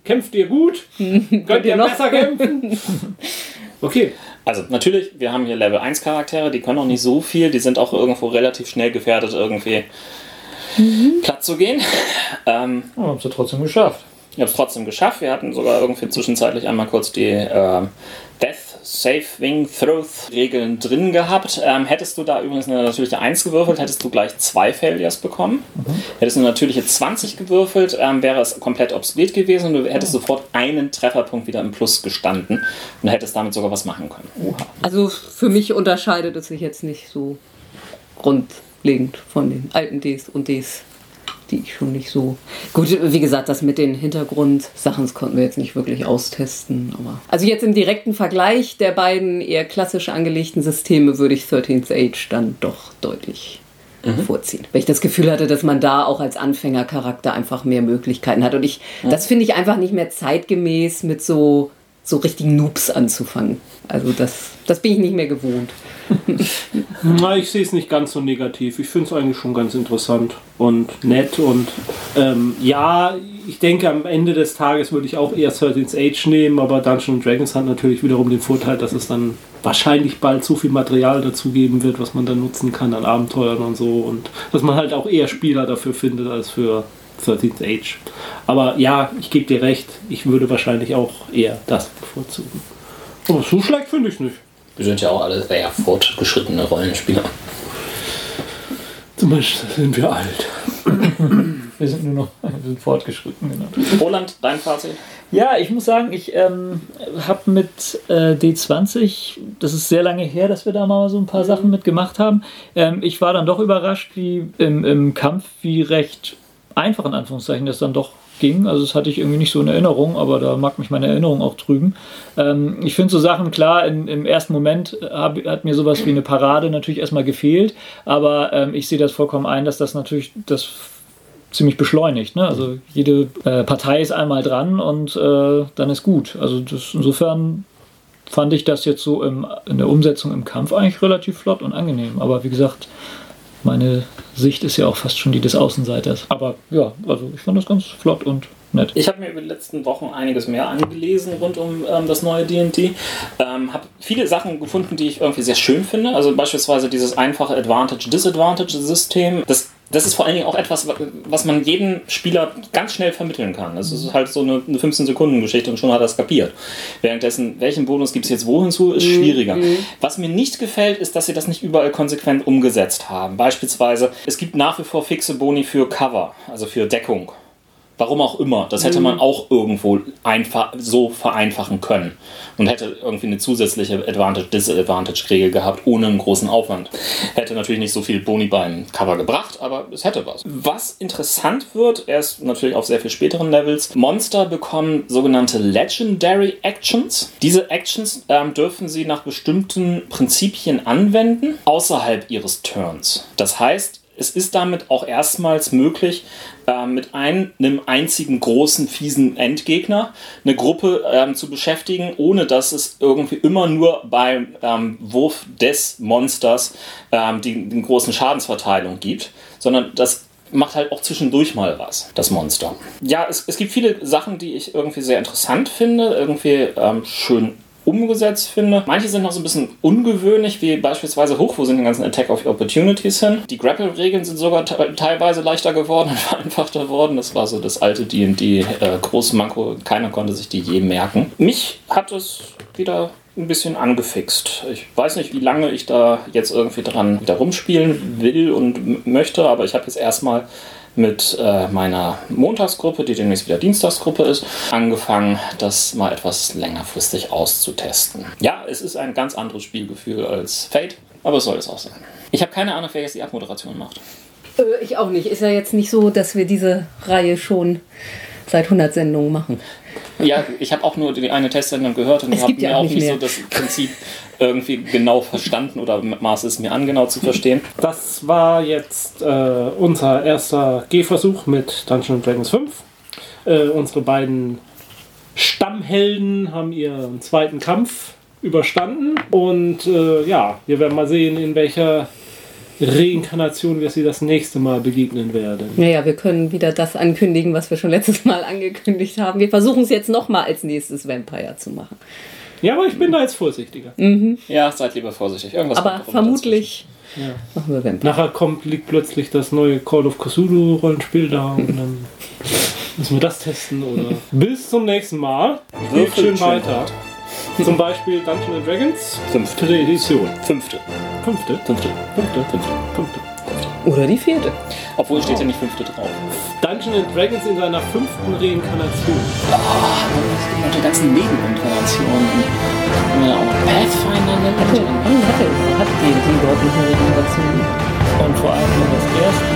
kämpft ihr gut? Könnt ihr besser kämpfen? Okay, Also natürlich, wir haben hier Level 1 Charaktere, die können auch nicht so viel, die sind auch irgendwo relativ schnell gefährdet, irgendwie platt zu gehen. Ähm, Oh, haben sie trotzdem geschafft. Ich habe es trotzdem geschafft. Wir hatten sogar irgendwie zwischenzeitlich einmal kurz die ähm, Death Saving Throw Regeln drin gehabt. Ähm, hättest du da übrigens eine natürliche 1 gewürfelt, hättest du gleich zwei Failures bekommen. Hättest du eine natürliche 20 gewürfelt, ähm, wäre es komplett obsolet gewesen und du hättest sofort einen Trefferpunkt wieder im Plus gestanden und hättest damit sogar was machen können. Also für mich unterscheidet es sich jetzt nicht so grundlegend von den alten Ds und Ds, die ich schon nicht so. Gut, wie gesagt, das mit den Hintergrundsachen konnten wir jetzt nicht wirklich austesten. Aber also jetzt im direkten Vergleich der beiden eher klassisch angelegten Systeme würde ich 13th Age dann doch deutlich vorziehen. Weil ich das Gefühl hatte, dass man da auch als Anfängercharakter einfach mehr Möglichkeiten hat. Und ich, das finde ich einfach nicht mehr zeitgemäß mit so, so richtigen Noobs anzufangen. Also das, das bin ich nicht mehr gewohnt. Na, ich sehe es nicht ganz so negativ. Ich finde es eigentlich schon ganz interessant und nett. Und ähm, ja, ich denke, am Ende des Tages würde ich auch eher 13th Age nehmen, aber Dungeons Dragons hat natürlich wiederum den Vorteil, dass es dann wahrscheinlich bald so viel Material dazu geben wird, was man dann nutzen kann an Abenteuern und so. Und dass man halt auch eher Spieler dafür findet als für 13th Age. Aber ja, ich gebe dir recht, ich würde wahrscheinlich auch eher das bevorzugen. Aber so schlecht finde ich es nicht. Wir sind ja auch alle sehr fortgeschrittene Rollenspieler. Zum Beispiel sind wir alt. Wir sind nur noch wir sind fortgeschritten, genau. Roland, dein Fazit? Ja, ich muss sagen, ich ähm, habe mit äh, D20, das ist sehr lange her, dass wir da mal so ein paar Sachen mitgemacht haben. Ähm, ich war dann doch überrascht, wie im, im Kampf, wie recht einfach in Anführungszeichen das dann doch ging. Also das hatte ich irgendwie nicht so in Erinnerung, aber da mag mich meine Erinnerung auch trügen. Ähm, ich finde so Sachen, klar, in, im ersten Moment hab, hat mir sowas wie eine Parade natürlich erstmal gefehlt, aber ähm, ich sehe das vollkommen ein, dass das natürlich das ziemlich beschleunigt. Ne? Also jede äh, Partei ist einmal dran und äh, dann ist gut. Also das, insofern fand ich das jetzt so im, in der Umsetzung im Kampf eigentlich relativ flott und angenehm. Aber wie gesagt, meine Sicht ist ja auch fast schon die des Außenseiters. Aber ja, also ich fand das ganz flott und nett. Ich habe mir über die letzten Wochen einiges mehr angelesen rund um ähm, das neue D&D. Ähm, habe viele Sachen gefunden, die ich irgendwie sehr schön finde. Also beispielsweise dieses einfache Advantage-Disadvantage-System. Das, das ist vor allen Dingen auch etwas, was man jedem Spieler ganz schnell vermitteln kann. Das ist halt so eine, eine 15-Sekunden-Geschichte und schon hat er es kapiert. Währenddessen, welchen Bonus gibt es jetzt wohin zu, ist schwieriger. Was mir nicht gefällt, ist, dass sie das nicht überall konsequent umgesetzt haben. Beispielsweise, es gibt nach wie vor fixe Boni für Cover, also für Deckung. Warum auch immer. Das hätte man auch irgendwo einfach so vereinfachen können. Und hätte irgendwie eine zusätzliche Advantage-Disadvantage-Regel gehabt, ohne einen großen Aufwand. Hätte natürlich nicht so viel Boni beim Cover gebracht, aber es hätte was. Was interessant wird, erst natürlich auf sehr viel späteren Levels, Monster bekommen sogenannte Legendary Actions. Diese Actions ähm, dürfen sie nach bestimmten Prinzipien anwenden, außerhalb ihres Turns. Das heißt, es ist damit auch erstmals möglich, äh, mit ein, einem einzigen großen, fiesen Endgegner eine Gruppe ähm, zu beschäftigen, ohne dass es irgendwie immer nur beim ähm, Wurf des Monsters ähm, die, die großen Schadensverteilung gibt, sondern dass macht halt auch zwischendurch mal was, das Monster. Ja, es, es gibt viele Sachen, die ich irgendwie sehr interessant finde, irgendwie ähm, schön umgesetzt finde. Manche sind noch so ein bisschen ungewöhnlich, wie beispielsweise hoch, wo sind die ganzen Attack of Opportunities hin. Die Grapple-Regeln sind sogar te teilweise leichter geworden und vereinfachter geworden. Das war so das alte D&D äh, Großmanko. Keiner konnte sich die je merken. Mich hat es wieder ein bisschen angefixt. Ich weiß nicht, wie lange ich da jetzt irgendwie dran wieder rumspielen will und möchte, aber ich habe jetzt erstmal mit äh, meiner Montagsgruppe, die demnächst wieder Dienstagsgruppe ist, angefangen, das mal etwas längerfristig auszutesten. Ja, es ist ein ganz anderes Spielgefühl als Fate, aber es soll es auch sein. Ich habe keine Ahnung, wer jetzt die Abmoderation macht. Äh, ich auch nicht. Ist ja jetzt nicht so, dass wir diese Reihe schon seit 100 Sendungen machen. Ja, ich habe auch nur die eine Testsendung gehört und habe mir auch nicht mehr. so das Prinzip irgendwie genau verstanden oder maße es mir an, genau zu verstehen. Das war jetzt äh, unser erster Gehversuch mit Dungeons Dragons 5. Äh, unsere beiden Stammhelden haben ihren zweiten Kampf überstanden. Und äh, ja, wir werden mal sehen, in welcher Reinkarnation wir sie das nächste Mal begegnen werden. Naja, wir können wieder das ankündigen, was wir schon letztes Mal angekündigt haben. Wir versuchen es jetzt nochmal als nächstes Vampire zu machen. Ja, aber ich bin da jetzt vorsichtiger. Ja, seid lieber vorsichtig. Irgendwas Aber vermutlich machen wir Vampire. Nachher kommt, liegt plötzlich das neue Call of Cthulhu Rollenspiel da und dann müssen wir das testen oder. Bis zum nächsten Mal. Geht schön schön weiter. Zum Beispiel Dungeons and Dragons. Fünfte. Edition. Fünfte. Fünfte. Fünfte. Fünfte. Fünfte. Fünfte. Oder die vierte. Obwohl steht ja nicht fünfte drauf. Dungeons and Dragons in seiner fünften Reinkarnation. Und die ganzen Nebeninkarnationen. Auch noch Pathfinder hat die, die dort noch eine Regeneration. Und vor allem das erste